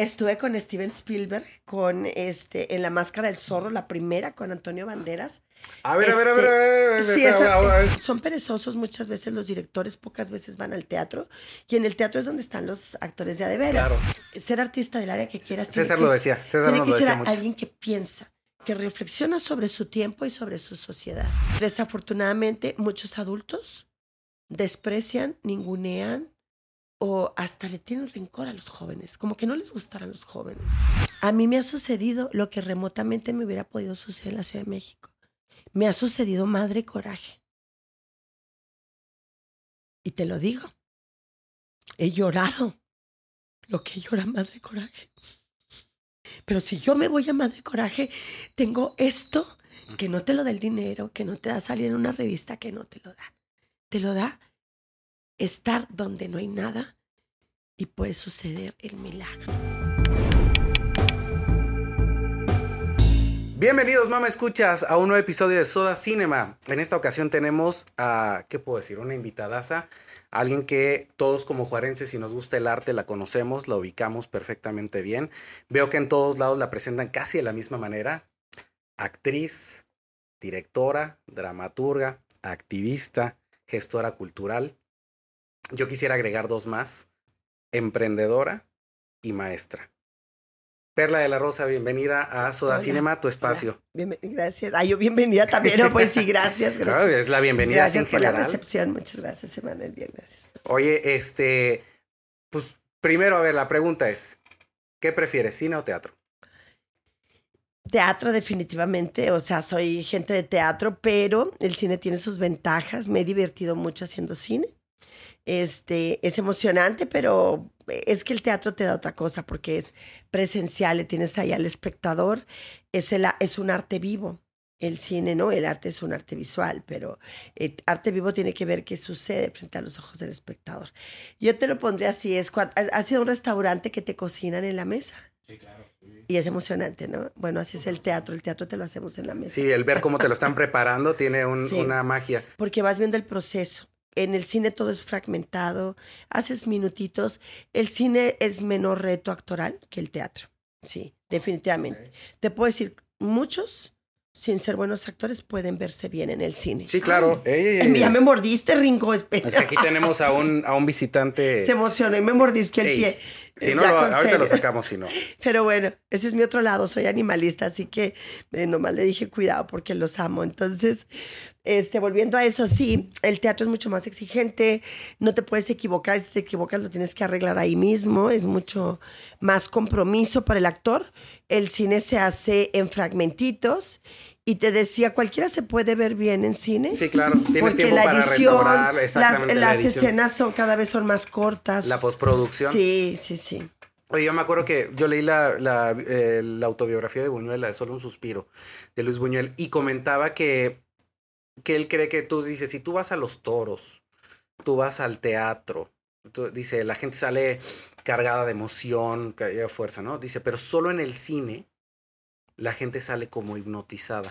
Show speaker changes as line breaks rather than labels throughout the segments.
Estuve con Steven Spielberg, con este, en La Máscara del Zorro, la primera, con Antonio Banderas.
A ver, a ver, a ver, a ver, a ver, a ver,
Sí,
a
son perezosos muchas veces los directores, pocas veces van al teatro. Y en el teatro es donde están los actores de a de veras.
Claro.
Ser artista del área que quieras.
César
que
lo decía, César
que
lo
ser
decía mucho.
alguien que piensa, que reflexiona sobre su tiempo y sobre su sociedad. Desafortunadamente, muchos adultos desprecian, ningunean o hasta le tienen rencor a los jóvenes, como que no les gustaran los jóvenes. A mí me ha sucedido lo que remotamente me hubiera podido suceder en la Ciudad de México. Me ha sucedido madre coraje. Y te lo digo. He llorado lo que llora madre coraje. Pero si yo me voy a madre coraje, tengo esto que no te lo da el dinero, que no te da salir en una revista, que no te lo da. Te lo da estar donde no hay nada y puede suceder el milagro.
Bienvenidos, mamá escuchas, a un nuevo episodio de Soda Cinema. En esta ocasión tenemos a, ¿qué puedo decir? Una invitadaza, alguien que todos como juarenses, si nos gusta el arte, la conocemos, la ubicamos perfectamente bien. Veo que en todos lados la presentan casi de la misma manera. Actriz, directora, dramaturga, activista, gestora cultural. Yo quisiera agregar dos más, emprendedora y maestra. Perla de la Rosa, bienvenida a Soda
Hola,
Cinema, tu espacio.
Gracias. Ah, yo bienvenida también. No, pues sí, gracias. Gracias.
es la bienvenida
Gracias por la
general.
recepción. Muchas gracias, Emanuel. Bien, gracias.
Oye, este, pues primero, a ver, la pregunta es, ¿qué prefieres, cine o teatro?
Teatro definitivamente, o sea, soy gente de teatro, pero el cine tiene sus ventajas. Me he divertido mucho haciendo cine. Este, es emocionante, pero es que el teatro te da otra cosa porque es presencial, le tienes ahí al espectador, es, el, es un arte vivo. El cine, ¿no? El arte es un arte visual, pero el arte vivo tiene que ver qué sucede frente a los ojos del espectador. Yo te lo pondré así, es cuando, ha sido un restaurante que te cocinan en la mesa.
Sí, claro.
Y es emocionante, ¿no? Bueno, así es el teatro. El teatro te lo hacemos en la mesa.
Sí, el ver cómo te lo están preparando tiene un-
Sí.
una magia.
Porque vas viendo el proceso. En el cine todo es fragmentado, haces minutitos. El cine es menor reto actoral que el teatro. Sí, definitivamente. Te puedo decir, muchos, sin ser buenos actores, pueden verse bien en el cine.
Sí, claro. Ey, ey.
Ya me mordiste, Ringo. espera.
Es que aquí tenemos a un, a un visitante.
Se emocionó y me mordisqué el pie.
Si no, lo- ahorita lo sacamos, si no.
Pero bueno, ese es mi otro lado, soy animalista, así que eh, nomás le dije cuidado porque los amo. Entonces, este, volviendo a eso, sí, el teatro es mucho más exigente, no te puedes equivocar, si te equivocas lo tienes que arreglar ahí mismo, es mucho más compromiso para el actor. El cine se hace en fragmentitos y te decía, cualquiera se puede ver bien en cine.
Sí, claro. Tienes
Porque
tiempo
la
para
edición, las,
la
las
edición.
escenas son cada vez son más cortas.
La postproducción.
Sí, sí, sí.
Oye, yo me acuerdo que yo leí la, la, eh, la autobiografía de Buñuel, la de Solo un suspiro, de Luis Buñuel, y comentaba que, que él cree que tú dices, si tú vas a los toros, tú vas al teatro, tú- dice, la gente sale cargada de emoción, cargada de fuerza, ¿no? Dice, pero solo en el cine la gente sale como hipnotizada.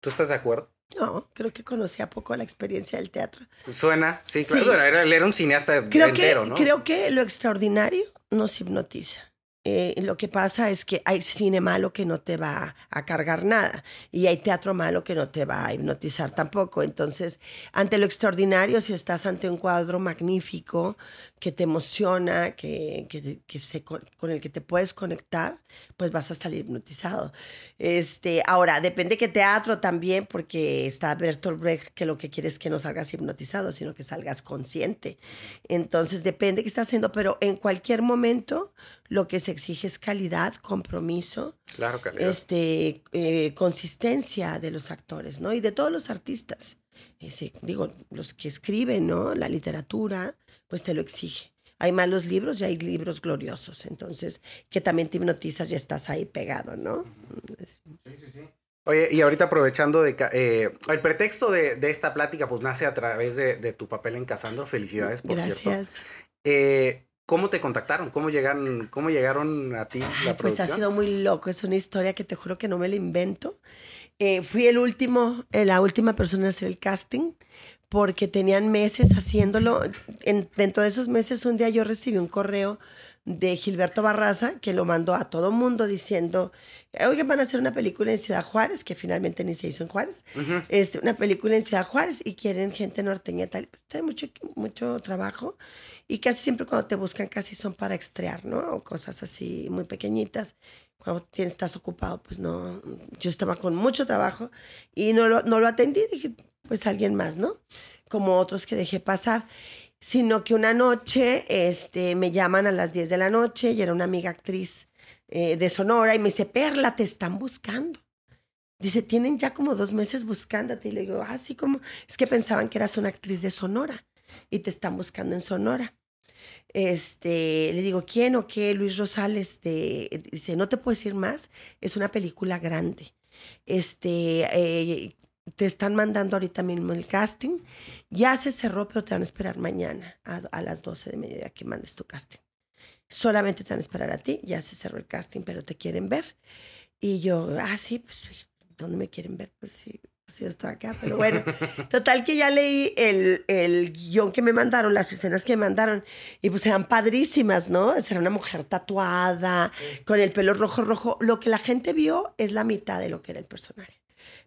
¿Tú estás de acuerdo?
No, creo que conocía poco la experiencia del teatro.
Suena, sí, claro.
Sí.
Era, era un cineasta
Creo
entero,
que,
¿no?
creo que lo extraordinario nos hipnotiza. Eh, lo que pasa es que hay cine malo que no te va a cargar nada y hay teatro malo que no te va a hipnotizar tampoco. Entonces, ante lo extraordinario, si estás ante un cuadro magnífico que te emociona, que, que, que se, con el que te puedes conectar, pues vas a salir hipnotizado. Este, ahora, depende qué teatro también, porque está Bertolt Brecht que lo que quiere es que no salgas hipnotizado, sino que salgas consciente. Entonces, depende qué estás haciendo, pero en cualquier momento lo que se exige es calidad, compromiso,
Claro, calidad.
este, eh, consistencia de los actores, ¿no? Y de todos los artistas. Ese, digo, los que escriben, ¿no? La literatura, pues te lo exige. Hay malos libros y hay libros gloriosos. Entonces, que también te hipnotizas y estás ahí pegado, ¿no?
Oye, y ahorita aprovechando de... eh, el pretexto de, de esta plática pues nace a través de, de tu papel en Casandro. Felicidades, por cierto.
Gracias.
Eh, ¿Cómo te contactaron? ¿Cómo llegaron, cómo llegaron a ti la
Pues
producción?
ha sido muy loco, es una historia que te juro que no me la invento. Eh, fui el último, eh, la última persona en hacer el casting, porque tenían meses haciéndolo. En- dentro de esos meses, un día yo recibí un correo de Gilberto Barraza, que lo mandó a todo mundo diciendo, oigan, van a hacer una película en Ciudad Juárez, que finalmente ni se hizo en Juárez, este, una película en Ciudad Juárez y quieren gente norteña tal. Tiene mucho, mucho trabajo y casi siempre cuando te buscan casi son para extrear, ¿no? O cosas así muy pequeñitas. Cuando tienes, estás ocupado, pues no, yo estaba con mucho trabajo y no lo, no lo atendí, dije, pues alguien más, ¿no? Como otros que dejé pasar sino que una noche este, me llaman a las 10 de la noche y era una amiga actriz eh, de Sonora y me dice, Perla, te están buscando. Dice, tienen ya como dos meses buscándote. Y le digo, así ah, como, es que pensaban que eras una actriz de Sonora y te están buscando en Sonora. Este, le digo, ¿quién o qué? Luis Rosales. De, dice, no te puedo decir más, es una película grande. Este, eh, te están mandando ahorita mismo el casting. Ya se cerró, pero te van a esperar mañana a, las 12 de mediodía que mandes tu casting. Solamente te van a esperar a ti. Ya se cerró el casting, pero te quieren ver. Y yo, ah, sí, pues, ¿dónde me quieren ver? Pues sí, pues yo estoy acá. Pero bueno, total que ya leí el, el guion que me mandaron, las escenas que me mandaron. Y pues eran padrísimas, ¿no? Era una mujer tatuada, con el pelo rojo, rojo. Lo que la gente vio es la mitad de lo que era el personaje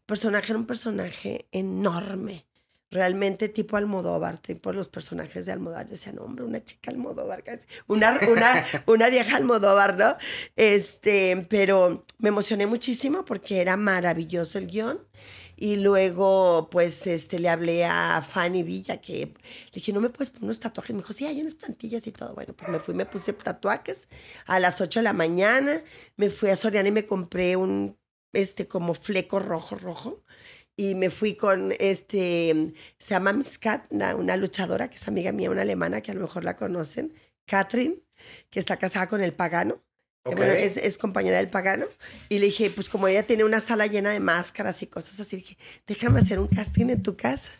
personaje era un personaje enorme. Realmente tipo Almodóvar, tipo los personajes de Almodóvar. Decían, hombre, una chica Almodóvar, una, una, una vieja Almodóvar, ¿no? Este, pero me emocioné muchísimo porque era maravilloso el guion. Y luego, pues, este, le hablé a Fanny Villa, que le dije, ¿no me puedes poner unos tatuajes? Me dijo, sí, hay unas plantillas y todo. Bueno, pues me fui, me puse tatuajes a las 8 de la mañana. Me fui a Soriana y me compré un este como fleco rojo, rojo. Y me fui con, este, se llama Miss Kat, una, luchadora que es amiga mía, una alemana que a lo mejor la conocen, Katrin, que está casada con el pagano. es, es, compañera del pagano. Y le dije, pues como ella tiene una sala llena de máscaras y cosas así, dije, déjame hacer un casting en tu casa.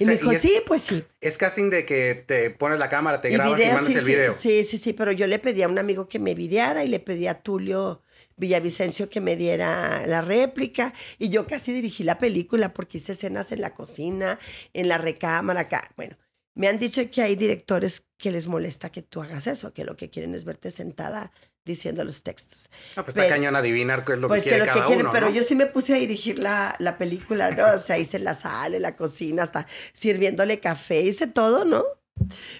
Y me dijo, sí, pues sí.
Es casting de que te pones la cámara, te grabas y mandas el video.
Sí, sí, sí, pero yo le pedí a un amigo que me videara y le pedí a Tulio Villavicencio que me diera la réplica y yo casi dirigí la película porque hice escenas en la cocina, en la recámara, acá. Bueno, me han dicho que hay directores que les molesta que tú hagas eso, que lo que quieren es verte sentada diciendo los textos.
Ah, pues está cañón adivinar qué es lo que pues quiere cada uno,
Pero yo sí me puse a dirigir la, la película, ¿no? O sea, hice la sala, la cocina, hasta sirviéndole café, hice todo, ¿no?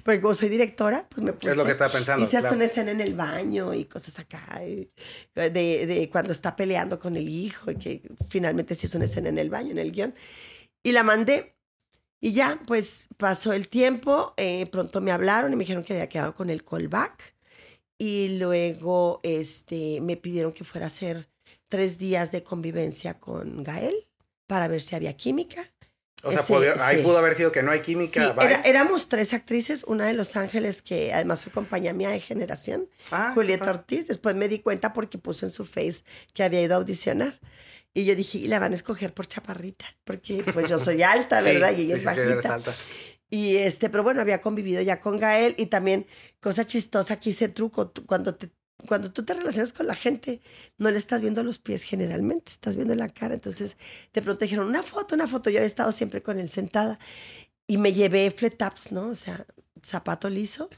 Porque como soy directora, pues me puse...
Es lo que estaba pensando.
Hice hasta una escena en el baño y cosas acá, de, de, cuando está peleando con el hijo y que finalmente se hizo una escena en el baño, en el guion. Y la mandé y ya, pues pasó el tiempo, eh, pronto me hablaron y me dijeron que había quedado con el callback y luego este, me pidieron que fuera a hacer tres días de convivencia con Gael para ver si había química
o sea, ahí pudo haber sido que no hay química.
éramos tres actrices, una de Los Ángeles que además fue compañía mía de generación, ah, Julieta Ortiz. Después me di cuenta porque puso en su face que había ido a audicionar. Y yo dije, y la van a escoger por chaparrita, porque pues yo soy alta, ¿verdad? y ella es bajita. alta. Y este, pero bueno, había convivido ya con Gael y también, cosa chistosa, que hice truco, cuando te cuando tú te relacionas con la gente, no le estás viendo los pies generalmente, estás viendo la cara. Entonces, de pronto dijeron, una foto, una foto. Yo he estado siempre con él sentada y me llevé fletaps, ¿no? O sea, zapato liso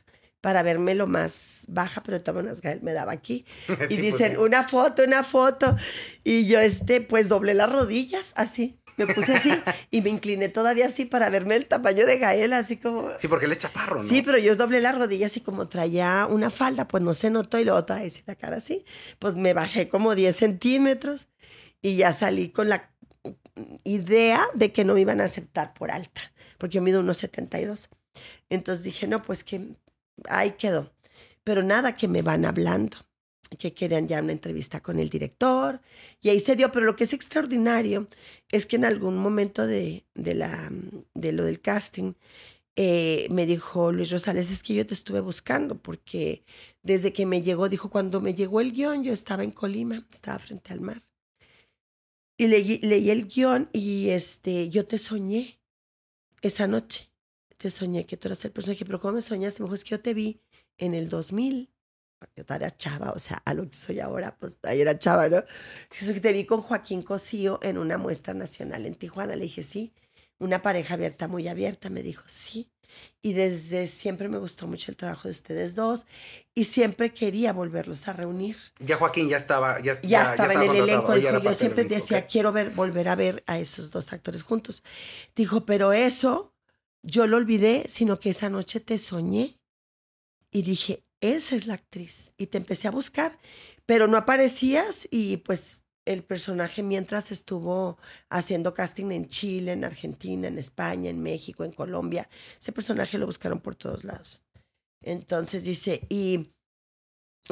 para verme lo más baja, pero todas maneras me daba aquí. Y pues dicen, una foto, una foto. Y yo, este, pues doblé las rodillas así. Me puse así y me incliné todavía así para verme el tamaño de Gael, así como.
Sí, porque él es chaparro, ¿no?
Sí, pero yo doblé la rodilla así como traía una falda, pues no se notó y luego otra vez la cara así. Pues me bajé como 10 centímetros y ya salí con la idea de que no me iban a aceptar por alta, porque yo mido unos 72. Entonces dije, no, pues que ahí quedó. Pero nada que me van hablando que querían ya una entrevista con el director y ahí se dio, pero lo que es extraordinario es que en algún momento de, de, la, de lo del casting eh, me dijo Luis Rosales, es que yo te estuve buscando porque desde que me llegó, dijo, cuando me llegó el guion yo estaba en Colima, estaba frente al mar y leí, leí el guion y este, yo te soñé esa noche, te soñé que tú eras el personaje, pero ¿cómo me soñaste? Me dijo, es que yo te vi en el 2000 yo era chava, o sea, a lo que soy ahora, pues ahí era chava, ¿no? Eso que te vi con Joaquín Cosío en una muestra nacional en Tijuana. Le dije, sí, una pareja abierta, muy abierta. Me dijo, sí. y desde siempre me gustó mucho el trabajo de ustedes dos y siempre quería volverlos a reunir.
Ya Joaquín ya estaba, ya,
ya, estaba en el elenco. Dijo, yo siempre decía, quiero ver, volver a ver a esos dos actores juntos. Dijo, pero eso yo lo olvidé, sino que esa noche te soñé y dije, esa es la actriz. Y te empecé a buscar, pero no aparecías y pues el personaje mientras estuvo haciendo casting en Chile, en Argentina, en España, en México, en Colombia, ese personaje lo buscaron por todos lados. Entonces dice, y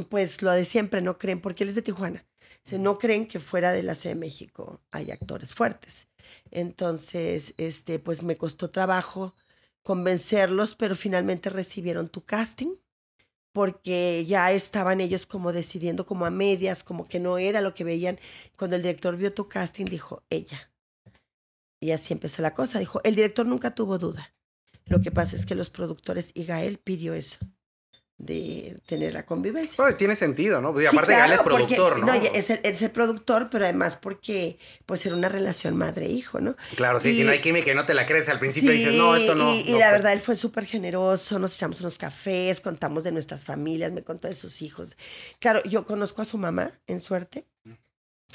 pues lo de siempre, no creen, porque él es de Tijuana, no creen que fuera de la Ciudad de México hay actores fuertes. Entonces, este, pues me costó trabajo convencerlos, pero finalmente recibieron tu casting porque ya estaban ellos como decidiendo como a medias, como que no era lo que veían. Cuando el director vio tu casting, dijo, ella. Y así empezó la cosa. Dijo, el director nunca tuvo duda. Lo que pasa es que los productores y Gael pidió eso de tener la convivencia.
tiene sentido, ¿no? Y aparte Gael es productor, ¿no?
No, es el, es el, productor, pero además porque pues era una relación madre-hijo, ¿no?
Claro, sí, si no hay química y no te la crees al principio dices, no, esto no.
Y, la verdad, él fue súper generoso, nos echamos unos cafés, contamos de nuestras familias, me contó de sus hijos. Claro, yo conozco a su mamá, en suerte,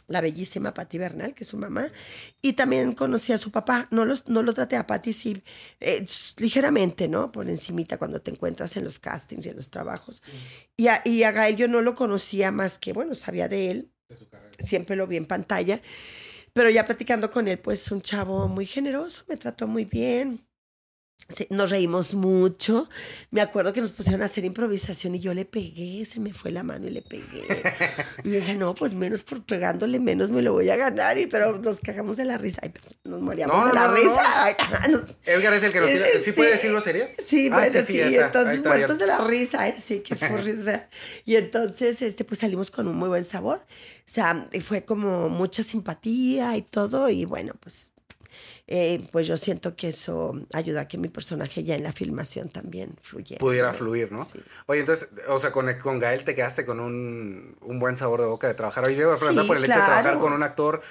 la bellísima Patti Bernal, que es su mamá, y también conocí a su papá. No, los, no lo traté a Patti, sí, eh, ligeramente, ¿no? Por encimita cuando te encuentras en los castings y en los trabajos. Y, a, y a Gael yo no lo conocía más que, bueno, sabía de él, siempre lo vi en pantalla, pero ya platicando con él, pues un chavo muy generoso, me trató muy bien nos reímos mucho. Me acuerdo que nos pusieron a hacer improvisación y yo le pegué, se me fue la mano y le pegué. Y dije, no, pues menos por pegándole, menos me lo voy a ganar. Y, pero nos cagamos de la risa. Ay, nos moríamos de la risa.
Edgar es el que nos tira. ¿Sí puede decirlo series?
Sí, ah, bueno, sí, entonces muertos de la risa. Sí, qué furris, Y entonces, este, pues salimos con un muy buen sabor. O sea, fue como mucha simpatía y todo. Y bueno, pues eh, pues yo siento que eso ayuda a que mi personaje ya en la filmación también fluyera.
Pudiera fluir, ¿no? Oye, entonces, o sea, con, con Gael te quedaste con un, un buen sabor de boca de trabajar. Oye, yo a preguntar por el hecho de trabajar con un actor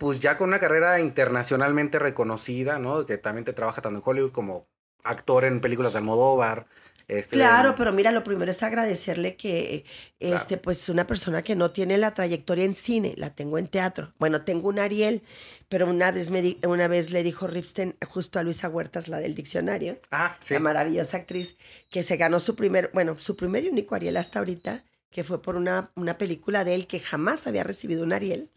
pues ya con una carrera internacionalmente reconocida, ¿no? Que también te trabaja tanto en Hollywood como actor en películas de Almodóvar, este,
claro, pero mira, lo primero es agradecerle que, este, pues, una persona que no tiene la trayectoria en cine, la tengo en teatro. Bueno, tengo un Ariel, pero una vez, me una vez le dijo Ripstein justo a Luisa Huertas, la del diccionario,
ah, sí.
la maravillosa actriz, que se ganó su primer, bueno, su primer y único Ariel hasta ahorita, que fue por una, una película de él que jamás había recibido un Ariel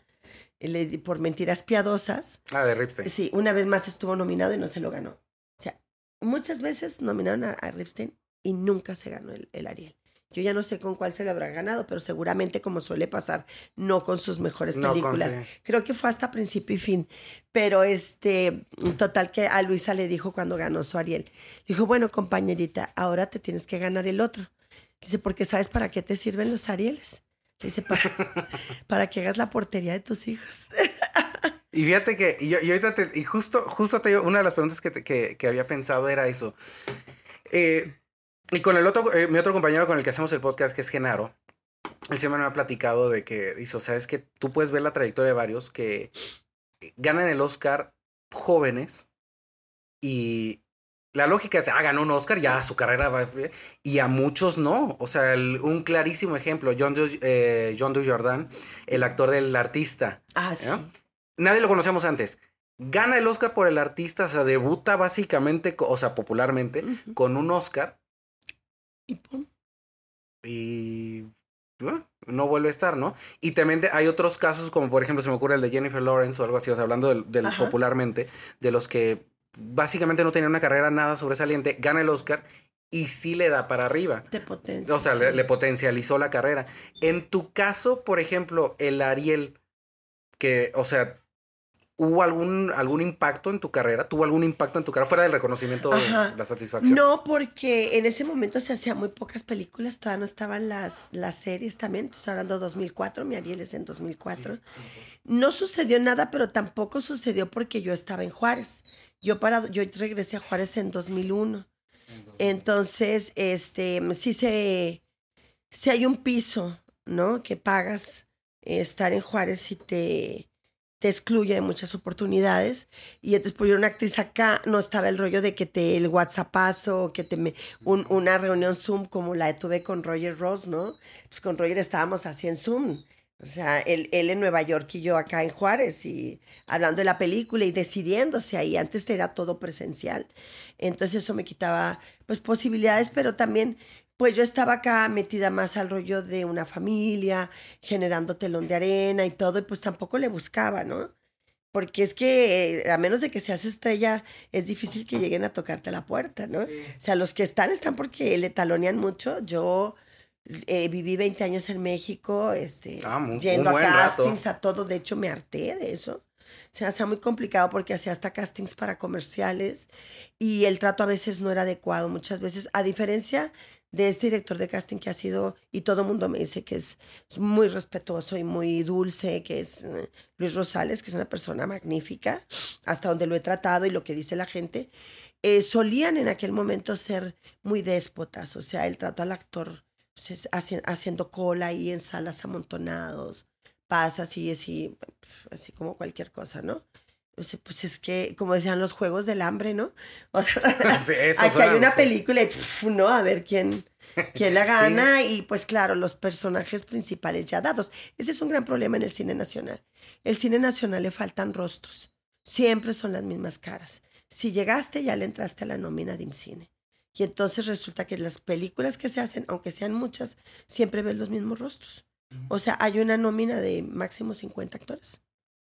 por mentiras piadosas.
Ah, de Ripstein.
Sí, una vez más estuvo nominado y no se lo ganó. O sea, muchas veces nominaron a Ripstein y nunca se ganó el, Ariel. Yo ya no sé con cuál se le habrá ganado, pero seguramente como suele pasar, no con sus mejores películas. Creo que fue hasta principio y fin. Pero este, total que a Luisa le dijo cuando ganó su Ariel, dijo, bueno, compañerita, ahora te tienes que ganar el otro. Dice, porque sabes para qué te sirven los Arieles. Dice, para, para que hagas la portería de tus hijos.
Y fíjate que, y, ahorita te, y justo, justo te, una de las preguntas que, que, que había pensado era eso. Eh, y con el otro, eh, mi otro compañero con el que hacemos el podcast, que es Genaro, él siempre me ha platicado de que dice, o sea, es que tú puedes ver la trayectoria de varios que ganan el Oscar jóvenes y la lógica es, ah, ganó un Oscar, ya su carrera va y a muchos no. O sea, un clarísimo ejemplo, John, eh, John Dujardin, el actor del artista.
Ah, sí.
Nadie lo conocíamos antes. Gana el Oscar por el artista, o sea, debuta básicamente, o sea, popularmente, con un Oscar
y pum.
Y no vuelve a estar, ¿no? Y también hay otros casos, como por ejemplo se me ocurre el de Jennifer Lawrence o algo así, o sea, hablando del, popularmente, de los que básicamente no tenían una carrera nada sobresaliente, gana el Oscar y sí le da para arriba.
Te potencia.
O sea, le, potencializó la carrera. En tu caso, por ejemplo, el Ariel, que, o sea, ¿Hubo algún, algún impacto en tu carrera? ¿Tuvo algún impacto en tu carrera fuera del reconocimiento, la satisfacción?
No, porque en ese momento se hacían muy pocas películas, todavía no estaban las, las series también. Estoy hablando de 2004, mi Ariel es en 2004. No sucedió nada, pero tampoco sucedió porque yo estaba en Juárez. Yo, para, yo regresé a Juárez en 2001. Entonces, este, sí se, si hay un piso, ¿no? Que pagas estar en Juárez y te te excluye de muchas oportunidades. Y después yo una actriz acá, no estaba el rollo de que te el WhatsAppazo, que te me, un, una reunión Zoom como la tuve con Roger Ross, ¿no? Pues con Roger estábamos así en Zoom. O sea, él, él en Nueva York y yo acá en Juárez y hablando de la película y decidiéndose ahí. Antes era todo presencial. Entonces eso me quitaba pues posibilidades, pero también pues yo estaba acá metida más al rollo de una familia, generando telón de arena y todo, y pues tampoco le buscaba, ¿no? Porque es que a menos de que seas estrella, es difícil que lleguen a tocarte la puerta, ¿no? O sea, los que están están porque le talonean mucho. Yo eh, viví 20 años en México, este,
Ah, mu-
yendo a
rato.
castings, a todo. De hecho, me harté de eso. Se hacía muy complicado porque hacía hasta castings para comerciales y el trato a veces no era adecuado. Muchas veces, a diferencia de este director de casting que ha sido, y todo el mundo me dice que es muy respetuoso y muy dulce, que es eh, Luis Rosales, que es una persona magnífica, hasta donde lo he tratado y lo que dice la gente, eh, solían en aquel momento ser muy déspotas, o sea, el trato al actor pues, es haci- haciendo cola ahí en salas amontonados, pasa así, así, pf, así como cualquier cosa, ¿no? Pues es que, como decían los juegos del hambre, ¿no? O sea,
Sí,
aquí hay una película y pf, ¿no? A ver quién, quién la gana. Y pues claro, los personajes principales ya dados. Ese es un gran problema en el cine nacional. El cine nacional le faltan rostros. Siempre son las mismas caras. Si llegaste, ya le entraste a la nómina de IMCINE. Y entonces resulta que las películas que se hacen, aunque sean muchas, siempre ves los mismos rostros. O sea, hay una nómina de máximo 50 actores,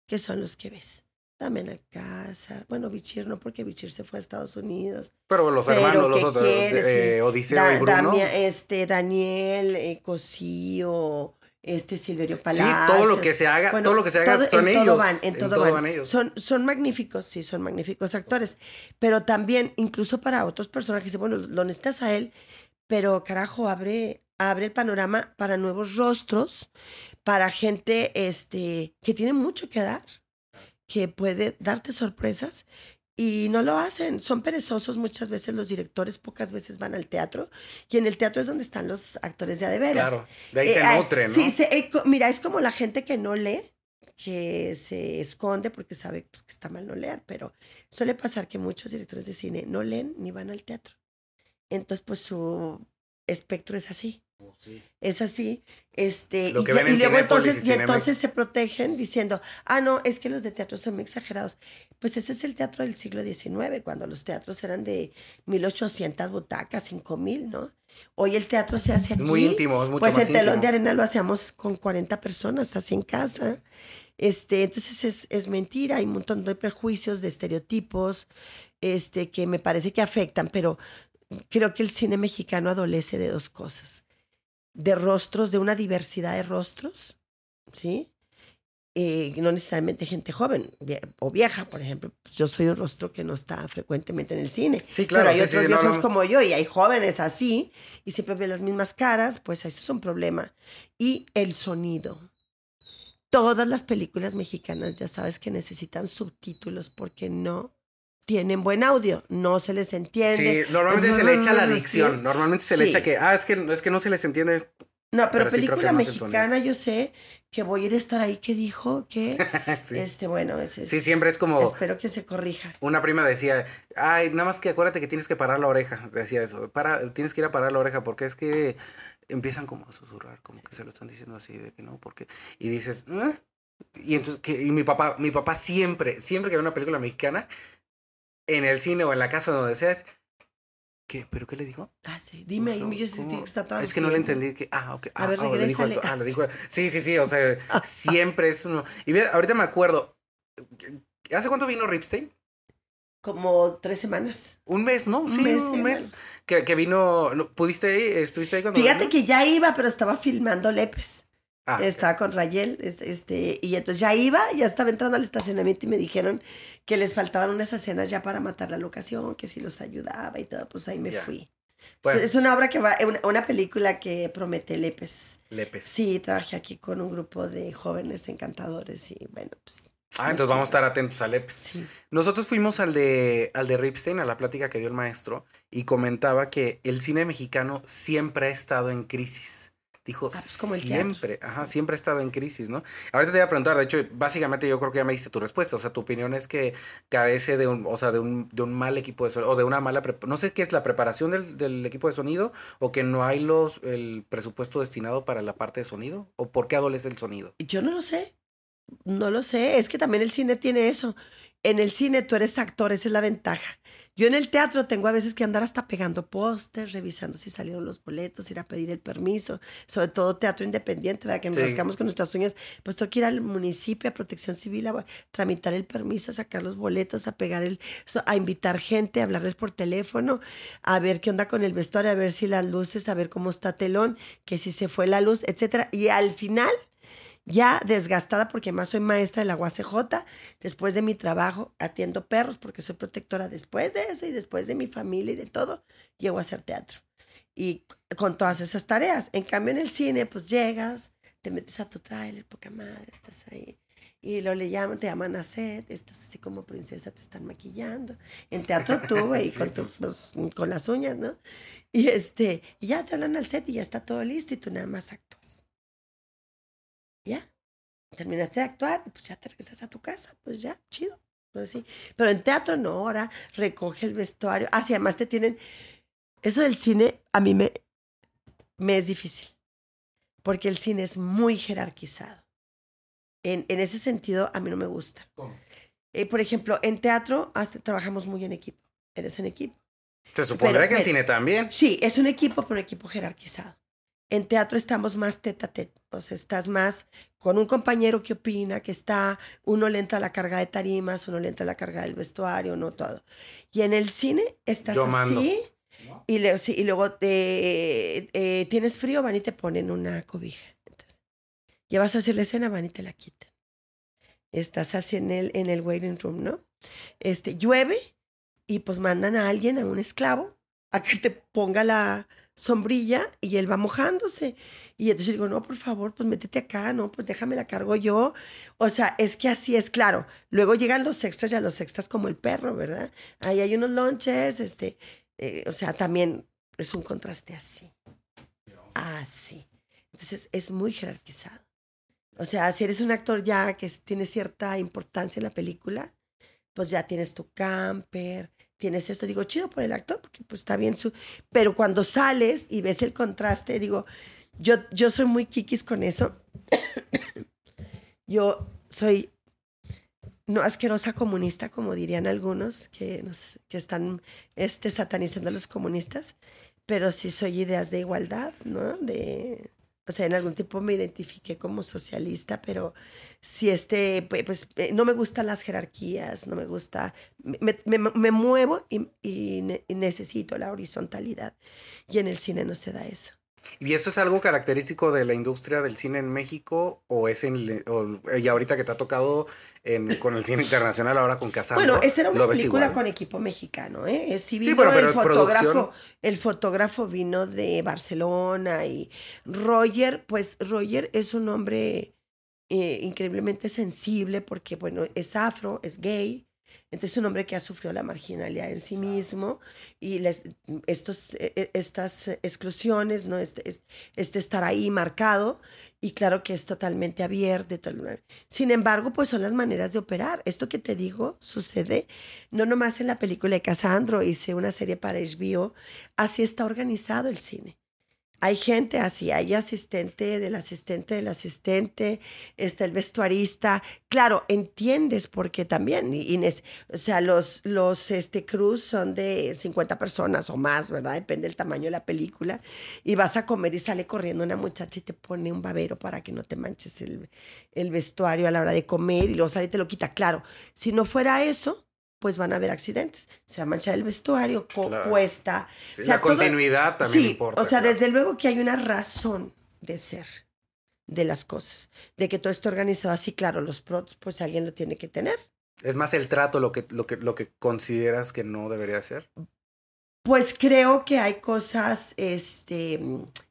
que son los que ves. Damián Alcázar, bueno, Bichir no, porque Bichir se fue a Estados Unidos.
Pero los
Pero,
hermanos, los
¿qué
otros, eh,
Sí.
Odiseo
Da-
y Bruno.
Damia- este, Daniel, eh, Cosío, este Silverio
Sí,
Palacios.
todo lo que se haga,
Bueno,
todo lo que se haga
todo-
son
en
ellos.
Todo van, en, todo, van.
ellos.
Son, son magníficos, sí, son magníficos actores. Pero también, incluso para otros personajes, bueno, lo necesitas a él, pero carajo, abre, abre el panorama para nuevos rostros, para gente este, que tiene mucho que dar, que puede darte sorpresas. Y no lo hacen, son perezosos muchas veces los directores, pocas veces van al teatro, y en el teatro es donde están los actores de a de veras.
Claro, de ahí
Eh,
se
ah,
nutre, ¿no?
Sí, se- eh, mira, es como la gente que no lee, que se esconde porque sabe pues, que está mal no leer, pero suele pasar que muchos directores de cine no leen ni van al teatro. Entonces, pues su espectro es así. Es así, este,
Lo
y,
que
ya-
ven en
y luego entonces,
y
entonces se protegen diciendo, ah, no, es que los de teatro son muy exagerados. Pues ese es el teatro del siglo XIX, cuando los teatros eran de 1800 butacas, 5000, ¿no? Hoy el teatro se hace aquí.
muy íntimo, es mucho
Pues
más
el telón
íntimo.
de arena lo hacíamos con 40 personas, así en casa. Este, entonces es, es mentira, hay un montón de prejuicios, de estereotipos, este, que me parece que afectan, pero creo que el cine mexicano adolece de dos cosas. De rostros, de una diversidad de rostros, ¿sí? Eh, no necesariamente gente joven o vieja, por ejemplo. Pues yo soy un rostro que no está frecuentemente en el cine.
Sí, claro,
Pero hay
sí,
otros
sí, no,
viejos
no.
como yo y hay jóvenes así y siempre ven las mismas caras, pues eso es un problema. Y el sonido. Todas las películas mexicanas ya sabes que necesitan subtítulos porque no tienen buen audio, no se les entiende.
Sí, normalmente se le echa la
Sí.
dicción. Normalmente se le
Sí.
echa que, ah, es que, es que no se les entiende.
No, pero,
Pero
película mexicana yo sé que voy a ir a estar ahí que dijo que
sí.
este bueno, ese es-
Sí, siempre es como
espero que se corrija.
una prima decía, ay, nada más que acuérdate que tienes que parar la oreja. Decía eso, para, tienes que ir a parar la oreja porque es que empiezan como a susurrar, como que se lo están diciendo así de que no, porque y dices, "¿Eh?". y entonces que y mi papá, mi papá siempre, siempre que ve una película mexicana en el cine o en la casa donde sea es ¿Qué? ¿Pero qué le dijo?
Ah, sí, dime ahí, yo que está
Es que no le entendí. Que, ah, ok.
A
ah,
ver,
ah, le dijo eso. Ah, le dijo. Sí, sí, sí. O sea, siempre es uno. Y ve, ahorita me acuerdo. ¿Hace cuánto vino Ripstein?
Como tres semanas.
Un mes, ¿no?
Un
Sí,
mes,
un mes. Que, que vino. no, ¿Pudiste ir? ¿Estuviste ahí cuando
Fíjate
vino?
que ya iba, pero estaba filmando Lepes.
Ah.
Estaba con Rayel, este, este, y entonces ya iba, ya estaba entrando al estacionamiento y me dijeron que les faltaban unas escenas ya para matar la locación, que si los ayudaba y todo, pues ahí me fui.
Bueno.
Es una obra que va, una, una película que promete Lepes.
Lepes.
Sí, trabajé aquí con un grupo de jóvenes encantadores y bueno, pues
Ah, entonces vamos a estar atentos a Lepes.
sí.
Nosotros fuimos al de, al de Ripstein, a la plática que dio el maestro, y comentaba que el cine mexicano siempre ha estado en crisis. Dijo
Ah, pues, como el
siempre,
teatro,
ajá,
sí.
siempre ha estado en crisis, ¿no? Ahorita te voy a preguntar, de hecho, básicamente yo creo que ya me diste tu respuesta, o sea, tu opinión es que carece de un, o sea, de un, de un mal equipo de sonido, o de una mala, no sé qué es la preparación del, del equipo de sonido, o que no hay los, el presupuesto destinado para la parte de sonido, o por qué adolece el sonido.
Yo no lo sé. No lo sé. Es que también el cine tiene eso. En el cine tú eres actor, esa es la ventaja. Yo en el teatro tengo a veces que andar hasta pegando pósters, revisando si salieron los boletos, ir a pedir el permiso, sobre todo teatro independiente, ¿verdad? que nos
Sí.
rascamos con nuestras uñas. Pues tengo que ir al municipio, a protección civil, a tramitar el permiso, a sacar los boletos, a pegar el, a invitar gente, a hablarles por teléfono, a ver qué onda con el vestuario, a ver si las luces, a ver cómo está telón, que si se fue la luz, etcétera. Y al final ya desgastada porque más soy maestra de la UACJ, después de mi trabajo atiendo perros porque soy protectora después de eso y después de mi familia y de todo, llego a hacer teatro. Y con todas esas tareas. En cambio en el cine pues llegas, te metes a tu tráiler, poca madre, estás ahí. Y lo le llaman, te llaman a set, estás así como princesa, te están maquillando. En teatro tú,
Sí,
con,
pues.
tus- los- con las uñas, ¿no? Y este, y ya te hablan al set y ya está todo listo y tú nada más actúas. Ya. Terminaste de actuar, pues ya te regresas a tu casa, pues ya, chido. Pues sí. Pero en teatro no, ahora recoge el vestuario. Ah, sí, además te tienen. Eso del cine a mí me, me es difícil. Porque el cine es muy jerarquizado. En, en ese sentido, a mí no me gusta. Eh, por ejemplo, en teatro hasta trabajamos muy en equipo. Eres en equipo.
Se supondría
Pero-
que en
pero-
cine también.
Sí, es un equipo, pero un equipo jerarquizado. En teatro estamos más tete a tete, o sea, estás más con un compañero que opina, que está, uno le entra la carga de tarimas, uno le entra la carga del vestuario, no todo. Y en el cine estás
Yo
así y, le- sí, y luego te, eh, tienes frío, van y te ponen una cobija. Entonces, ya vas a hacer la escena, van y te la quitan. Estás así en el, en el waiting room, ¿no? Este, llueve y pues mandan a alguien, a un esclavo, a que te ponga la sombrilla y él va mojándose. Y entonces digo, no, por favor, pues métete acá, no, pues déjame la cargo yo. O sea, es que así es, claro. Luego llegan los extras y a los extras como el perro, ¿verdad? Ahí hay unos lonches, este, eh, o sea, también es un contraste así. Así. Entonces es muy jerarquizado. O sea, si eres un actor ya que tiene cierta importancia en la película, pues ya tienes tu camper, tienes esto. Digo, chido por el actor, porque pues está bien su... Pero cuando sales y ves el contraste, digo, yo, yo soy muy kikis con eso. yo soy no asquerosa comunista, como dirían algunos que, nos, que están este, satanizando a los comunistas, pero sí soy ideas de igualdad, ¿no? De, o sea, en algún tiempo me identifiqué como socialista, pero si este, pues eh, no me gustan las jerarquías, no me gusta, me, me- me muevo y, y y necesito la horizontalidad. Y en el cine no se da eso.
¿Y eso es algo característico de la industria del cine en México? ¿O es en. o- y ahorita que te ha tocado en- con el cine internacional, ahora con Casandro?
Bueno, esta era una
¿lo ves
película con equipo mexicano, ¿eh? Eh, Sí
Sí,
vino
bueno, pero
el fotógrafo,
producción-
el fotógrafo vino de Barcelona y Roger, pues Roger es un hombre eh, increíblemente sensible porque, bueno, es afro, es gay, entonces es un hombre que ha sufrido la marginalidad en sí mismo y les, estos, eh, eh, estas exclusiones, ¿no? Este, es- este estar ahí marcado y claro que es totalmente abierto. tal- Sin embargo, pues son las maneras de operar. Esto que te digo sucede no nomás en la película de Casandro, hice una serie para HBO, así está organizado el cine. Hay gente así, hay asistente del asistente del asistente, está el vestuarista. Claro, entiendes porque también, nes- o sea, los, los este, crews son de 50 personas o más, ¿verdad? Depende del tamaño de la película. Y vas a comer y sale corriendo una muchacha y te pone un babero para que no te manches el, el vestuario a la hora de comer y luego sale y te lo quita. Claro, si no fuera eso, pues van a haber accidentes. Se va a manchar el vestuario, co-
Claro.
cuesta.
Sí,
O sea,
la
todo-
continuidad también
sí,
importa.
O sea,
claro.
desde luego que hay una razón de ser de las cosas, de que todo esté organizado así, claro, los prots, pues alguien lo tiene que tener.
Es más el trato lo que, lo que, lo que consideras que no debería ser.
Pues creo que hay cosas, este,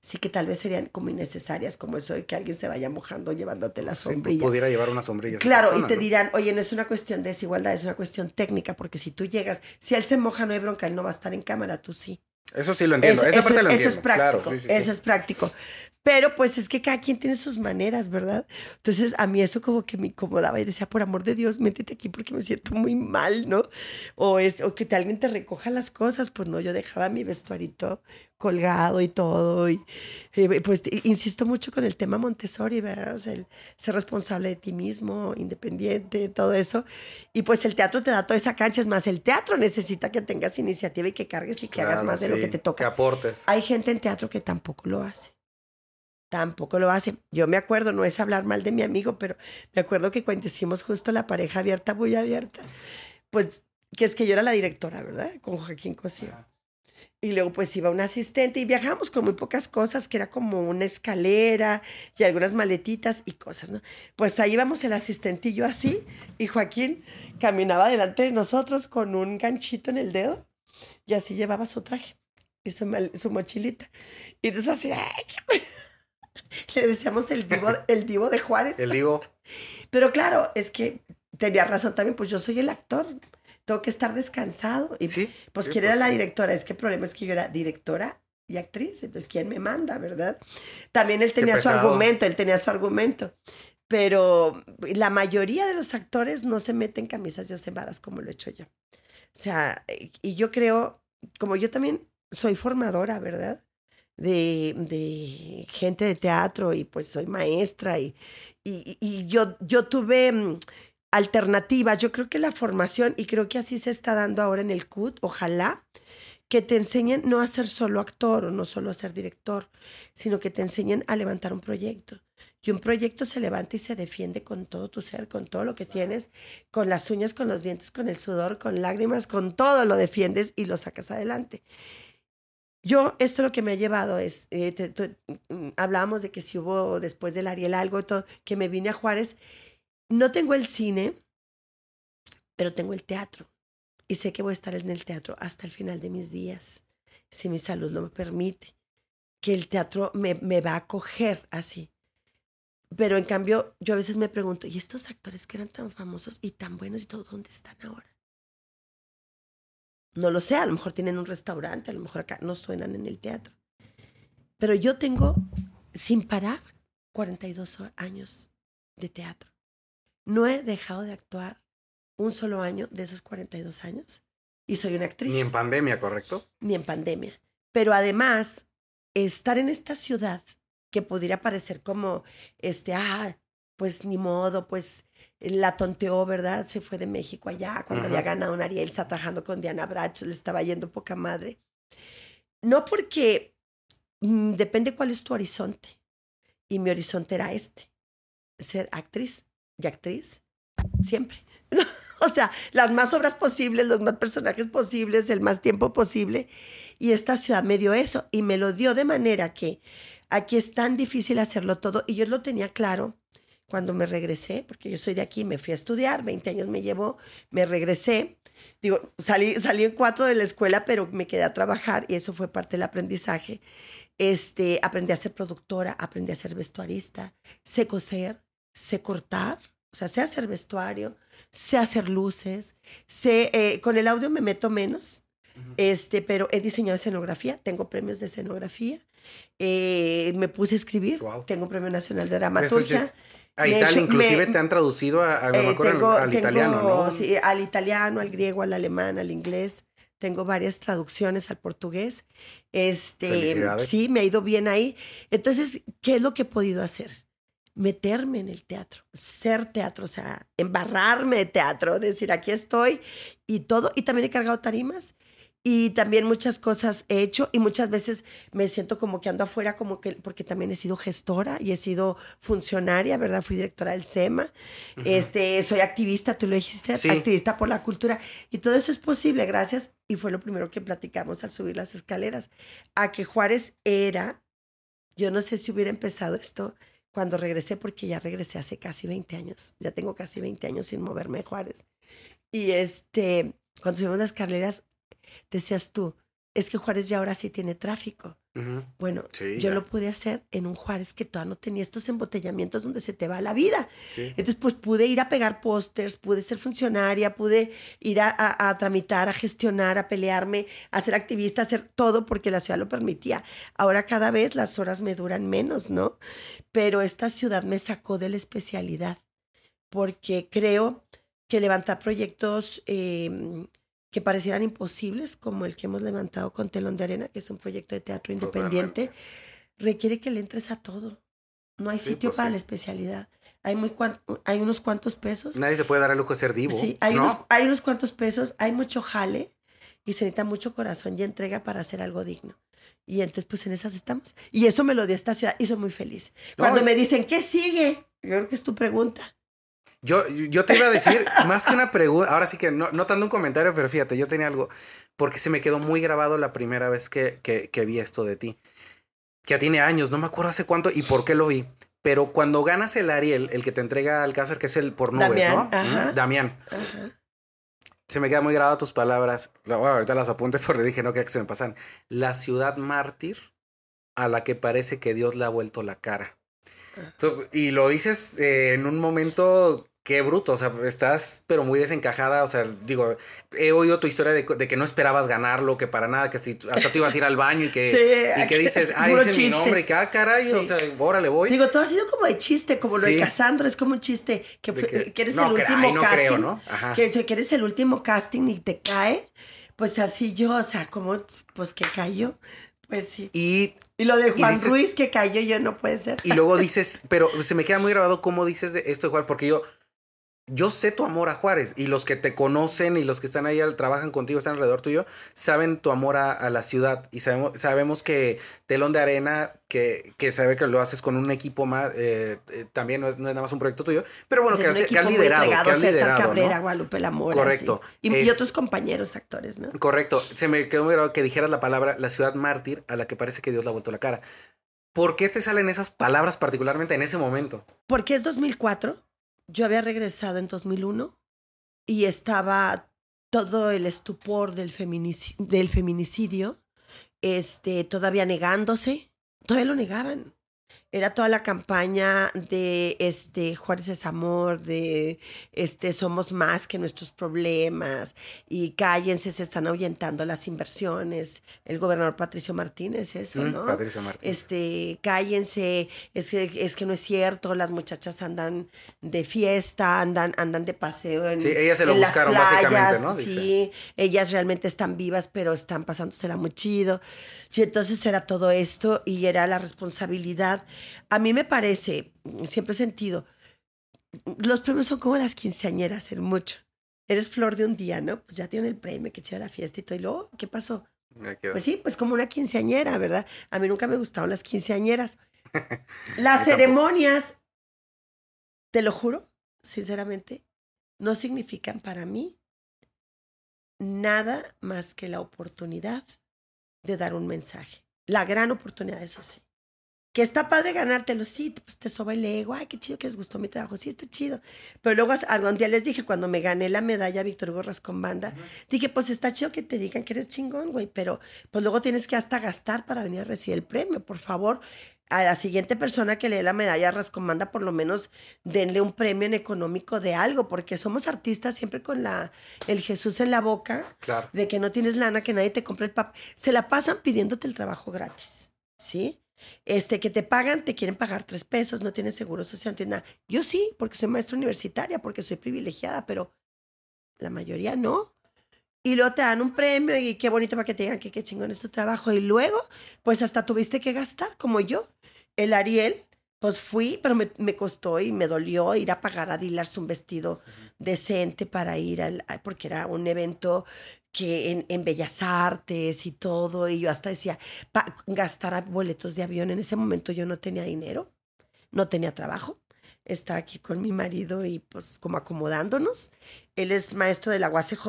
sí que tal vez serían como innecesarias, como eso de que alguien se vaya mojando llevándote la
Sí,
sombrilla.
pudiera llevar una sombrilla.
Claro,
persona,
y te
¿no?
dirán, oye, no es una cuestión de desigualdad, es una cuestión técnica, porque si tú llegas, si él se moja, no hay bronca, él no va a estar en cámara, tú sí.
Eso sí lo entiendo. Esa parte lo entiendo.
Eso es práctico.
Claro, sí, sí,
eso es práctico. Pero pues es que cada quien tiene sus maneras, ¿verdad? Entonces a mí eso como que me incomodaba y decía, por amor de Dios, métete aquí porque me siento muy mal, ¿no? O, es, o que te, alguien te recoja las cosas. Pues no, yo dejaba mi vestuarito colgado y todo. Y pues insisto mucho con el tema Montessori, ¿verdad? O sea, el ser responsable de ti mismo, independiente, todo eso. Y pues el teatro te da toda esa cancha. Es más, el teatro necesita que tengas iniciativa y que cargues y que hagas más de lo que te toca.
Que aportes.
Hay gente en teatro que tampoco lo hace tampoco lo hace. Yo me acuerdo, no es hablar mal de mi amigo, pero me acuerdo que cuando hicimos justo la pareja abierta, muy abierta, pues que es que yo era la directora, ¿verdad? Con Joaquín Cosío. Y luego pues iba un asistente y viajamos con muy pocas cosas, que era como una escalera y algunas maletitas y cosas, ¿no? Pues ahí íbamos el yo así, y Joaquín caminaba delante de nosotros con un ganchito en el dedo y así llevaba su traje y su, su mochilita. Y entonces así, ¡ay! Le decíamos el divo, el divo de Juárez.
El divo.
Pero claro, es que tenía razón también, pues yo soy el actor. Tengo que estar descansado. Y
sí.
Pues quién
pues
era la directora. Es que el problema es que yo era directora y actriz. Entonces, ¿quién me manda, verdad? También él tenía su argumento, él tenía su argumento. Pero la mayoría de los actores no se meten camisas de once varas como lo he hecho yo. O sea, y yo creo, como yo también soy formadora, ¿verdad? De, de, gente de teatro y pues soy maestra y, y, y yo, yo tuve mm, alternativas. Yo creo que la formación, y creo que así se está dando ahora en el CUT, ojalá, que te enseñen no a ser solo actor o no solo a ser director, sino que te enseñen a levantar un proyecto. Y un proyecto se levanta y se defiende con todo tu ser, con todo lo que tienes, con las uñas, con los dientes, con el sudor, con lágrimas, con todo lo defiendes y lo sacas adelante. Yo, esto lo que me ha llevado es, eh, mm, hablábamos de que si hubo después del Ariel algo, todo, que me vine a Juárez. No tengo el cine, pero tengo el teatro. Y sé que voy a estar en el teatro hasta el final de mis días, si mi salud lo me permite. Que el teatro me, me va a acoger así. Pero en cambio, yo a veces me pregunto, ¿y estos actores que eran tan famosos y tan buenos y todo, dónde están ahora? No lo sé, a lo mejor tienen un restaurante, a lo mejor acá no suenan en el teatro. Pero yo tengo, sin parar, 42 años de teatro. No he dejado de actuar un solo año de esos 42 años. Y soy una actriz.
Ni en pandemia, ¿correcto?
Ni en pandemia. Pero además, estar en esta ciudad que pudiera parecer como, este, ah, pues ni modo, pues la tonteó, ¿verdad? Se fue de México allá cuando había ganado un Ariel, está trabajando con Diana Bracho, le estaba yendo poca madre. No porque mm, depende cuál es tu horizonte. Y mi horizonte era este, ser actriz y actriz siempre. o sea, las más obras posibles, los más personajes posibles, el más tiempo posible. Y esta ciudad me dio eso y me lo dio de manera que aquí es tan difícil hacerlo todo y yo lo tenía claro cuando me regresé, porque yo soy de aquí, me fui a estudiar, 20 años me llevó, me regresé. Digo, salí, salí en cuatro de la escuela, pero me quedé a trabajar y eso fue parte del aprendizaje. Este, aprendí a ser productora, aprendí a ser vestuarista, sé coser, sé cortar, o sea, sé hacer vestuario, sé hacer luces, sé, eh, con el audio me meto menos, este, pero he diseñado escenografía, tengo premios de escenografía, eh, me puse a escribir, tengo un premio nacional de dramaturgia.
A Italia, inclusive te han traducido a, eh, al italiano, ¿no?
Sí, al italiano, al griego, al alemán, al inglés. Tengo varias traducciones al portugués. Este, sí, me ha ido bien ahí. Entonces, ¿qué es lo que he podido hacer? Meterme en el teatro, ser teatro, o sea, embarrarme de teatro, decir, aquí estoy y todo. Y también he cargado tarimas y también muchas cosas he hecho y muchas veces me siento como que ando afuera como que porque también he sido gestora y he sido funcionaria, ¿verdad? Fui directora del SEMA. Este, soy activista, tú lo dijiste, activista por la cultura y todo eso es posible gracias y fue lo primero que platicamos al subir las escaleras a que Juárez era yo no sé si hubiera empezado esto cuando regresé porque ya regresé hace casi 20 años. Ya tengo casi 20 años sin moverme de Juárez. Y este, cuando subimos las escaleras decías tú, es que Juárez ya ahora sí tiene tráfico. Bueno, yo lo pude hacer en un Juárez que todavía no tenía estos embotellamientos donde se te va la vida. Entonces, pues pude ir a pegar pósters, pude ser funcionaria, pude ir a, a, tramitar, a gestionar, a pelearme, a ser activista, a hacer todo porque la ciudad lo permitía. Ahora cada vez las horas me duran menos, ¿no? Pero esta ciudad me sacó de la especialidad porque creo que levantar proyectos em, que parecieran imposibles, como el que hemos levantado con Telón de Arena, que es un proyecto de teatro independiente, requiere que le entres a todo. No hay sitio pues para la especialidad. Hay, muy hay unos cuantos pesos.
Nadie se puede dar el lujo de ser divo.
Sí, hay, unos, hay unos cuantos pesos, hay mucho jale y se necesita mucho corazón y entrega para hacer algo digno. Y entonces, pues en esas estamos. Y eso me lo dio esta ciudad y soy muy feliz. Cuando me dicen, ¿qué sigue? Yo creo que es tu pregunta.
Yo, yo te iba a decir, más que una pregunta, ahora sí que no, no tanto un comentario, pero fíjate, yo tenía algo, porque se me quedó muy grabado la primera vez que, que, que vi esto de ti. Que ya tiene años, no me acuerdo hace cuánto y por qué lo vi. Pero cuando ganas el Ariel, el que te entrega Alcázar, que es el por nubes, Damián, ¿no? Damián. Se me quedan muy grabadas tus palabras. ahorita las apunté porque dije, no quería que se me pasan. La ciudad mártir a la que parece que Dios le ha vuelto la cara. Y lo dices eh, en un momento qué bruto, o sea, estás pero muy desencajada, o sea, digo, he oído tu historia de, que no esperabas ganarlo, que para nada, que si hasta te ibas a ir al baño y que, y que dices, ah, ese es mi nombre, y que, ah, caray, o sea, órale, voy.
Digo, todo ha sido como de chiste, como lo de Casandro, es como un chiste, que, que, eres el último no casting, creo, ¿no? Ajá. Que, que eres el último casting y te cae, pues así yo, o sea, como, pues que cayó. Pues sí.
Y,
y lo de Juan Ruiz que cayó yo no puede ser.
Y luego dices, pero se me queda muy grabado cómo dices de esto de Juárez, porque yo, yo sé tu amor a Juárez y los que te conocen y los que están ahí, trabajan contigo, están alrededor tuyo, saben tu amor a, la ciudad y sabemos, sabemos que Telón de Arena, que, que sabe que lo haces con un equipo más, eh, eh, también no es, nada más un proyecto tuyo, pero bueno, que, has, liderado. Que has liderado
Cabrera, Guadalupe Lamora.
Correcto.
Y, otros compañeros actores, ¿no?
Correcto. Se me quedó muy grabado que dijeras la palabra la ciudad mártir a la que parece que Dios le ha vuelto la cara. ¿Por qué te salen esas palabras particularmente en ese momento?
Porque es 2004 yo había regresado en 2001 y estaba todo el estupor del, del feminicidio este, todavía negándose, todavía lo negaban era toda la campaña de este Juárez es amor, de este somos más que nuestros problemas y cállense, se están ahuyentando las inversiones. El gobernador Patricio Martínez, eso, mm, ¿no?
Patricio Martínez.
Este, cállense, es que, es que no es cierto, las muchachas andan de fiesta, andan, andan de paseo en,
sí, ellas se lo buscaron básicamente, ¿no?
Sí, ellas realmente están vivas, pero están pasándosela muy chido. Y entonces era todo esto y era la responsabilidad a mí me parece, siempre he sentido, los premios son como las quinceañeras en mucho. Eres flor de un día, ¿no? Pues ya tienen el premio, que chido la fiesta y todo. Y luego, ¿qué pasó? Pues sí, pues como una quinceañera, ¿verdad? A mí nunca me gustaron las quinceañeras. las ceremonias, te lo juro, sinceramente, no significan para mí nada más que la oportunidad de dar un mensaje. La gran oportunidad, eso sí. Que está padre ganártelo, sí, pues te soba el ego, ay, qué chido que les gustó mi trabajo, sí, está chido. Pero luego algún día les dije, cuando me gané la medalla Víctor Gorras con banda, dije, pues está chido que te digan que eres chingón, güey, pero pues luego tienes que hasta gastar para venir a recibir el premio, por favor. A la siguiente persona que le dé la medalla Rascomanda, por lo menos denle un premio en económico de algo, porque somos artistas siempre con la, el Jesús en la boca,
claro.
de que no tienes lana, que nadie te compre el papel. Se la pasan pidiéndote el trabajo gratis, ¿sí? Este, que te pagan, te quieren pagar tres pesos, no tienes seguro social, no tienes nada. Yo sí, porque soy maestra universitaria, porque soy privilegiada, pero la mayoría no. Y luego te dan un premio y qué bonito para que te digan que qué chingón es tu trabajo. Y luego, pues hasta tuviste que gastar, como yo. El Ariel, pues fui, pero me, me costó y me dolió ir a pagar a Dilars un vestido decente para ir al, porque era un evento que en, Bellas Artes y todo, y yo hasta decía, gastar boletos de avión, en ese momento yo no tenía dinero, no tenía trabajo, estaba aquí con mi marido y pues como acomodándonos, él es maestro de la UACJ,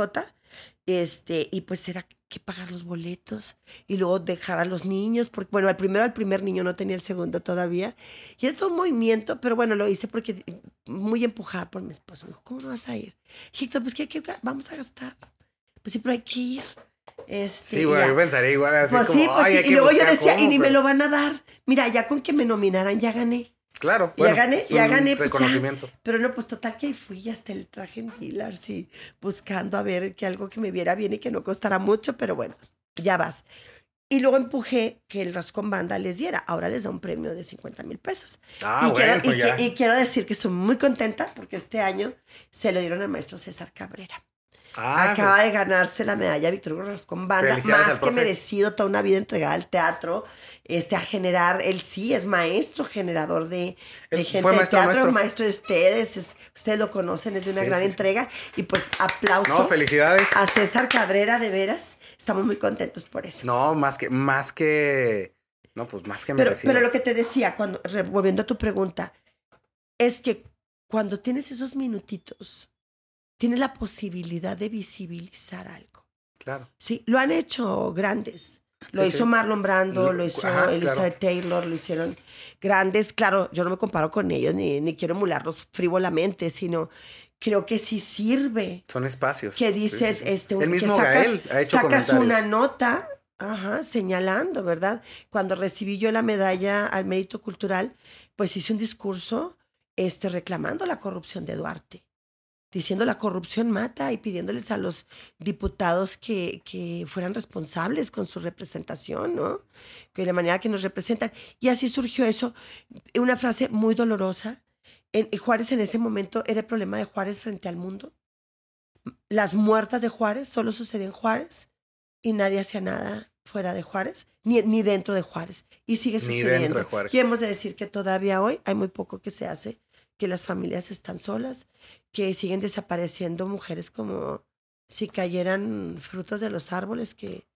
este, y pues era que pagar los boletos y luego dejar a los niños, porque bueno, el primero al primer niño no tenía el segundo todavía, y era todo un movimiento, pero bueno, lo hice porque muy empujada por mi esposo, me dijo, ¿cómo no vas a ir? Héctor, pues ¿qué, qué vamos a gastar? Pues sí, pero hay que ir. Este,
Sí, bueno,
ya.
yo pensaría igual así
Pues
como,
sí, pues
"Ay,
sí.
hay
Y luego yo decía, y
cómo",
ni me lo van a dar. Mira, ya con que me nominaran, ya gané.
Claro,
Ya gané, ya gané. Pues ya.
reconocimiento.
Pero no, pues total que ahí fui y hasta el traje en dealer, sí, buscando a ver que algo que me viera bien y que no costara mucho, pero bueno, ya vas. Y luego empujé que el Rascón Banda les diera. Ahora les da un premio de 50 mil pesos.
Ah,
y,
bueno,
quiero, y
pues
que- y quiero decir que estoy muy contenta porque este año se lo dieron al maestro César Cabrera.
Ah,
Acaba de ganarse la medalla Víctor Hugo Rascón Banda, más que merecido, toda una vida entregada al teatro, este, a generar, él sí es maestro, generador de, gente
fue
de
maestro
teatro,
nuestro.
maestro de ustedes, es- ustedes lo conocen, es de una
Sí,
gran
sí,
entrega, y pues aplauso
No, felicidades.
a César Cabrera, de veras, estamos muy contentos por eso.
No, más que, más que, no, pues más que
pero,
merecido.
pero lo que te decía, cuando, volviendo a tu pregunta, es que cuando tienes esos minutitos, tienes la posibilidad de visibilizar algo.
Claro.
Sí, lo han hecho grandes. Lo
Sí,
hizo
sí.
Marlon Brando,
Lo-
lo hizo
ajá,
Elizabeth Taylor, lo hicieron grandes. Claro, yo no me comparo con ellos ni, ni quiero emularlos frívolamente, sino creo que sí sirve
Son espacios.
que dices,
sí,
este,
El
que sacas,
Gael ha hecho
sacas una nota, ajá, señalando, ¿verdad? Cuando recibí yo la medalla al mérito cultural, pues hice un discurso, este, reclamando la corrupción de Duarte, diciendo la corrupción mata y pidiéndoles a los diputados que, que fueran responsables con su representación, ¿no? Que de la manera que nos representan. Y así surgió eso, una frase muy dolorosa. En, Juárez en ese momento era el problema de Juárez frente al mundo. Las muertas de Juárez solo sucedían en Juárez y nadie hacía nada fuera de Juárez, ni, ni dentro de Juárez. Y sigue
Ni
sucediendo.
dentro de Juárez.
Y hemos de decir que todavía hoy hay muy poco que se hace, que las familias están solas, que siguen desapareciendo mujeres como si cayeran frutos de los árboles que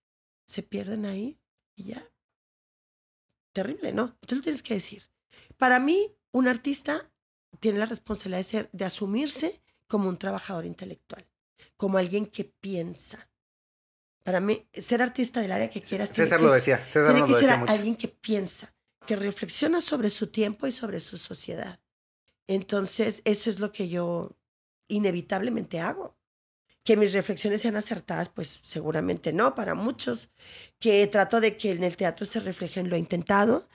se pierden ahí y ya. Terrible, ¿no? Tú lo tienes que decir. Para mí, un artista tiene la responsabilidad de ser, de asumirse como un trabajador intelectual, como alguien que piensa. Para mí, ser artista del área que quieras.
César
que
lo decía, César
tiene que
lo
ser
decía mucho.
alguien que piensa, que reflexiona sobre su tiempo y sobre su sociedad. Entonces, eso es lo que yo inevitablemente hago. Que mis reflexiones sean acertadas, pues seguramente no, para muchos. Que trato de que en el teatro se reflejen, lo he intentado.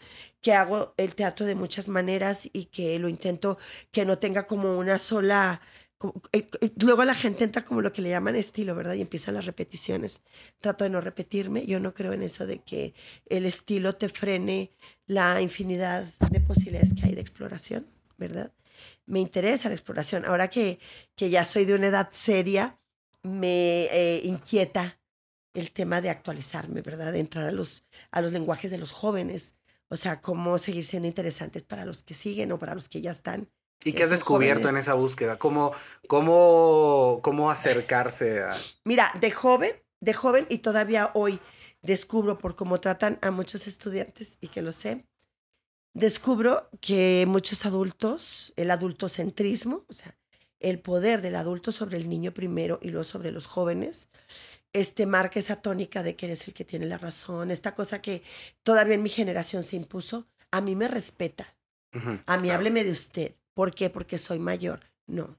Que hago el teatro de muchas maneras y que lo intento que no tenga como una sola. como- eh, eh, luego la gente entra como lo que le llaman estilo, ¿verdad? Y empiezan las repeticiones. Trato de no repetirme. Yo no creo en eso de que el estilo te frene la infinidad de posibilidades que hay de exploración, ¿verdad? Me interesa la exploración. Ahora que, que ya soy de una edad seria, me eh, inquieta el tema de actualizarme, ¿verdad? De entrar a los, a los lenguajes de los jóvenes. O sea, cómo seguir siendo interesantes para los que siguen o para los que ya están.
¿Y qué has
son
descubierto en esa búsqueda? ¿Cómo, cómo, cómo acercarse a...?
Mira, de joven, de joven y todavía hoy descubro por cómo tratan a muchos estudiantes y que lo sé, descubro que muchos adultos, el adultocentrismo, o sea, el poder del adulto sobre el niño primero y luego sobre los jóvenes, este marca esa tónica de que eres el que tiene la razón, esta cosa que todavía en mi generación se impuso, a mí me respeta, a mí
claro.
hábleme de usted. ¿Por qué? Porque soy mayor. No,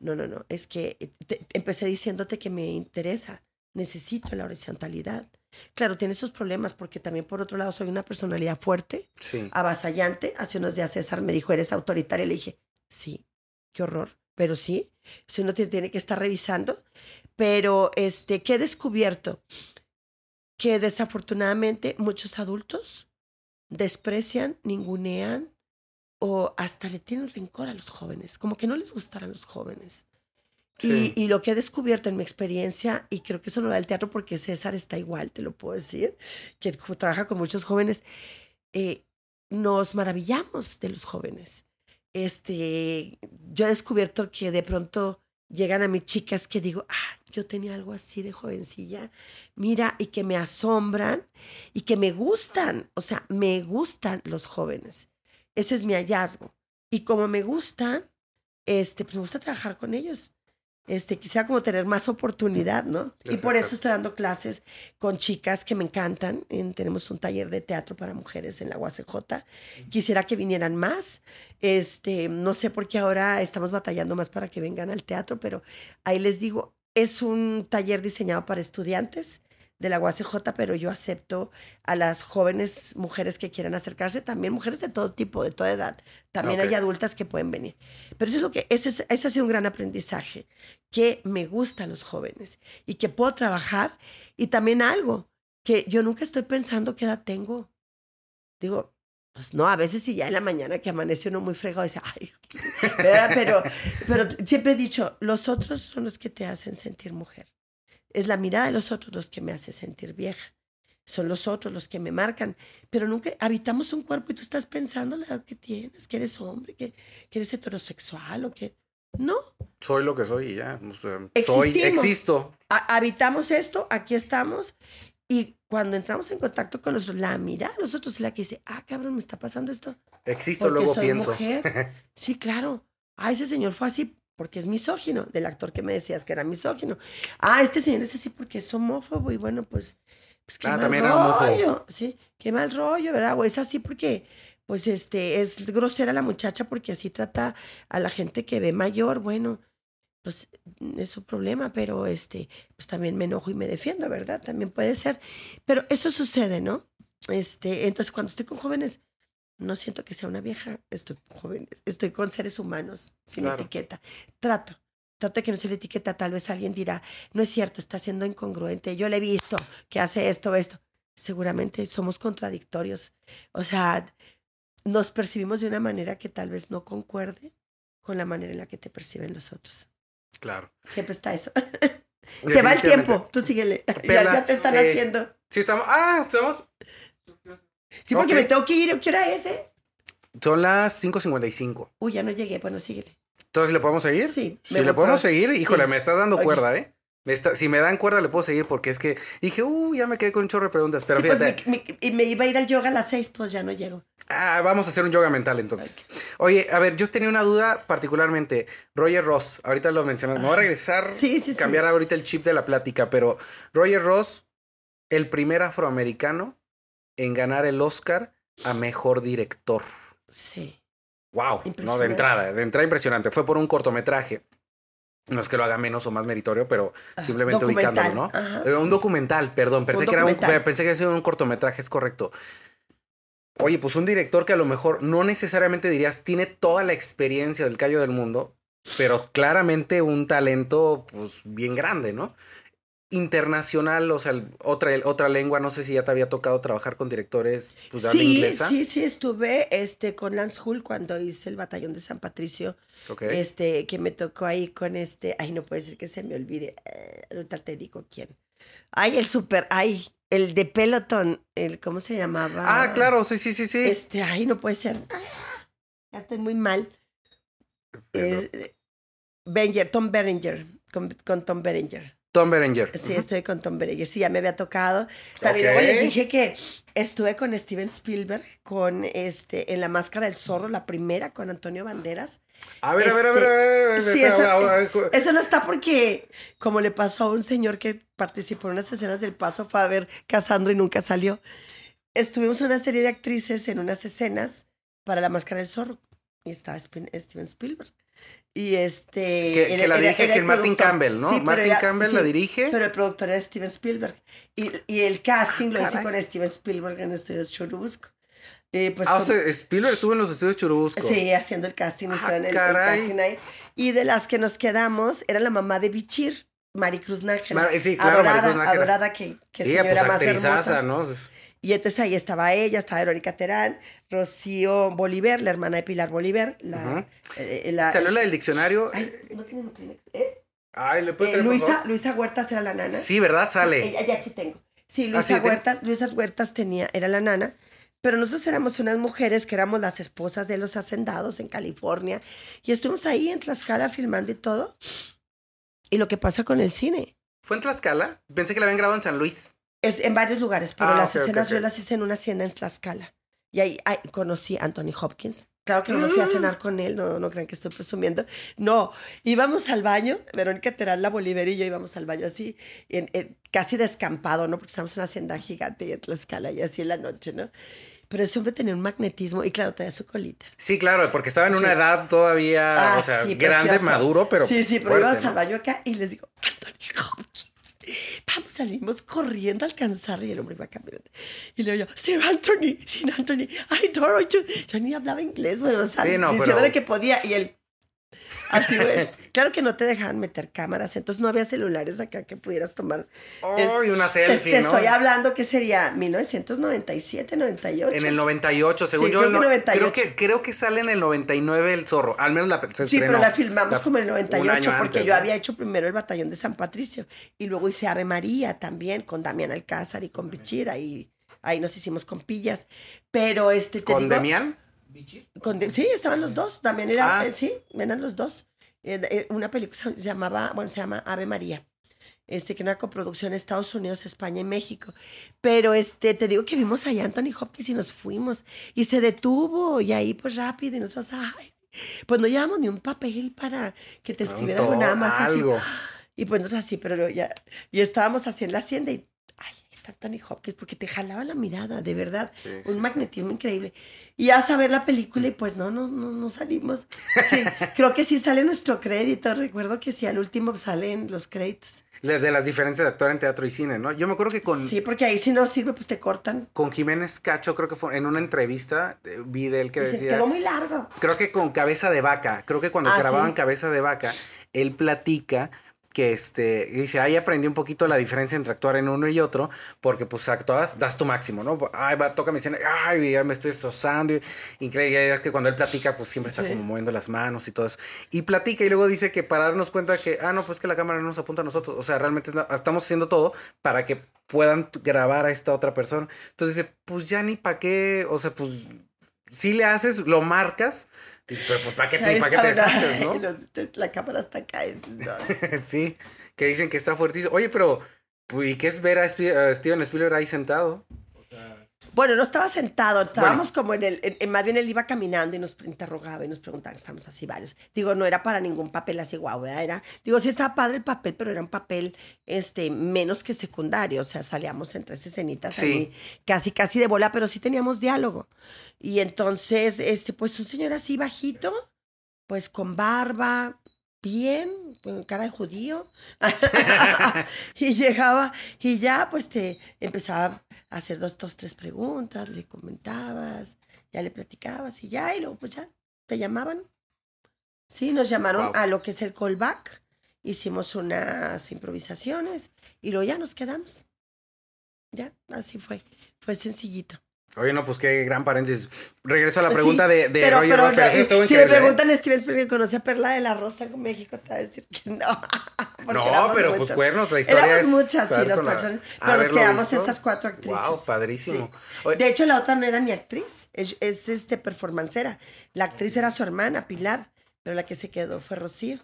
no, no, no. Es que eh, te- empecé diciéndote que me interesa, necesito la horizontalidad. Claro, tiene sus problemas porque también por otro lado soy una personalidad fuerte,
Sí.
avasallante. Hace unos días César me dijo, eres autoritaria. Le dije, sí, qué horror, pero sí, si uno tiene, que estar revisando. Pero, este, ¿qué he descubierto? Que desafortunadamente muchos adultos desprecian, ningunean o hasta le tienen rencor a los jóvenes, como que no les gustarán los jóvenes. Y, y lo que he descubierto en mi experiencia, y creo que eso no va del teatro porque César está igual, te lo puedo decir, que trabaja con muchos jóvenes, eh, nos maravillamos de los jóvenes. Este, yo he descubierto que de pronto llegan a mí chicas que digo, ah, yo tenía algo así de jovencilla, mira, y que me asombran y que me gustan, o sea, me gustan los jóvenes. Ese es mi hallazgo. Y como me gustan, este, pues me gusta trabajar con ellos. Este, quisiera como tener más oportunidad, ¿no? Y por eso estoy dando clases con chicas que me encantan. En- tenemos un taller de teatro para mujeres en la UACJ. Quisiera que vinieran más. Este, no sé por qué ahora estamos batallando más para que vengan al teatro, pero ahí les digo, es un taller diseñado para estudiantes de la UACJ, pero yo acepto a las jóvenes mujeres que quieran acercarse, también mujeres de todo tipo, de toda edad. También hay adultas que pueden venir. Pero eso es lo que, ese, es- ese ha sido un gran aprendizaje, que me gustan los jóvenes y que puedo trabajar. Y también algo, que yo nunca estoy pensando qué edad tengo. Digo, pues no, a veces sí ya en la mañana que amanece uno muy fregado, dice, ay, ¿verdad? pero, pero siempre he dicho, los otros son los que te hacen sentir mujer. Es la mirada de los otros los que me hace sentir vieja. Son los otros los que me marcan. Pero nunca habitamos un cuerpo y tú estás pensando la edad que tienes, que eres hombre, que, que eres heterosexual o que... No,
Soy lo que soy y ya. o sea, soy, existo.
ha- habitamos esto, aquí estamos. Y cuando entramos en contacto con los la mirada de los otros es la que dice, ah, cabrón, me está pasando esto.
Existo,
Porque
luego
soy
pienso.
mujer. Sí, claro. Ah, ese señor fue así porque es misógino, del actor que me decías que era misógino. Ah, este señor es así porque es homófobo y bueno, pues, pues qué
Ah,
mal
también era
rollo. Sí, qué mal rollo, ¿verdad? O es así porque, pues, este, es grosera la muchacha porque así trata a la gente que ve mayor. Bueno, pues es su problema, pero este, pues también me enojo y me defiendo, ¿verdad? También puede ser. Pero eso sucede, ¿no? Este, entonces cuando estoy con jóvenes, no siento que sea una vieja, estoy con jóvenes, estoy con seres humanos, sin
Claro.
etiqueta. Trato, trato de que no se le etiqueta, tal vez alguien dirá, no es cierto, está siendo incongruente, yo le he visto que hace esto, esto. Seguramente somos contradictorios. O sea, nos percibimos de una manera que tal vez no concuerde con la manera en la que te perciben los otros.
Claro.
Siempre está eso. Se va el tiempo, tú síguele. Ya te están
eh,
haciendo.
Sí, estamos. Ah, estamos.
Sí, porque
ok.
me tengo que ir. ¿Qué hora es, eh?
Son las 5.55.
Uy, ya no llegué. Bueno, síguele.
Entonces, ¿le podemos seguir?
Sí,
Si le podemos seguir, híjole,
sí.
me estás dando cuerda, ¿eh? Me está- si me dan cuerda, le puedo seguir porque es que dije, uh, ya me quedé con un chorro de preguntas. Pero
Sí, pues,
fíjate,
y me iba a ir al yoga a las seis, pues ya no llego.
ah, vamos a hacer un yoga mental entonces. Oye, a ver, yo tenía una duda particularmente. Roger Ross, ahorita lo mencionas. Me voy a regresar,
Sí, sí, sí.
cambiar ahorita el chip de la plática, pero Roger Ross, el primer afroamericano en ganar el Oscar a mejor director.
Sí.
Wow, no, de entrada, de entrada impresionante. Fue por un cortometraje. No es que lo haga menos o más meritorio, pero simplemente ubicándolo, ¿no?
ajá.
Eh, un documental, perdón, pensé
Un
que era un, pensé que sido un cortometraje, es correcto. Oye, pues un director que a lo mejor no necesariamente dirías tiene toda la experiencia del callo del mundo, pero claramente un talento pues bien grande, ¿no? Internacional, o sea, otra, otra lengua, no sé si ya te había tocado trabajar con directores pues, de habla
Sí,
inglesa.
sí, sí, estuve este, con Lance Hull cuando hice el batallón de San Patricio,
Ok.
este, que me tocó ahí con este, ay, no puede ser que se me olvide, eh, ahorita te digo quién. Ay, el super, ay, el de Peloton, el, ¿cómo se llamaba?
Ah, claro, sí, sí, sí, sí.
Este, ay, no puede ser. Ah, Ya estoy muy mal.
Pero-
Eh, Berenger, Tom Berenger, con, con Tom Berenger.
Tom Berenger.
Sí, estoy con Tom Berenger. Sí, ya me había tocado. También
Ok.
luego les dije que estuve con Steven Spielberg, con este, en La Máscara del Zorro, la primera, con Antonio Banderas.
A ver, a ver, a ver, a ver, a ver, a ver,
Sí, eso- Eso no está porque, como le pasó a un señor que participó en unas escenas del paso, fue a ver Casandro y nunca salió. Estuvimos una serie de actrices en unas escenas para La Máscara del Zorro. Y estaba Spin- Steven Spielberg. Y este.
Que,
era-
que la dirige
era
que
el
Martin
productor.
Campbell, ¿no?
Sí,
Martin Campbell la dirige.
Pero el productor era Steven Spielberg. Y, y el casting lo hice
caray.
con Steven Spielberg en Estudios Churubusco. Y pues
ah, o sea, Spielberg estuvo en los estudios Churubusco.
Sí, haciendo el casting,
Ah,
el, casting ahí. Y de las que nos quedamos, era la mamá de Bichir, Maricruz Nájera.
Mar- sí, claro,
adorada,
Maricruz Nájera.
adorada que, que
sí,
señora
pues
más hermosa.
¿no?
Y entonces ahí estaba ella, estaba Verónica Terán, Rocío Bolívar, la hermana de Pilar Bolívar. La, eh, la-
Salió la del diccionario.
Ay, ¿no Kleenex? ¿Eh?
Ay, ¿le
Eh, Luisa? Luisa Huertas era la nana.
Sí, ¿verdad? Sale.
Ella, ya aquí tengo. Sí,
Ah,
Luisa
sí,
Huertas, Luisa Huertas tenía, era la nana, pero nosotros éramos unas mujeres que éramos las esposas de los hacendados en California y estuvimos ahí en Tlaxcala filmando y todo. Y lo que pasa con el cine
¿Fue en Tlaxcala? Pensé que la habían grabado en San Luis.
Es en varios lugares, pero
Ah,
las
ok, ok,
escenas
ok.
yo las hice en una hacienda en Tlaxcala. Y ahí, ahí conocí a Anthony Hopkins. Claro que no me fui a cenar con él, no, no crean que estoy presumiendo. No, íbamos al baño, Verónica Terán, la Bolívar y yo íbamos al baño así, en- en- casi descampado, ¿no? Porque estamos en una hacienda gigante y en Tlaxcala y así en la noche, ¿no? Pero ese hombre tenía un magnetismo y claro, tenía su colita.
Sí, claro, porque estaba en una
Sí.
edad todavía,
Ah,
o sea,
sí,
grande, maduro, pero
Sí, sí, pero
fuerte,
íbamos
¿no?
al baño acá y les digo, Anthony Hopkins, vamos salimos corriendo a alcanzarlo y el hombre iba caminando. Y le digo yo, Sir Anthony, Sir Anthony, I adore you. Yo ni hablaba inglés, bueno, o sea,
Sí, no,
diciéndole
pero-
que podía. Y él, así es. claro que no te dejaban meter cámaras, entonces no había celulares acá que pudieras tomar.
Oh, y una
Te,
selfie,
te
¿no?
estoy hablando que sería 1997, 98.
En el 98, según
Sí,
yo.
creo
el
que
no-
98.
Creo que, creo que sale en el 99 el zorro. Al menos la se
Sí, pero la filmamos
La-
como en el
un
98
año
porque
antes,
yo
¿no?
había hecho primero el batallón de San Patricio y luego hice Ave María también con Damián Alcázar y con Bichira y ahí nos hicimos compillas. Pero este te
¿Con
digo, Con sí, estaban los dos. Damián era,
Ah.
eh, sí, eran los dos. Eh, eh, una película se llamaba, bueno, se llama Ave María. Este, que era una coproducción de Estados Unidos, España y México. Pero este, te digo que vimos allá a Anthony Hopkins y nos fuimos. Y se detuvo, y ahí pues rápido, y nosotros, ay. Pues no llevamos ni un papel para que te escribiera algo,
to-
nada más
algo.
así. Y pues no así, pero ya. Y estábamos así en la hacienda y. Ay, ahí está Anthony Hopkins, porque te jalaba la mirada, de verdad.
Sí,
un
sí, sí.
magnetismo increíble. Y a saber la película y pues no, no, no, no salimos. Sí, creo que sí sale nuestro crédito. Recuerdo que sí, al último salen los créditos.
De, de las diferencias de actuar en teatro y cine, ¿no? Yo me acuerdo que con,
Sí, porque ahí si no sirve, pues te cortan.
con Jiménez Cacho, creo que fue en una entrevista, eh, vi de él que
Y se
decía.
quedó muy largo.
Creo que con cabeza de vaca. Creo que cuando
Ah,
grababan
sí.
cabeza de vaca, él platica que este, dice, ahí aprendí un poquito la diferencia entre actuar en uno y otro, porque pues actuabas, das tu máximo, ¿no? Ay, va, toca mi escena, ay, ya me estoy destrozando. y- Increíble, es que cuando él platica, pues siempre está
Sí.
como moviendo las manos y todo eso. Y platica y luego dice que para darnos cuenta que, ah, no, pues que la cámara no nos apunta a nosotros. O sea, realmente estamos haciendo todo para que puedan grabar a esta otra persona. Entonces dice, pues ya ni para qué, o sea, pues si le haces, lo marcas, dices, pero pues para qué, te, ¿para qué te deshaces, ¿no?
La cámara está acá. no.
sí, que dicen que está fuertísimo. Oye, pero, ¿y qué es ver a Steven Spielberg ahí sentado?
Bueno, no estaba sentado, estábamos como en el, en- en- más bien él iba caminando y nos interrogaba y nos preguntaba, estamos así varios. Digo, no era para ningún papel así guau, ¿verdad? Era, digo, sí estaba padre el papel, pero era un papel este, menos que secundario, o sea, salíamos en tres escenitas
Sí.
ahí, casi, casi de bola, pero sí teníamos diálogo. Y entonces, este, pues un señor así bajito, pues con barba, bien, con cara de judío. y llegaba y ya pues te empezaba a hacer dos, dos, tres preguntas, le comentabas, ya le platicabas y ya, y luego pues ya te llamaban. Sí, nos llamaron
Wow.
a lo que es el callback, hicimos unas improvisaciones y luego ya nos quedamos. Ya, así fue, fue sencillito.
Oye, no, pues qué gran paréntesis. Regreso a la
Sí,
pregunta de, de
pero,
Roger
pero
eso estuvo
si me
increíble, ¿eh?
preguntan a Steven Spielberg, ¿conoce a Perla de la Rosa en México? Te va a decir que no.
No, pero pues cuernos, la historia
Éramos
es
muchas, sí, los
con
personajes, pero nos quedamos
visto.
esas cuatro actrices.
Wow, padrísimo.
Sí. De hecho, la otra no era ni actriz, es, es, este performancera. La actriz era su hermana, Pilar, pero la que se quedó fue Rocío.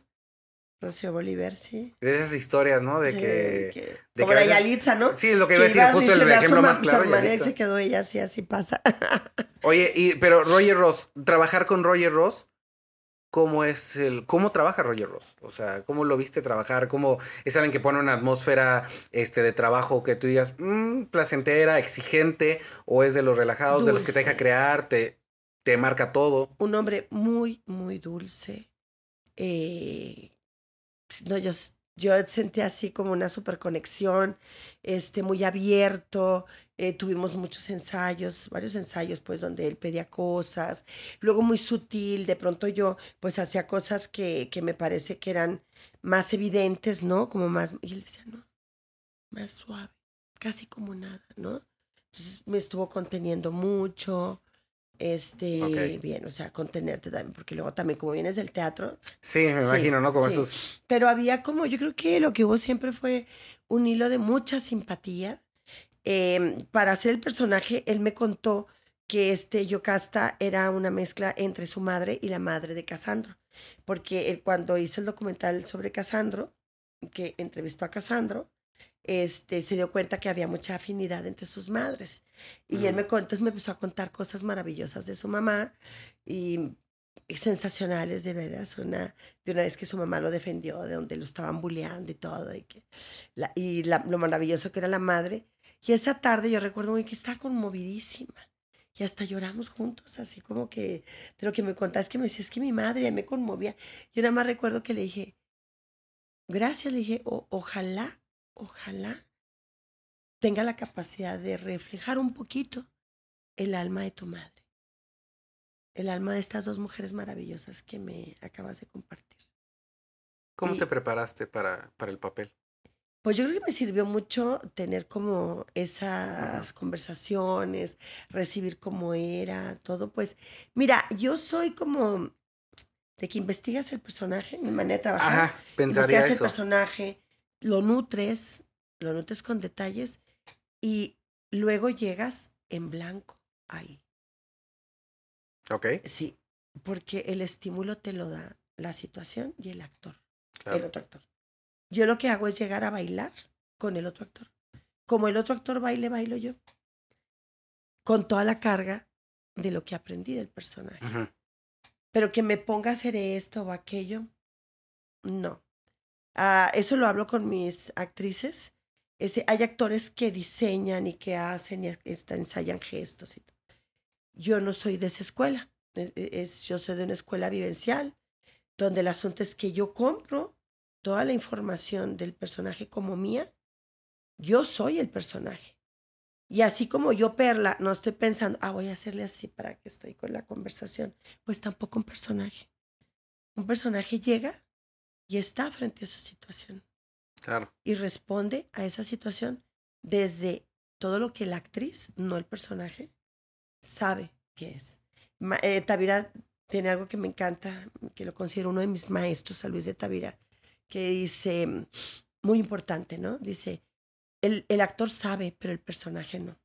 Rocío Bolívar, sí.
de esas historias, ¿no? De
Sí,
que...
que-
de
como
que
la
veces-
Yalitza, ¿no?
Sí, es lo que iba a decir, justo el ejemplo más claro,
se quedó ella así, así pasa.
Oye, y, pero Roger Ross, trabajar con Roger Ross, ¿cómo es el, cómo trabaja Roger Ross? O sea, ¿cómo lo viste trabajar? ¿Cómo es alguien que pone una atmósfera este, de trabajo que tú digas, "Mm, placentera, exigente, o es de los relajados, de los que te deja crear, te, te marca todo?
un hombre muy, muy dulce. Eh, no, yo, yo sentí así como una super conexión, este, muy abierto. eh, tuvimos muchos ensayos, varios ensayos, pues, donde él pedía cosas. Luego muy sutil, de pronto yo, pues, hacía cosas que, que me parece que eran más evidentes, ¿no? Como más, y él decía, no, más suave, casi como nada, ¿no? Entonces me estuvo conteniendo mucho. Este, bien, o sea, contenerte también, porque luego también, como vienes del teatro,
Sí, me
Sí,
imagino, ¿no? Como
sí.
esos...
pero había como, yo creo que lo que hubo siempre fue un hilo de mucha simpatía. Em, para hacer el personaje, él me contó que este Yocasta era una mezcla entre su madre y la madre de Casandro, porque él cuando hizo el documental sobre Casandro, que entrevistó a Casandro, este, se dio cuenta que había mucha afinidad entre sus madres. Y él me contó, me empezó a contar cosas maravillosas de su mamá y, sensacionales de veras. Una, de una vez que su mamá lo defendió, de donde lo estaban bulleando y todo, y, que la, y la- lo maravilloso que era la madre. Y esa tarde yo recuerdo muy que estaba conmovidísima. Y hasta lloramos juntos, así como que de lo que me contás que me decía, es que mi madre me conmovía. Yo nada más recuerdo que le dije, gracias, le dije, "O- ojalá, ojalá tenga la capacidad de reflejar un poquito el alma de tu madre, el alma de estas dos mujeres maravillosas que me acabas de compartir.
¿Cómo te preparaste para, para el papel?
Pues yo creo que me sirvió mucho tener como esas conversaciones, recibir cómo era, todo. Pues, mira, yo soy como de que investigas el personaje, mi manera de trabajar. Ajá,
pensaría
investigas el personaje, lo nutres, lo nutres con detalles y luego llegas en blanco ahí.
Ok.
Sí, porque el estímulo te lo da la situación y el actor, el otro actor. Yo lo que hago es llegar a bailar con el otro actor. Como el otro actor baile, bailo yo. Con toda la carga de lo que aprendí del personaje. Pero que me ponga a hacer esto o aquello, no. Ah, eso lo hablo con mis actrices. Ese, hay actores que diseñan y que hacen y ensayan gestos. Y Yo no soy de esa escuela. es, yo soy de una escuela vivencial, donde el asunto es que yo compro toda la información del personaje como mía, yo soy el personaje. Y así como yo, Perla, no estoy pensando, ah, voy a hacerle así para que estoy con la conversación, pues tampoco un personaje. Un personaje llega y está frente a su situación.
Claro.
Y responde a esa situación desde todo lo que la actriz, no el personaje, sabe que es. Eh, Tavira tiene algo que me encanta, que lo considero uno de mis maestros, a Luis de Tavira, que dice, muy importante, ¿no? Dice, el, el actor sabe, pero el personaje no.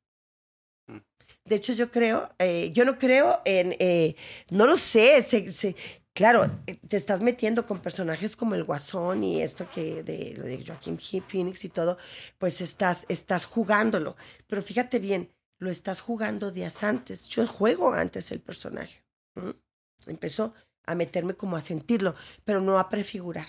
Mm. De hecho, yo creo, eh, yo no creo en, eh, no lo sé, se, claro, eh, te estás metiendo con personajes como el Guasón y esto que de lo de Joaquín Phoenix y todo, pues estás, estás jugándolo. Pero fíjate bien, lo estás jugando días antes. Yo juego antes el personaje. Empezó a meterme como a sentirlo, pero no a prefigurar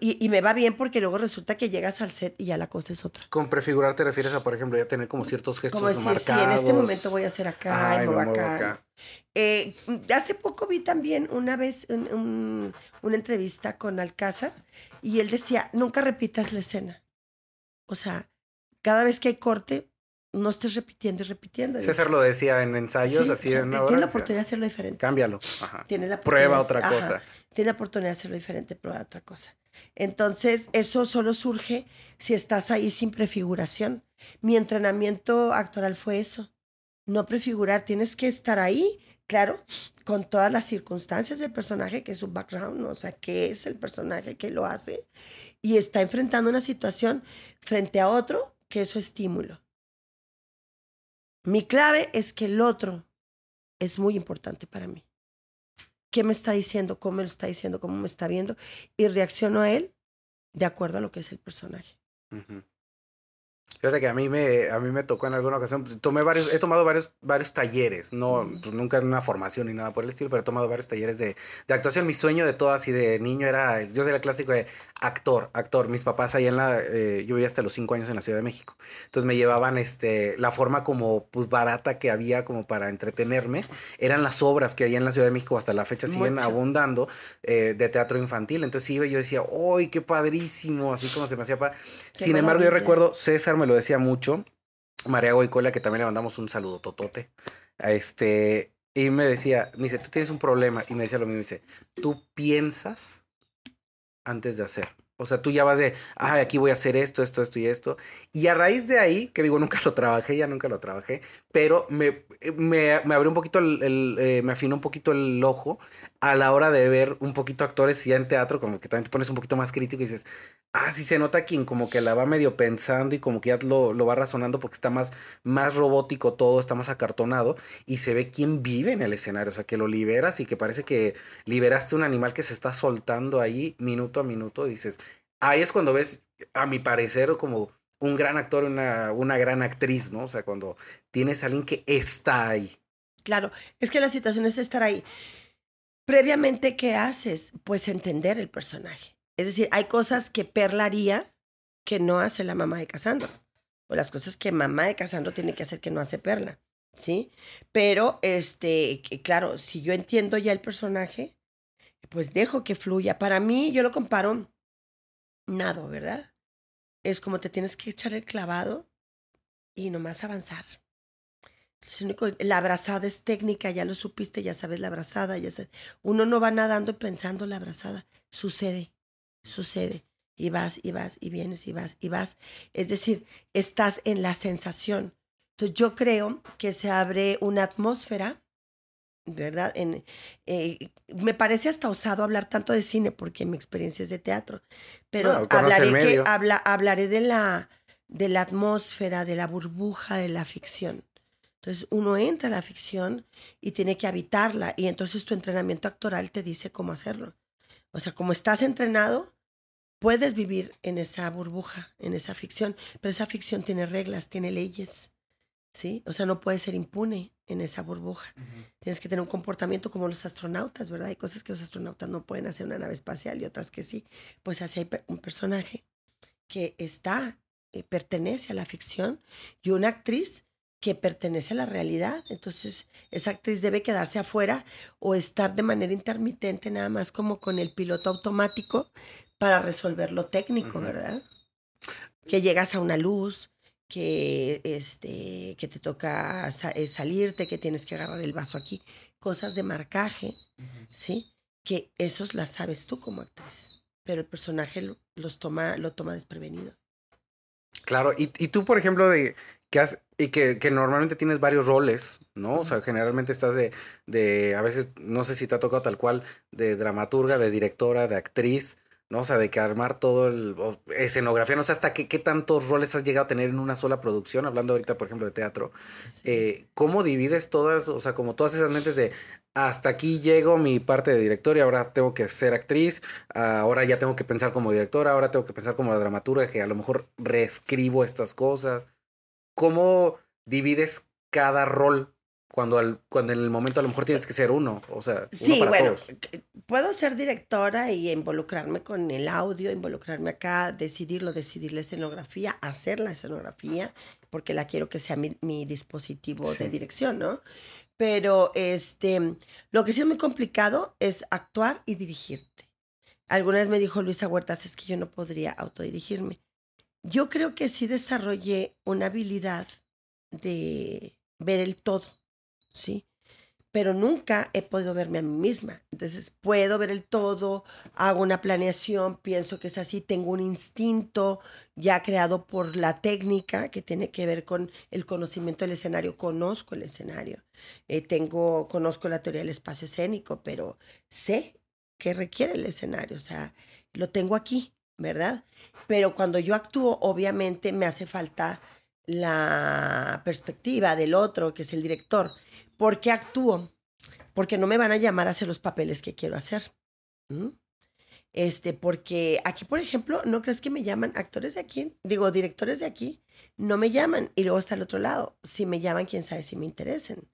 y, y, me va bien porque luego resulta que llegas al set y ya la cosa es otra.
Con prefigurar te refieres a, por ejemplo, ya tener como ciertos gestos
como decir,
marcados.
Sí, en este momento voy a hacer acá y me voy acá. Eh, hace poco vi también una vez un, una entrevista con Alcázar y él decía, nunca repitas la escena. O sea, cada vez que hay corte, no estés repitiendo y repitiendo.
César lo decía en ensayos, así en
una Tienes la oportunidad de hacerlo diferente.
Cámbialo.
Tienes la
prueba otra cosa.
Tienes la oportunidad de hacerlo diferente, prueba otra cosa. Entonces, eso solo surge si estás ahí sin prefiguración. Mi entrenamiento actoral fue eso. No prefigurar, tienes que estar ahí, claro, con todas las circunstancias del personaje, que es su background, o sea, qué es el personaje que lo hace, y está enfrentando una situación frente a otro que es su estímulo. Mi clave es que el otro es muy importante para mí. ¿Qué me está diciendo? ¿Cómo me lo está diciendo? ¿Cómo me está viendo? Y reacciono a él de acuerdo a lo que es el personaje.
Fíjate que a mí me, a mí me tocó en alguna ocasión, tomé varios, he tomado varios, varios talleres, no, pues nunca en una formación ni nada por el estilo, pero he tomado varios talleres de, de actuación. Mi sueño de todas y de niño era, yo soy el clásico de actor, actor. Mis papás ahí en la, eh, yo vivía hasta los cinco años en la Ciudad de México. Entonces me llevaban, este, la forma como, pues barata que había como para entretenerme, eran las obras que había en la Ciudad de México, hasta la fecha siguen abundando, eh, de teatro infantil. Entonces iba y yo decía, ¡ay, qué padrísimo! Así como se me hacía. Sin embargo, yo recuerdo, César me lo decía mucho. María Goicola, que también le mandamos un saludo totote. A este, y me decía, me dice, tú tienes un problema. Y me decía lo mismo, dice, tú piensas antes de hacer. O sea, tú ya vas de, ah, aquí voy a hacer esto, esto, esto y esto. Y a raíz de ahí, que digo, nunca lo trabajé, ya nunca lo trabajé, pero me, me, me abrió un poquito, el, eh, me afinó un poquito el ojo a la hora de ver un poquito actores ya en teatro, como que también te pones un poquito más crítico y dices, ah, sí se nota quien como que la va medio pensando y como que ya lo, lo va razonando porque está más, más robótico todo, está más acartonado y se ve quién vive en el escenario, o sea, que lo liberas y que parece que liberaste un animal que se está soltando ahí minuto a minuto, dices, ahí es cuando ves, a mi parecer, como un gran actor, una, una gran actriz, ¿no? O sea, cuando tienes a alguien que está ahí.
Claro, es que la situación es estar ahí. Previamente, ¿qué haces? Pues entender el personaje. Es decir, hay cosas que Perla haría que no hace la mamá de Casandro. O las cosas que mamá de Casandro tiene que hacer que no hace Perla. ¿Sí? Pero, este, claro, si yo entiendo ya el personaje, pues dejo que fluya. Para mí, yo lo comparo nado, ¿verdad? es como te tienes que echar el clavado y nomás avanzar. la abrazada es técnica, ya lo supiste, ya sabes la abrazada, ya Uno no va nadando pensando la abrazada. Sucede, sucede. Y vas, y vas, y vienes, y vas, y vas. Es decir, estás en la sensación. Entonces yo creo que se abre una atmósfera ¿verdad? En, eh, me parece hasta osado hablar tanto de cine porque mi experiencia es de teatro, pero hablaré, que, habla, hablaré de la, de la atmósfera, de la burbuja de la ficción. Entonces uno entra a la ficción y tiene que habitarla y entonces tu entrenamiento actoral te dice cómo hacerlo. O sea, como estás entrenado, puedes vivir en esa burbuja, en esa ficción, pero esa ficción tiene reglas, tiene leyes, ¿sí? O sea, no puedes ser impune en esa burbuja. Tienes que tener un comportamiento como los astronautas, ¿verdad? Hay cosas que los astronautas no pueden hacer en una nave espacial y otras que sí. Pues así hay un personaje que está, eh, pertenece a la ficción y una actriz que pertenece a la realidad. Entonces, esa actriz debe quedarse afuera o estar de manera intermitente, nada más como con el piloto automático para resolver lo técnico, ¿verdad? Que llegas a una luz, que, este, que te toca eh, salirte, que tienes que agarrar el vaso aquí, cosas de marcaje, ¿sí? Que esos las sabes tú como actriz, pero el personaje los toma, lo toma desprevenido.
Claro, y, y tú, por ejemplo, de que has, y que, que, normalmente tienes varios roles, ¿no? O sea, generalmente estás de, de, a veces, no sé si te ha tocado tal cual, de dramaturga, de directora, de actriz, ¿no? O sea, de que armar todo el escenografía, no sé hasta qué, qué tantos roles has llegado a tener en una sola producción, hablando ahorita, por ejemplo, de teatro. Eh, ¿Cómo divides todas, o sea, como todas esas mentes de hasta aquí llego mi parte de director y ahora tengo que ser actriz, ahora ya tengo que pensar como directora, ahora tengo que pensar como la dramaturga, que a lo mejor reescribo estas cosas? ¿Cómo divides cada rol cuando, al, cuando en el momento a lo mejor tienes que ser uno, o sea,
sí, bueno, puedo ser directora y involucrarme con el audio, involucrarme acá, decidirlo, decidir la escenografía, hacer la escenografía, porque la quiero que sea mi, mi dispositivo de dirección, ¿no? Pero este, lo que sí es muy complicado es actuar y dirigirte. Alguna vez me dijo Luisa Huertas, es que yo no podría autodirigirme. Yo creo que sí desarrollé una habilidad de ver el todo ¿sí? Pero nunca he podido verme a mí misma. Entonces puedo ver el todo, hago una planeación, pienso que es así, tengo un instinto ya creado por la técnica que tiene que ver con el conocimiento del escenario. Conozco el escenario, eh, tengo, conozco la teoría del espacio escénico, pero sé qué requiere el escenario, o sea, lo tengo aquí, ¿verdad? Pero cuando yo actúo, obviamente me hace falta la perspectiva del otro, que es el director. ¿Por qué actúo? Porque no me van a llamar a hacer los papeles que quiero hacer. Este, porque aquí, por ejemplo, ¿no crees que me llaman actores de aquí? Digo, directores de aquí, no me llaman. Y luego está el otro lado. Si me llaman, quién sabe si me interesen.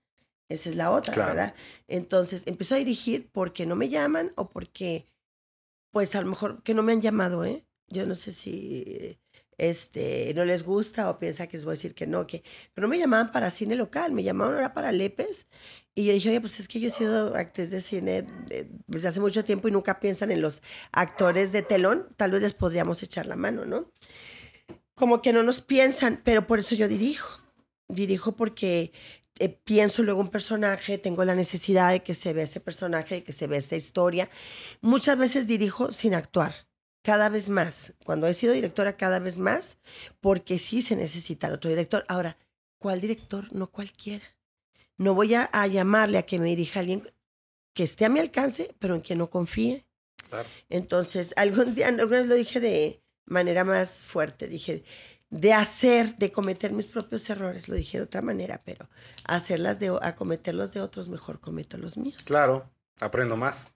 Esa es la otra, ¿verdad? Entonces, empiezo a dirigir porque no me llaman o porque, pues a lo mejor que no me han llamado, ¿eh? Yo no sé si este, no les gusta o piensa que les voy a decir que no, que, pero no me llamaban para cine local, me llamaban ahora para Lepes. Y yo dije, oye, pues es que yo he sido actriz de cine desde hace mucho tiempo y nunca piensan en los actores de telón, tal vez les podríamos echar la mano, ¿no? Como que no nos piensan, pero por eso yo dirijo. Dirijo porque eh, pienso luego un personaje, tengo la necesidad de que se vea ese personaje, de que se vea esa historia. Muchas veces dirijo sin actuar cada vez más, cuando he sido directora cada vez más, porque sí se necesita otro director. Ahora, ¿cuál director? No cualquiera. No voy a, llamarle a que me dirija alguien que esté a mi alcance, pero en quien no confíe. Entonces, algún día, alguna vez lo dije de manera más fuerte, dije, de hacer, de cometer mis propios errores, lo dije de otra manera, pero hacerlas de, a cometerlos de otros, mejor cometo los míos.
Claro. Aprendo más.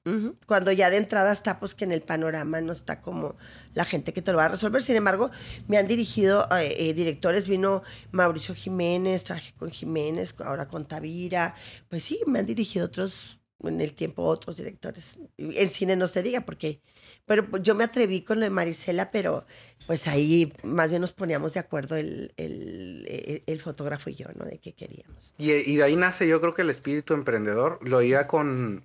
Cuando ya de entrada está, pues que en el panorama no está como la gente que te lo va a resolver. Sin embargo, me han dirigido eh, eh, directores, vino Mauricio Jiménez, traje con Jiménez, ahora con Tavira. Pues sí, me han dirigido otros, en el tiempo otros directores. En cine no se diga, porque, pero yo me atreví con lo de Marisela, pero pues ahí más bien nos poníamos de acuerdo el, el, el, fotógrafo y yo, ¿no? De qué queríamos.
Y, y, de ahí nace yo creo que el espíritu emprendedor. Lo iba con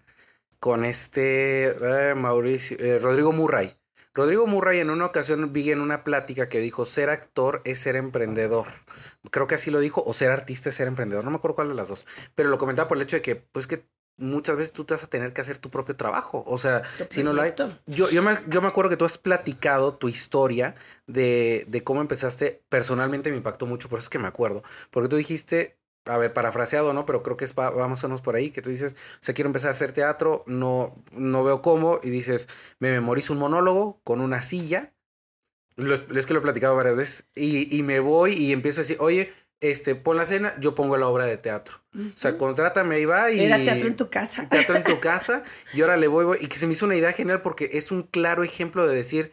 con este eh, Mauricio, eh, Rodrigo Murray. Rodrigo Murray en una ocasión vi en una plática que dijo, ser actor es ser emprendedor. Creo que así lo dijo, o ser artista es ser emprendedor. No me acuerdo cuál de las dos. Pero lo comentaba por el hecho de que, pues que muchas veces tú te vas a tener que hacer tu propio trabajo. O sea, si no lo hay. Yo, yo, me, yo me acuerdo que tú has platicado tu historia de, de cómo empezaste. Personalmente me impactó mucho, por eso es que me acuerdo. Porque tú dijiste, a ver, parafraseado, ¿no? Pero creo que es vamos a por ahí, que tú dices, o sea, quiero empezar a hacer teatro, no, no veo cómo, y dices, me memorizo un monólogo con una silla, es que lo he platicado varias veces, y, y, me voy y empiezo a decir, oye, este, pon la cena, yo pongo la obra de teatro. O sea, contrátame y va y...
Era teatro en tu casa.
Teatro en tu casa, y ahora le voy, voy, y que se me hizo una idea genial porque es un claro ejemplo de decir,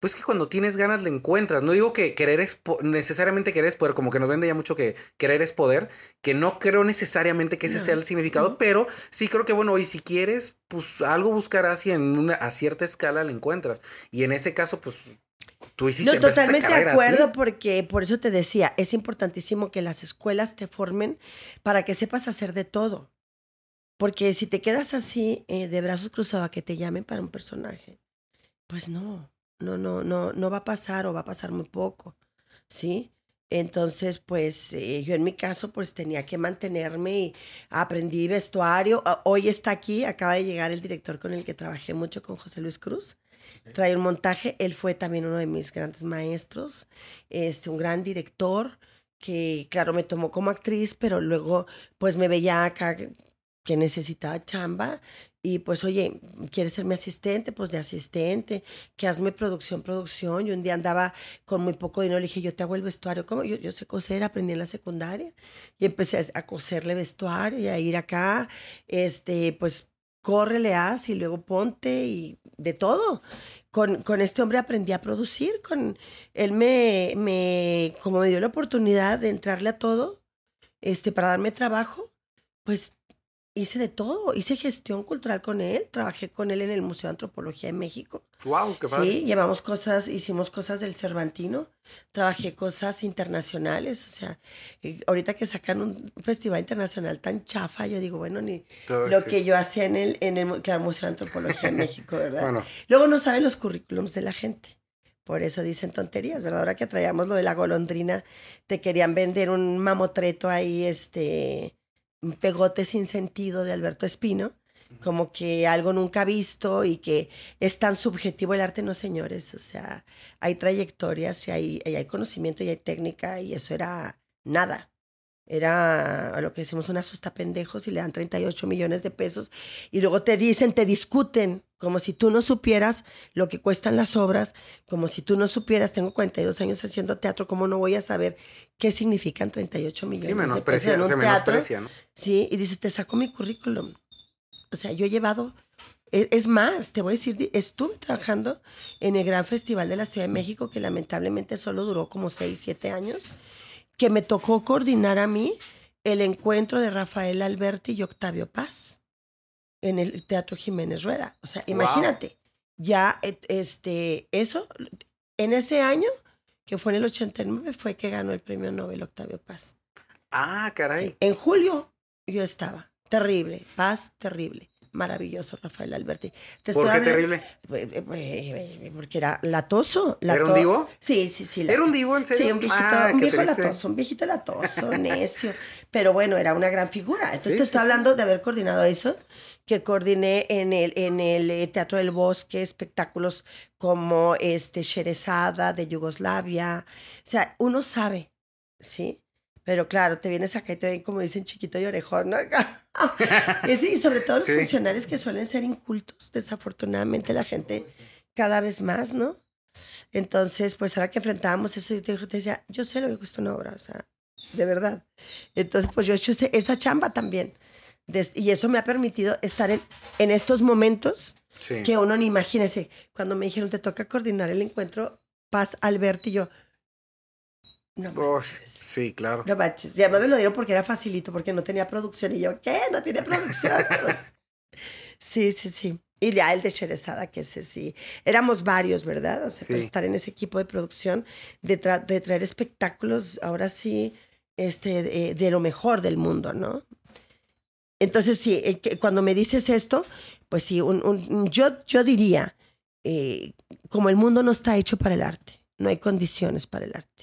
pues que cuando tienes ganas le encuentras. No digo que querer es necesariamente querer es poder, como que nos vende ya mucho que querer es poder, que no creo necesariamente que ese sea el significado, pero sí creo que bueno, y si quieres, pues algo buscarás y en una a cierta escala le encuentras. Y en ese caso, pues tú hiciste
No, totalmente de acuerdo porque por eso te decía, es importantísimo que las escuelas te formen para que sepas hacer de todo. Porque si te quedas así eh, de brazos cruzados a que te llamen para un personaje, pues no no, no, no, no va a pasar o va a pasar muy poco, ¿sí? Entonces, pues eh, yo en mi caso, pues tenía que mantenerme y aprendí vestuario. Hoy está aquí, acaba de llegar el director con el que trabajé mucho, con José Luis Cruz. Trae un montaje, él fue también uno de mis grandes maestros, este, un gran director que, claro, me tomó como actriz, pero luego, pues me veía acá que necesitaba chamba y pues, oye, ¿quieres ser mi asistente? Pues de asistente, que hazme producción, producción. Yo un día andaba con muy poco dinero, le dije, yo te hago el vestuario. ¿Cómo? Yo, yo sé coser, aprendí en la secundaria. Y empecé a, coserle vestuario y a ir acá, este, pues, córrele, haz y luego ponte y de todo. Con, con, este hombre aprendí a producir, con él me, me, como me dio la oportunidad de entrarle a todo, este, para darme trabajo, pues hice de todo. Hice gestión cultural con él, trabajé con él en el Museo de Antropología de México.
¡Wow! ¡Qué padre!
Sí, llevamos cosas, hicimos cosas del Cervantino, trabajé cosas internacionales. O sea, ahorita que sacan un festival internacional tan chafa, yo digo, bueno, ni lo que yo hacía en el, en el Museo de Antropología de México, ¿verdad? bueno. Luego no saben los currículums de la gente. Por eso dicen tonterías, ¿verdad? Ahora que traíamos lo de la golondrina, te querían vender un mamotreto ahí, este, un pegote sin sentido de Alberto Espino, como que algo nunca visto y que es tan subjetivo el arte, no señores, o sea, hay trayectorias y hay, hay conocimiento y hay técnica y eso era nada. Era lo que decimos una pendejos y le dan 38 millones de pesos y luego te dicen, te discuten, como si tú no supieras lo que cuestan las obras, como si tú no supieras, tengo 42 años haciendo teatro, ¿cómo no voy a saber qué significan 38 millones
sí, menosprecia, de pesos? se menosprecia, ¿no?
Sí, y dices, te saco mi currículum. O sea, yo he llevado, e, es, más, te voy a decir, estuve trabajando en el Gran Festival de la Ciudad de México, que lamentablemente solo duró como 6, 7 años que me tocó coordinar a mí el encuentro de Rafael Alberti y Octavio Paz en el Teatro Jiménez Rueda. O sea, imagínate, ya este, eso, en ese año, que fue en el 89, fue que ganó el premio Nobel Octavio Paz.
Ah, caray.
en julio yo estaba. Terrible, Paz, terrible maravilloso Rafael Alberti.
¿Por qué terrible?
Eh, eh, eh, porque era latoso.
¿Era un divo?
Sí, sí, sí.
¿Era un divo, en serio?
Sí, un viejito, ah, un viejo latoso, un viejito latoso, necio. Pero bueno, era una gran figura. Entonces te estoy hablando de haber coordinado eso, que coordiné en el, en el Teatro del Bosque espectáculos como este Sherezada de Yugoslavia. O sea, uno sabe, ¿sí? Pero claro, te vienes acá y te ven como dicen chiquito y orejón, ¿no? y sí, sobre todo los funcionarios que suelen ser incultos, desafortunadamente la gente cada vez más, ¿no? Entonces, pues ahora que enfrentábamos eso, yo te, decía, yo sé lo que cuesta una obra, o sea, de verdad. Entonces, pues yo he hecho esa chamba también. y eso me ha permitido estar en, en estos momentos que uno ni imagínese. Cuando me dijeron, te toca coordinar el encuentro Paz Alberti, y yo,
no sí, claro.
No manches. Ya me lo dieron porque era facilito, porque no tenía producción. Y yo, ¿qué? ¿No tiene producción? Pues, sí, sí, sí. Y ya el de Cherezada, que ese sí. Éramos varios, ¿verdad? O sea, estar en ese equipo de producción, de, de traer espectáculos, ahora sí, este, de, lo mejor del mundo, ¿no? Entonces, sí, eh, cuando me dices esto, pues sí, un, un, yo, yo diría eh, como el mundo no está hecho para el arte, no hay condiciones para el arte.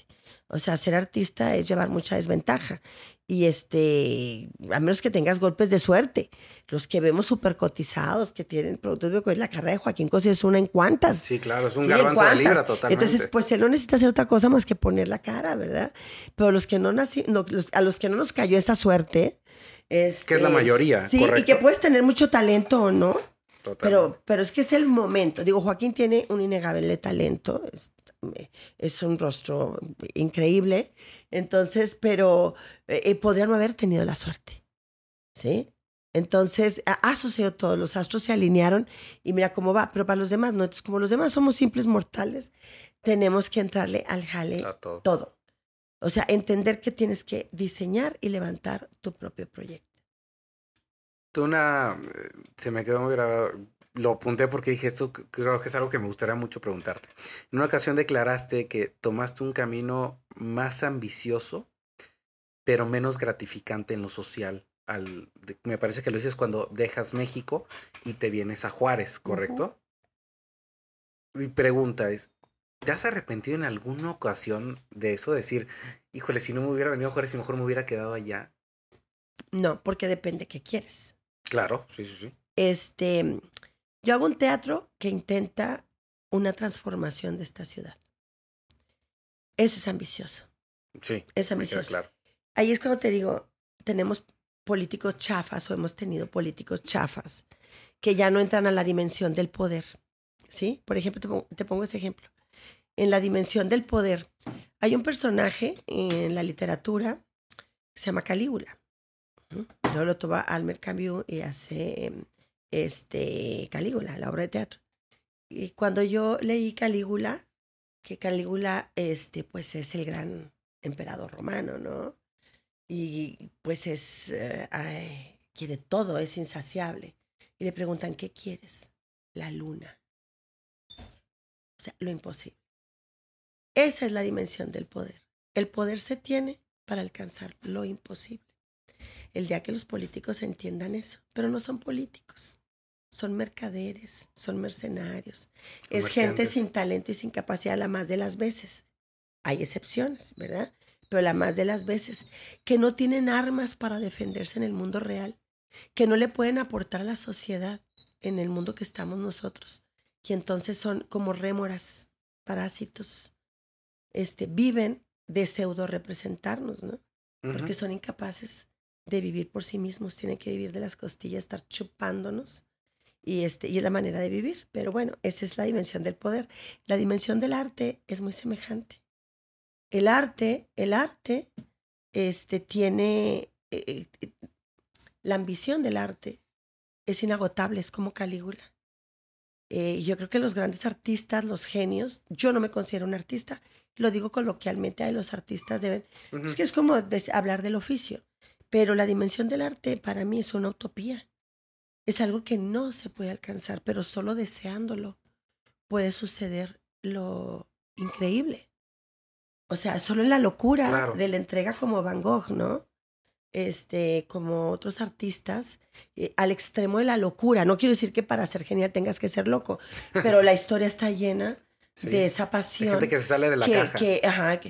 O sea, ser artista es llevar mucha desventaja. Y este, a menos que tengas golpes de suerte. Los que vemos súper cotizados, que tienen productos de la carrera de Joaquín Cosí es una en cuantas.
Sí, claro, es un garbanzo de libra totalmente.
Entonces, pues él no necesita hacer otra cosa más que poner la cara, ¿verdad? Pero los que no nací, a los que no nos cayó esa suerte.
Es, que es la este, mayoría.
Sí, y que puedes tener mucho talento o no. Pero, pero es que es el momento. Digo, Joaquín tiene un innegable talento. Es, es un rostro increíble. Entonces, pero eh, eh, podrían no haber tenido la suerte. ¿Sí? Entonces, ha sucedido todo, los astros se alinearon y mira cómo va, pero para los demás no, entonces como los demás somos simples mortales, tenemos que entrarle al jale todo. todo. O sea, entender que tienes que diseñar y levantar tu propio proyecto.
Tú una, eh, se me quedó muy grabado, lo apunté porque dije, esto creo que es algo que me gustaría mucho preguntarte. En una ocasión declaraste que tomaste un camino más ambicioso, pero menos gratificante en lo social. Al, me parece que lo dices cuando dejas México y te vienes a Juárez, ¿correcto? Mi pregunta es, ¿te has arrepentido en alguna ocasión de eso? Decir, híjole, si no me hubiera venido a Juárez y mejor me hubiera quedado allá.
No, porque depende qué quieres.
Claro, sí, sí, sí.
Este, yo hago un teatro que intenta una transformación de esta ciudad. Eso es ambicioso.
Sí.
Es ambicioso. Claro. Ahí es cuando te digo, tenemos políticos chafas o hemos tenido políticos chafas que ya no entran a la dimensión del poder. ¿Sí? Por ejemplo, te pongo, ese ejemplo. En la dimensión del poder, hay un personaje en la literatura que se llama Calígula. Luego lo toma Almer Camus y hace em, este, Calígula, la obra de teatro. Y cuando yo leí Calígula, que Calígula, este, pues es el gran emperador romano, ¿no? Y pues es, eh, quiere todo, es insaciable. Y le preguntan, ¿qué quieres? La luna. O sea, lo imposible. Esa es la dimensión del poder. El poder se tiene para alcanzar lo imposible. El día que los políticos entiendan eso, pero no son políticos son mercaderes, son mercenarios. Es gente sin talento y sin capacidad la más de las veces. Hay excepciones, ¿verdad? Pero la más de las veces que no tienen armas para defenderse en el mundo real, que no le pueden aportar a la sociedad en el mundo que estamos nosotros, y entonces son como rémoras, parásitos, este, viven de pseudo representarnos, ¿no? Porque son incapaces de vivir por sí mismos, tienen que vivir de las costillas, estar chupándonos y, este, y es la manera de vivir. Pero bueno, esa es la dimensión del poder. La dimensión del arte es muy semejante. El arte, el arte este, tiene, eh, eh, la ambición del arte es inagotable, es como Calígula. Eh, yo creo que los grandes artistas, los genios, yo no me considero un artista, lo digo coloquialmente, los artistas deben, es que es como hablar del oficio, pero la dimensión del arte para mí es una utopía es algo que no se puede alcanzar, pero solo deseándolo puede suceder lo increíble. O sea, solo en la locura de la entrega como Van Gogh, ¿no? Este, como otros artistas, eh, al extremo de la locura. No quiero decir que para ser genial tengas que ser loco, pero la historia está llena de esa pasión.
gente que se sale de la caja.
ajá,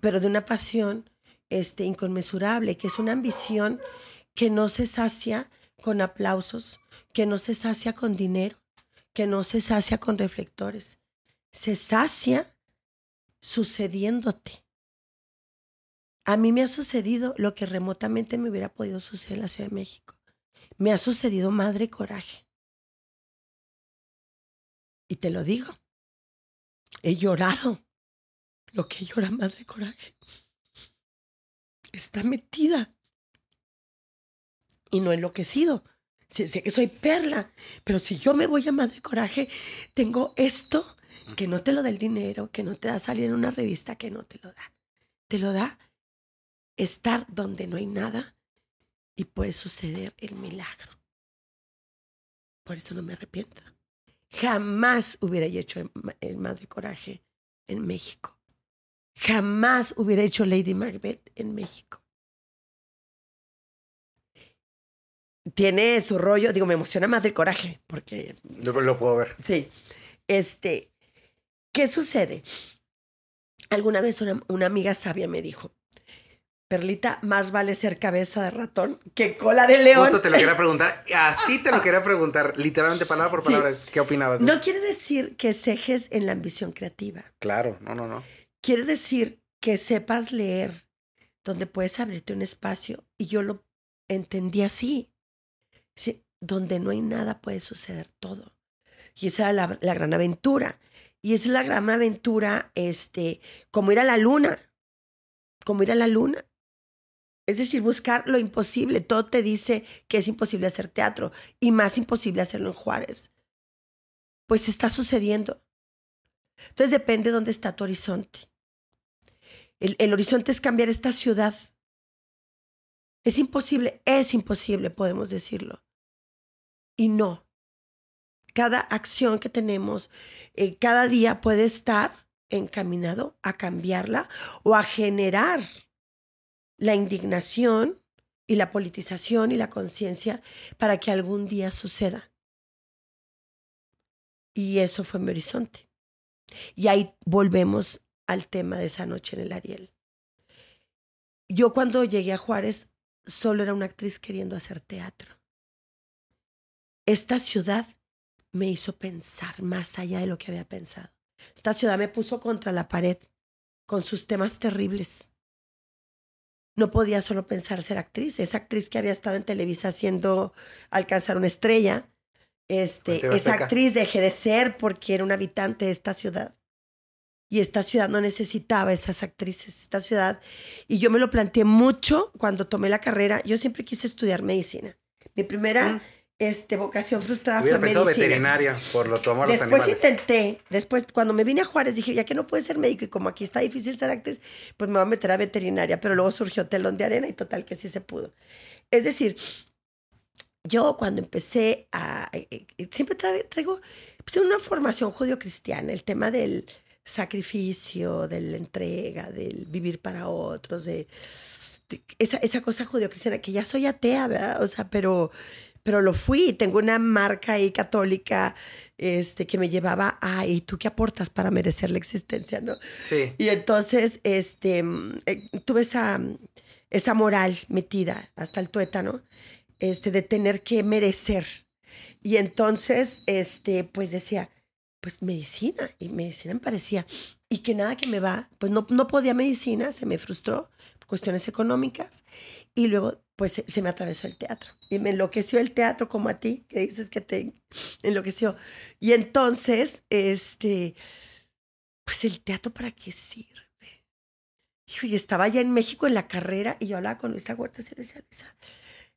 pero de una pasión este, inconmensurable, que es una ambición que no se sacia con aplausos, que no se sacia con dinero, que no se sacia con reflectores, se sacia sucediéndote. A mí me ha sucedido lo que remotamente me hubiera podido suceder en la Ciudad de México. Me ha sucedido madre coraje. Y te lo digo, he llorado lo que llora madre coraje. Está metida y no enloquecido sé, que soy perla, pero si yo me voy a Madre Coraje, tengo esto que no te lo da el dinero, que no te da salir en una revista, que no te lo da. Te lo da estar donde no hay nada y puede suceder el milagro. Por eso no me arrepiento. Jamás hubiera hecho el Madre Coraje en México. Jamás hubiera hecho Lady Macbeth en México. Tiene su rollo, digo, me emociona más del coraje, porque...
Lo, lo puedo ver.
Sí, Este, ¿qué sucede? Alguna vez una, una amiga sabia me dijo, Perlita, más vale ser cabeza de ratón que cola de león.
Justo te lo quería preguntar. Así te lo quería preguntar, literalmente palabra por
Sí.
palabra. ¿Qué opinabas?
No quiere decir que cejes en la ambición creativa.
Claro, no, no, no.
Quiere decir que sepas leer, donde puedes abrirte un espacio. Y yo lo entendí así. Donde no hay nada puede suceder todo. Y esa era la, gran aventura. Y esa es la gran aventura, este, como ir a la luna. Como ir a la luna. Es decir, buscar lo imposible. Todo te dice que es imposible hacer teatro y más imposible hacerlo en Juárez. Pues está sucediendo. Entonces depende dónde está tu horizonte. El, el horizonte es cambiar esta ciudad. Es imposible, es imposible, podemos decirlo. Y no. Cada acción que tenemos, eh, cada día puede estar encaminado a cambiarla o a generar la indignación y la politización y la conciencia para que algún día suceda. Y eso fue mi horizonte. Y ahí volvemos al tema de esa noche en el Ariel. Yo cuando llegué a Juárez solo era una actriz queriendo hacer teatro. Esta ciudad me hizo pensar más allá de lo que había pensado. Esta ciudad me puso contra la pared con sus temas terribles. No podía solo pensar ser actriz. Esa actriz que había estado en Televisa haciendo alcanzar una estrella, este, esa actriz dejé de ser porque era un habitante de esta ciudad. Y esta ciudad no necesitaba esas actrices, esta ciudad. Y yo me lo planteé mucho cuando tomé la carrera. Yo siempre quise estudiar medicina. Mi primera
Mm.
Este, vocación frustrada
Hubiera
fue
pensado
medicina.
veterinaria por lo a los
Después
animales.
intenté, después cuando me vine a Juárez dije, ya que no puedes ser médico y como aquí está difícil ser actriz, pues me voy a meter a veterinaria, pero luego surgió telón de arena y total que sí se pudo. Es decir, yo cuando empecé a, eh, eh, siempre tra- traigo pues, una formación judío-cristiana, el tema del sacrificio, de la entrega, del vivir para otros, de, de esa, esa cosa judío-cristiana, que ya soy atea, ¿verdad? O sea, pero, pero lo fui, tengo una marca ahí católica este, que me llevaba a, ¿y tú qué aportas para merecer la existencia, no?
Sí.
Y entonces, este, eh, tuve esa, esa moral metida hasta el tuétano, este, de tener que merecer. Y entonces, este, pues decía, pues medicina, y medicina me parecía, y que nada que me va, pues no, no podía medicina, se me frustró cuestiones económicas, y luego, pues se, me atravesó el teatro, y me enloqueció el teatro como a ti, que dices que te enloqueció. Y entonces, este, pues el teatro para qué sirve. Y estaba allá en México en la carrera y yo hablaba con Luisa Huertas y decía, Luisa,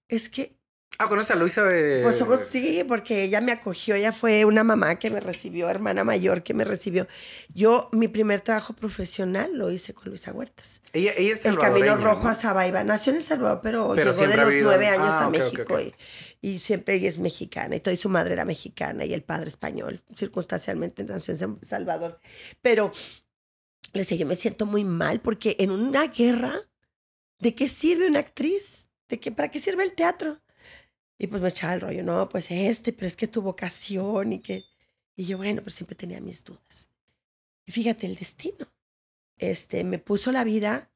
es que,
Ah, conoces a Luisa de...
pues sí, porque ella me acogió, ella fue una mamá que me recibió, hermana mayor que me recibió. Yo, mi primer trabajo profesional lo hice con Luisa Huertas.
Ella, ella es
El Camino Rojo
¿no?
a Zabaiba. Nació en El Salvador, pero,
Pero
llegó de los
vivido-
nueve años
Ah,
a
ok, ok,
México
ok.
Y, y siempre ella es mexicana y toda y su madre era mexicana y el padre español. Circunstancialmente nació en Salvador. Pero le decía, yo me siento muy mal porque en una guerra, ¿de qué sirve una actriz? ¿De qué, ¿Para qué sirve el teatro? Y pues me echaba el rollo, no, pues este, pero es que tu vocación y que... Y yo, bueno, pero siempre tenía mis dudas. Y fíjate, el destino. Este, me puso la vida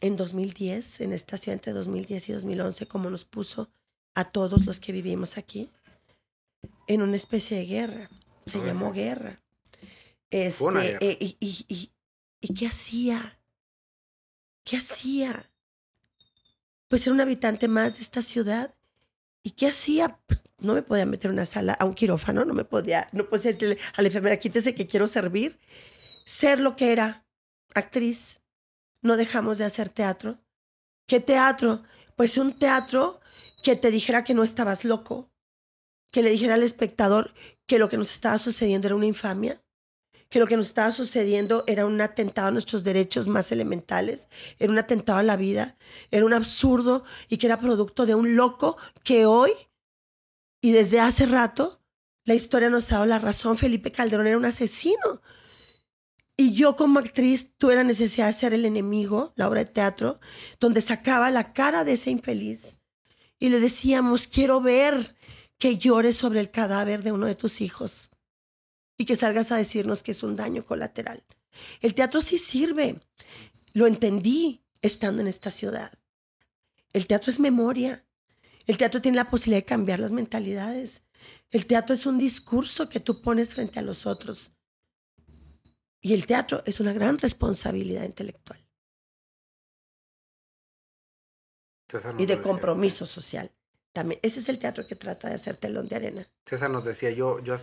en 2010, en esta ciudad entre 2010 y 2011, como nos puso a todos los que vivimos aquí, en una especie de guerra. Se llamó guerra. Este,
guerra.
eh, y, y, y, ¿Y qué hacía? ¿Qué hacía? Pues era un habitante más de esta ciudad. ¿Y qué hacía? Pues no me podía meter a una sala, a un quirófano, no me podía, no podía decirle a la enfermera, quítese que quiero servir. Ser lo que era, actriz. No dejamos de hacer teatro. ¿Qué teatro? Pues un teatro que te dijera que no estabas loco, que le dijera al espectador que lo que nos estaba sucediendo era una infamia, que lo que nos estaba sucediendo era un atentado a nuestros derechos más elementales, era un atentado a la vida, era un absurdo y que era producto de un loco que hoy y desde hace rato la historia nos ha dado la razón. Felipe Calderón era un asesino. Y yo como actriz tuve la necesidad de ser el enemigo, la obra de teatro, donde sacaba la cara de ese infeliz y le decíamos, quiero ver que llores sobre el cadáver de uno de tus hijos. Y que salgas a decirnos que es un daño colateral. El teatro sí sirve. Lo entendí estando en esta ciudad. El teatro es memoria. El teatro tiene la posibilidad de cambiar las mentalidades. El teatro es un discurso que tú pones frente a los otros. Y el teatro es una gran responsabilidad intelectual. y de compromiso social. También, ese es el teatro que trata de hacer telón de arena.
César nos decía, yo, yo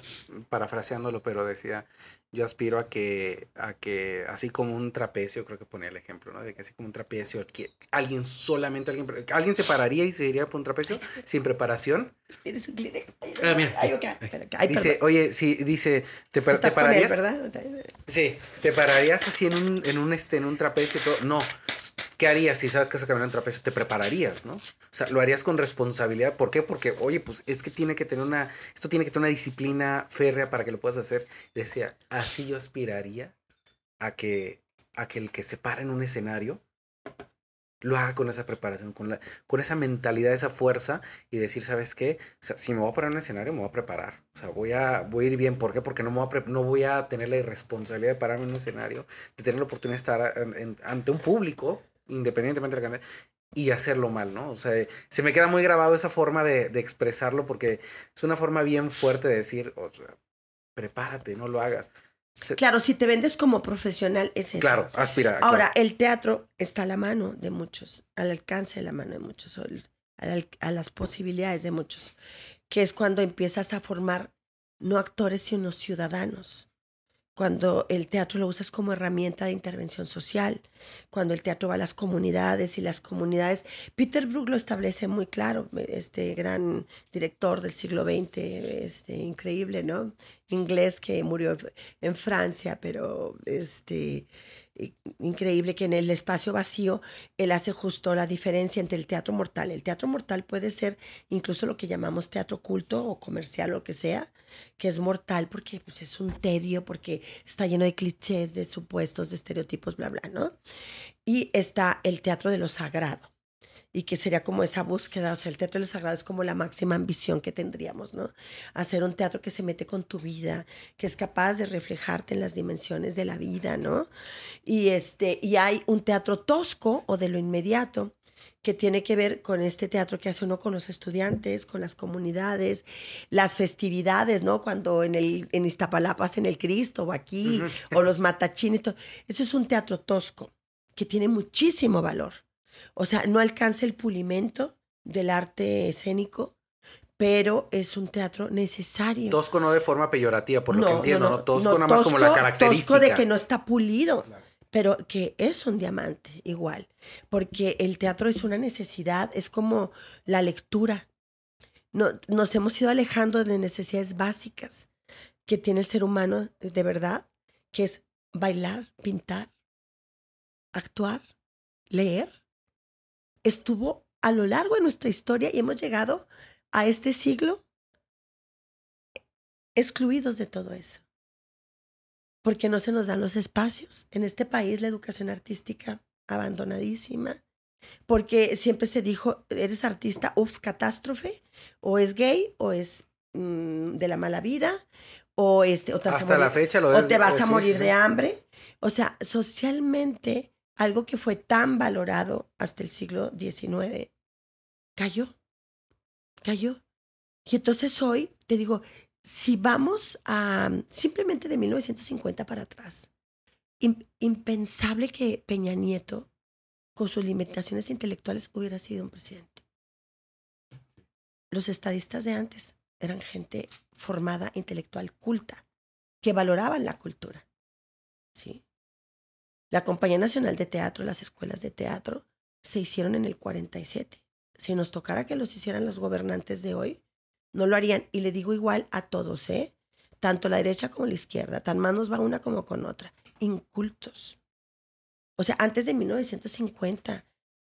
parafraseándolo, pero decía, yo aspiro a que, a que, así como un trapecio, creo que ponía el ejemplo, ¿no? De que así como un trapecio, que alguien solamente, alguien, alguien se pararía y se iría por un trapecio sin preparación. Ah, dice, oye, sí, dice, ¿te, pararías? Sí, ¿te pararías así en un, en un, este, en un trapecio? Todo? No, ¿qué harías si sabes que vas a caminar en un trapecio? Te prepararías, ¿no? O sea, lo harías con responsabilidad. ¿Por qué? Porque, oye, pues es que tiene que tener una, esto tiene que tener una disciplina férrea para que lo puedas hacer. Decía, así yo aspiraría a que, a que el que se para en un escenario lo haga con esa preparación, con, la, con esa mentalidad, esa fuerza y decir, ¿sabes qué? O sea, si me voy a parar en un escenario, me voy a preparar. O sea, voy a, voy a ir bien. ¿Por qué? Porque no, me voy a no voy a tener la irresponsabilidad de pararme en un escenario, de tener la oportunidad de estar ante un público, independientemente de la cantidad, y hacerlo mal, ¿no? O sea, se me queda muy grabado esa forma de, de expresarlo porque es una forma bien fuerte de decir, prepárate, no lo hagas.
Claro, si te vendes como profesional es eso.
Claro, aspira.
Ahora, el teatro está a la mano de muchos, al alcance de la mano de muchos, a las posibilidades de muchos, que es cuando empiezas a formar no actores, sino ciudadanos cuando el teatro lo usas como herramienta de intervención social, cuando el teatro va a las comunidades y las comunidades. Peter Brook lo establece muy claro, este gran director del siglo XX, este, increíble, ¿no? Inglés que murió en Francia, pero este, increíble que en el espacio vacío él hace justo la diferencia entre el teatro mortal. El teatro mortal puede ser incluso lo que llamamos teatro culto o comercial, lo que sea, que es mortal porque pues, es un tedio, porque está lleno de clichés, de supuestos, de estereotipos, bla, bla, ¿no? Y está el teatro de lo sagrado y que sería como esa búsqueda, o sea, el teatro de lo sagrado es como la máxima ambición que tendríamos, ¿no? Hacer un teatro que se mete con tu vida, que es capaz de reflejarte en las dimensiones de la vida, ¿no? Y, este, y hay un teatro tosco o de lo inmediato, que tiene que ver con este teatro que hace uno con los estudiantes, con las comunidades, las festividades, ¿no? Cuando en, el, en Iztapalapa hacen el Cristo o aquí, o los matachines. Eso es un teatro tosco que tiene muchísimo valor. O sea, no alcanza el pulimento del arte escénico, pero es un teatro necesario.
Tosco no de forma peyorativa, por lo que entiendo, ¿no? Tosco nada más como la característica.
Tosco de que no está pulido pero que es un diamante igual, porque el teatro es una necesidad, es como la lectura. No, nos hemos ido alejando de necesidades básicas que tiene el ser humano de verdad, que es bailar, pintar, actuar, leer. Estuvo a lo largo de nuestra historia y hemos llegado a este siglo excluidos de todo eso. Porque no se nos dan los espacios. En este país la educación artística abandonadísima, porque siempre se dijo, eres artista, uff, catástrofe, o es gay, o es mm, de la mala vida, o, este, o te
Hasta la fecha lo
o te vas a morir de hambre. O sea, socialmente, algo que fue tan valorado hasta el siglo XIX, cayó, cayó. Y entonces hoy, te digo, si vamos a simplemente de 1950 para atrás, impensable que Peña Nieto, con sus limitaciones intelectuales, hubiera sido un presidente. Los estadistas de antes eran gente formada, intelectual, culta, que valoraban la cultura. ¿sí? La Compañía Nacional de Teatro, las escuelas de teatro, se hicieron en el 47. Si nos tocara que los hicieran los gobernantes de hoy, no lo harían. Y le digo igual a todos, ¿eh? Tanto la derecha como la izquierda, tan manos va una como con otra. Incultos. O sea, antes de 1950,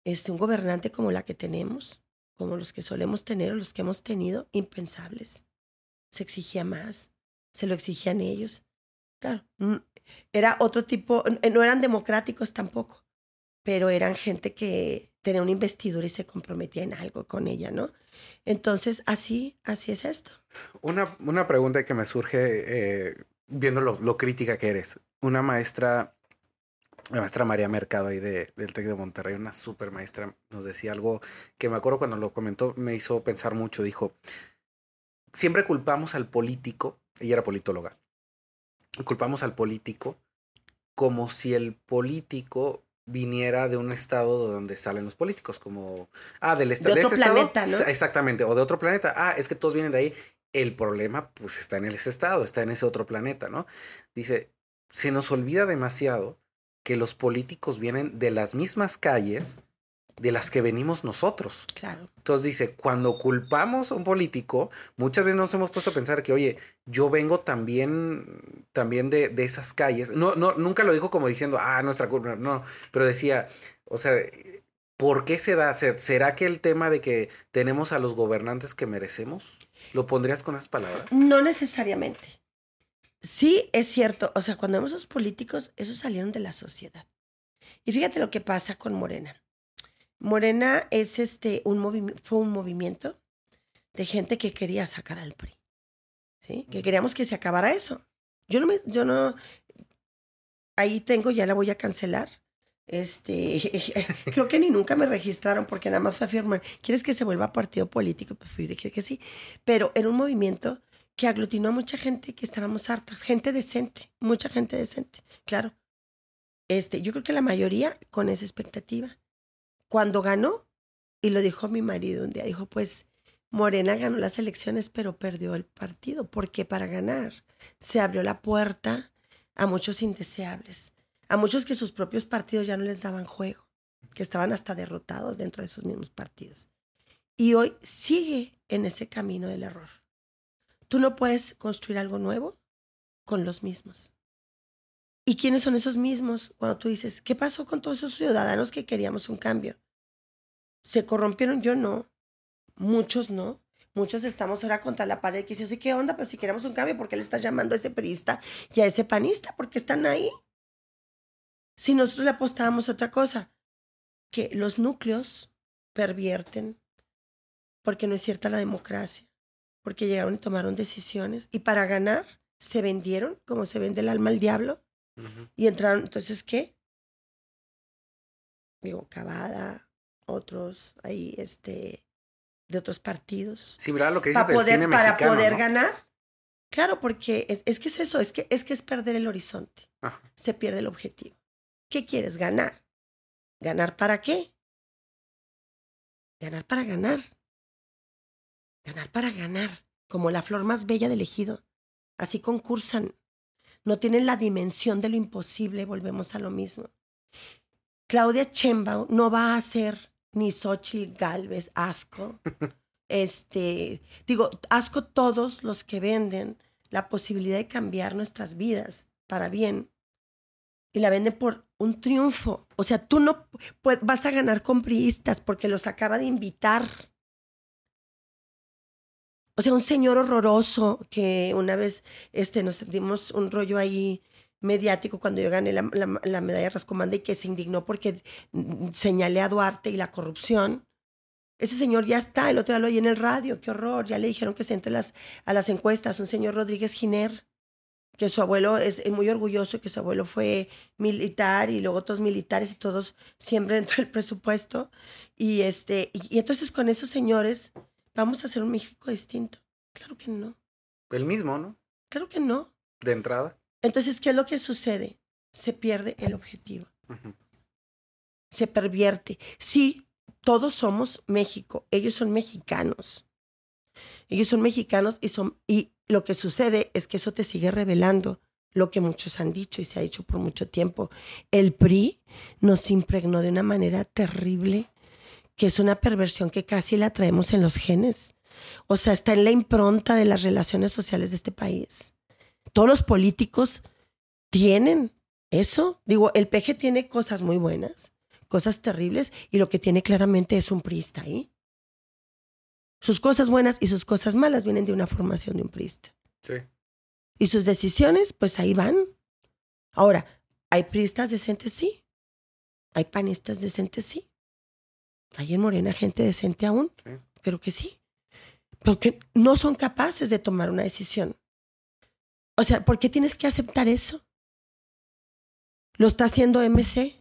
este, un gobernante como la que tenemos, como los que solemos tener o los que hemos tenido, impensables. Se exigía más, se lo exigían ellos. Claro, era otro tipo, no eran democráticos tampoco, pero eran gente que tenía una investidura y se comprometía en algo con ella, ¿no? Entonces, así, así es esto.
Una, una pregunta que me surge, eh, viendo lo, crítica que eres, una maestra, la maestra María Mercado ahí de, del TEC de Monterrey, una super maestra, nos decía algo que me acuerdo cuando lo comentó, me hizo pensar mucho. Dijo, siempre culpamos al político, ella era politóloga, culpamos al político como si el político viniera de un estado donde salen los políticos, como, ah, del estado.
De, otro este planeta, ¿no?
Exactamente, o de otro planeta. Ah, es que todos vienen de ahí. El problema, pues, está en ese estado, está en ese otro planeta, ¿no? Dice, se nos olvida demasiado que los políticos vienen de las mismas calles de las que venimos nosotros.
Claro.
Entonces dice, cuando culpamos a un político, muchas veces nos hemos puesto a pensar que, oye, yo vengo también, también de, de esas calles. No, no, nunca lo dijo como diciendo, ah, nuestra culpa, no, pero decía, o sea, ¿por qué se da? ¿Será que el tema de que tenemos a los gobernantes que merecemos? ¿Lo pondrías con esas palabras?
No necesariamente. Sí, es cierto. O sea, cuando vemos a los políticos, esos salieron de la sociedad. Y fíjate lo que pasa con Morena. Morena es este, un fue un movimiento de gente que quería sacar al PRI. ¿Sí? Que queríamos que se acabara eso. Yo no me, yo no, ahí tengo, ya la voy a cancelar. Este, creo que ni nunca me registraron porque nada más fue afirmar, ¿quieres que se vuelva partido político? Pues fui, dije que sí. Pero era un movimiento que aglutinó a mucha gente que estábamos hartas, gente decente, mucha gente decente, claro. Este, yo creo que la mayoría con esa expectativa cuando ganó, y lo dijo mi marido un día, dijo, pues Morena ganó las elecciones, pero perdió el partido, porque para ganar se abrió la puerta a muchos indeseables, a muchos que sus propios partidos ya no les daban juego, que estaban hasta derrotados dentro de esos mismos partidos. Y hoy sigue en ese camino del error. Tú no puedes construir algo nuevo con los mismos. ¿Y quiénes son esos mismos? Cuando tú dices, ¿qué pasó con todos esos ciudadanos que queríamos un cambio? ¿Se corrompieron? Yo no. Muchos no. Muchos estamos ahora contra la pared que dice, ¿qué onda? Pero si queremos un cambio, ¿por qué le estás llamando a ese perista y a ese panista? ¿Por qué están ahí? Si nosotros le apostábamos a otra cosa, que los núcleos pervierten, porque no es cierta la democracia, porque llegaron y tomaron decisiones, y para ganar se vendieron, como se vende el alma al diablo, y entraron, entonces, ¿qué? Digo, Cavada, otros ahí, este, de otros partidos.
Sí, ¿verdad? Lo que dices
para poder,
cine
Para poder ganar. Claro, porque es, que es eso, es que es, que es perder el horizonte. Se pierde el objetivo. ¿Qué quieres? Ganar. ¿Ganar para qué? Ganar para ganar. Ganar para ganar. Como la flor más bella del ejido. Así concursan no tienen la dimensión de lo imposible, volvemos a lo mismo. Claudia Chembao no va a ser ni Xochitl Galvez, asco. Este, digo, asco todos los que venden la posibilidad de cambiar nuestras vidas para bien y la venden por un triunfo. O sea, tú no vas a ganar con priistas porque los acaba de invitar o sea, un señor horroroso que una vez este, nos dimos un rollo ahí mediático cuando yo gané la, la, medalla Rascomanda y que se indignó porque señalé a Duarte y la corrupción. Ese señor ya está, el otro día lo oí en el radio, qué horror, ya le dijeron que se entre las, a las encuestas, un señor Rodríguez Giner, que su abuelo es muy orgulloso, que su abuelo fue militar y luego otros militares y todos siempre dentro del presupuesto. Y, este, y entonces con esos señores ¿Vamos a hacer un México distinto? Claro que no.
El mismo, ¿no?
Claro que no.
De entrada.
Entonces, ¿qué es lo que sucede? Se pierde el objetivo. Se pervierte. Sí, todos somos México. Ellos son mexicanos. Ellos son mexicanos y son y lo que sucede es que eso te sigue revelando lo que muchos han dicho y se ha dicho por mucho tiempo. El PRI nos impregnó de una manera terrible que es una perversión que casi la traemos en los genes. O sea, está en la impronta de las relaciones sociales de este país. Todos los políticos tienen eso. Digo, el PG tiene cosas muy buenas, cosas terribles, y lo que tiene claramente es un priista ahí. Sus cosas buenas y sus cosas malas vienen de una formación de un priista.
Sí.
Y sus decisiones, pues ahí van. Ahora, ¿hay priistas decentes? Sí. ¿Hay panistas decentes? Sí. ¿Hay en Morena gente decente aún? Creo que sí. Porque no son capaces de tomar una decisión. O sea, ¿por qué tienes que aceptar eso? ¿Lo está haciendo MC?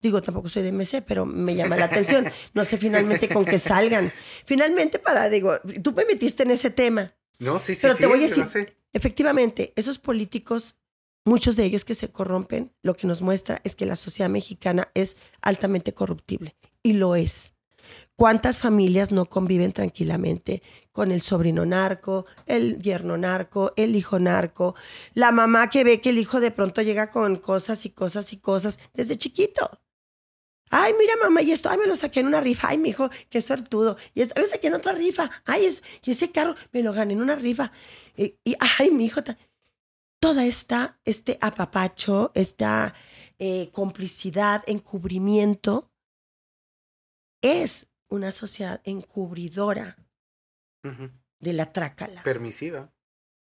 Digo, tampoco soy de MC, pero me llama la atención. No sé finalmente con qué salgan. Finalmente, para, digo, tú me metiste en ese tema.
No, sí, sí,
Pero
sí.
te voy a decir, efectivamente, esos políticos, muchos de ellos que se corrompen, lo que nos muestra es que la sociedad mexicana es altamente corruptible. Y lo es. ¿Cuántas familias no conviven tranquilamente con el sobrino narco, el yerno narco, el hijo narco, la mamá que ve que el hijo de pronto llega con cosas y cosas y cosas desde chiquito? Ay, mira, mamá, y esto, ay, me lo saqué en una rifa. Ay, mi hijo, qué suertudo. Y esto, ay, me saqué en otra rifa. Ay, es, y ese carro me lo gané en una rifa. Y, ay, mi hijo. Toda esta, este apapacho, esta eh, complicidad, encubrimiento, es una sociedad encubridora de la trácala.
Permisiva.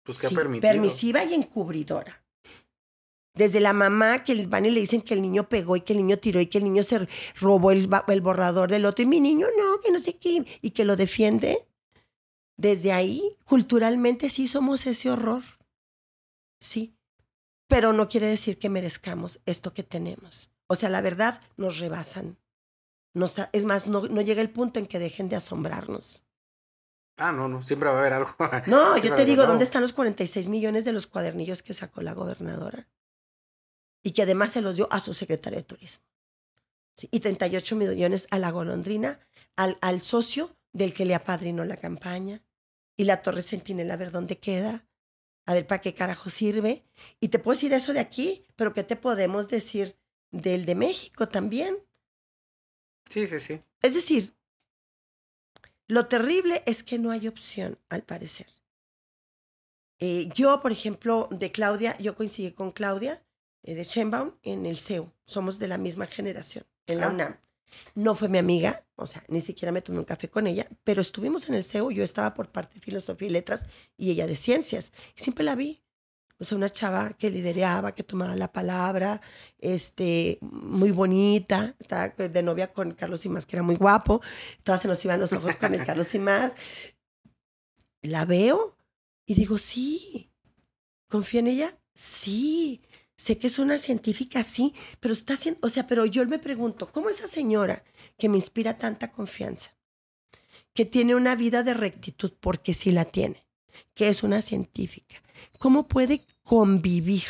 Pues que
Sí,
ha permitido.
permisiva y encubridora. Desde la mamá que van y le dicen que el niño pegó y que el niño tiró y que el niño se robó el, el borrador del otro y mi niño no, que no sé qué, y que lo defiende. Desde ahí, culturalmente sí somos ese horror. Sí. Pero no quiere decir que merezcamos esto que tenemos. O sea, la verdad, nos rebasan. Nos es más, no, no llega el punto en que dejen de asombrarnos.
Ah, no, no. Siempre va a haber algo.
No, yo te digo. ¿dónde están los 46 millones de los cuadernillos que sacó la gobernadora? Y que además se los dio a su secretario de turismo. Sí, y 38 millones a la golondrina, al, al socio del que le apadrinó la campaña. Y la Torre Centinela, a ver dónde queda. A ver para qué carajo sirve. Y te puedo decir eso de aquí, pero ¿qué te podemos decir del de México también?
Sí, sí, sí.
Es decir, lo terrible es que no hay opción, al parecer. Eh, yo, por ejemplo, de Claudia, yo coincidí con Claudia eh, de Sheinbaum en el CEU. Somos de la misma generación, en la
Ah.
UNAM. No fue mi amiga, o sea, ni siquiera me tomé un café con ella, pero estuvimos en el CEU. Yo estaba por parte de Filosofía y Letras y ella de Ciencias. Y siempre la vi. O sea, una chava que lidereaba, que tomaba la palabra, este, muy bonita, estaba de novia con Carlos Imás, que era muy guapo. Todas se nos iban los ojos con el Carlos Imás. La veo y digo, sí. ¿Confío en ella? Sí. Sé que es una científica, sí, pero está haciendo, o sea, pero yo me pregunto, ¿cómo esa señora que me inspira tanta confianza, que tiene una vida de rectitud, porque sí la tiene, que es una científica, cómo puede convivir,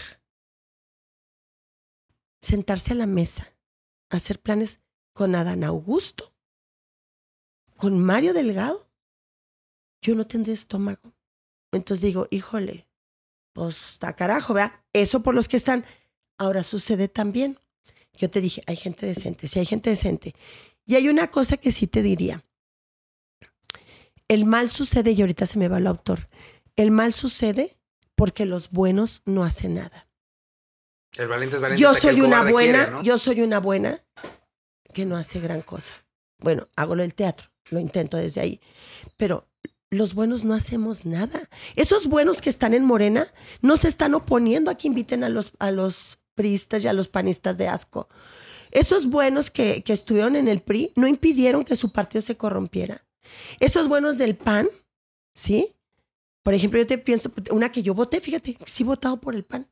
sentarse a la mesa, hacer planes con Adán Augusto, con Mario Delgado? Yo no tendría estómago. Entonces digo, híjole, pues está carajo, ¿verdad? Eso por los que están. Ahora sucede también. Yo te dije, hay gente decente, sí hay gente decente. Y hay una cosa que sí te diría. El mal sucede, y ahorita se me va el autor, el mal sucede porque los buenos no hacen nada.
El valiente es valiente.
Yo soy una buena,
quiere, ¿no?
yo soy una buena que no hace gran cosa. Bueno, hago lo del teatro, lo intento desde ahí. Pero los buenos no hacemos nada. Esos buenos que están en Morena no se están oponiendo a que inviten a los, a los priistas y a los panistas de asco. Esos buenos que, que estuvieron en el PRI no impidieron que su partido se corrompiera. Esos buenos del PAN, ¿sí? Por ejemplo, yo te pienso, una que yo voté, fíjate, sí he votado por el PAN.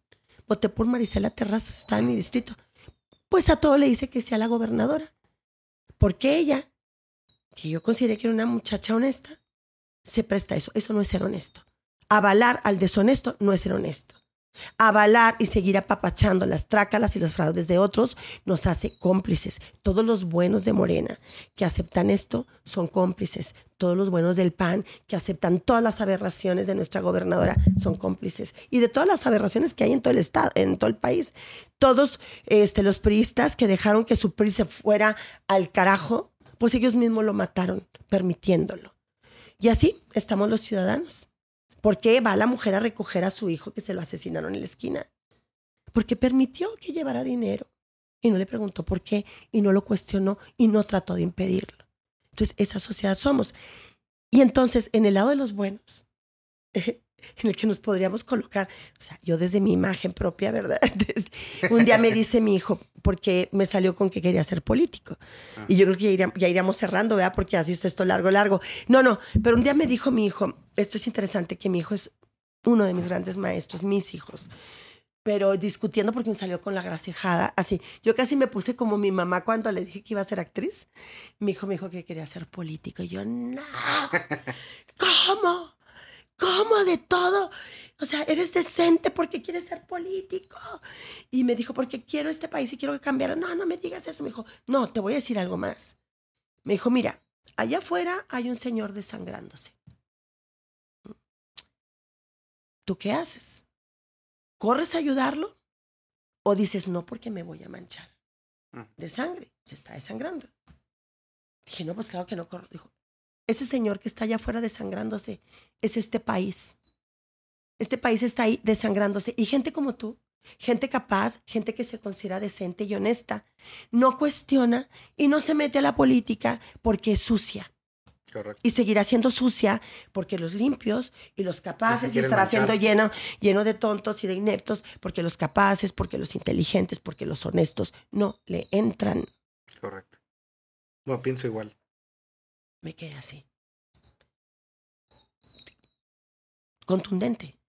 Voté por Marisela Terrazas, está en mi distrito. Pues a todo le dice que sea la gobernadora. Porque ella, que yo consideré que era una muchacha honesta, se presta a eso. Eso no es ser honesto. Avalar al deshonesto no es ser honesto. Avalar y seguir apapachando las trácalas y los fraudes de otros nos hace cómplices. Todos los buenos de Morena que aceptan esto son cómplices. Todos los buenos del PAN que aceptan todas las aberraciones de nuestra gobernadora son cómplices. Y de todas las aberraciones que hay en todo el estado, en todo el país. Todos este, los priistas que dejaron que su PRI se fuera al carajo, pues ellos mismos lo mataron, permitiéndolo. Y así estamos los ciudadanos. ¿Por qué va la mujer a recoger a su hijo que se lo asesinaron en la esquina? Porque permitió que llevara dinero y no le preguntó por qué y no lo cuestionó y no trató de impedirlo. Entonces, esa sociedad somos. Y entonces, en el lado de los buenos, en el que nos podríamos colocar, o sea, yo desde mi imagen propia, ¿verdad? Un día me dice mi hijo, porque me salió con que quería ser político. Y yo creo que ya, iríamos, ya iríamos cerrando, ¿verdad? Porque así está esto largo, largo. No, no, pero un día me dijo mi hijo, esto es interesante, que mi hijo es uno de mis grandes maestros, mis hijos. Pero discutiendo porque me salió con la gracejada, así. Yo casi me puse como mi mamá cuando le dije que iba a ser actriz. Mi hijo me dijo que quería ser político. Y yo, no. ¿Cómo? ¿Cómo de todo? O sea, eres decente porque quieres ser político. Y me dijo, porque quiero este país y quiero que cambiara. No, no me digas eso. Me dijo, no, te voy a decir algo más. Me dijo, mira, allá afuera hay un señor desangrándose. ¿Tú qué haces? ¿Corres a ayudarlo? ¿O dices, no, porque me voy a manchar de sangre? Se está desangrando. Dije, no, pues claro que no corro. Dijo, ese señor que está allá afuera desangrándose es este país. Este país está ahí desangrándose. Y gente como tú, gente capaz, gente que se considera decente y honesta, no cuestiona y no se mete a la política porque es sucia. Y seguirá siendo sucia porque los limpios y los capaces, y estará siendo lleno, lleno de tontos y de ineptos porque los capaces, porque los inteligentes, porque los honestos no le entran.
Correcto. Bueno, pienso igual.
Me quedé así. Contundente.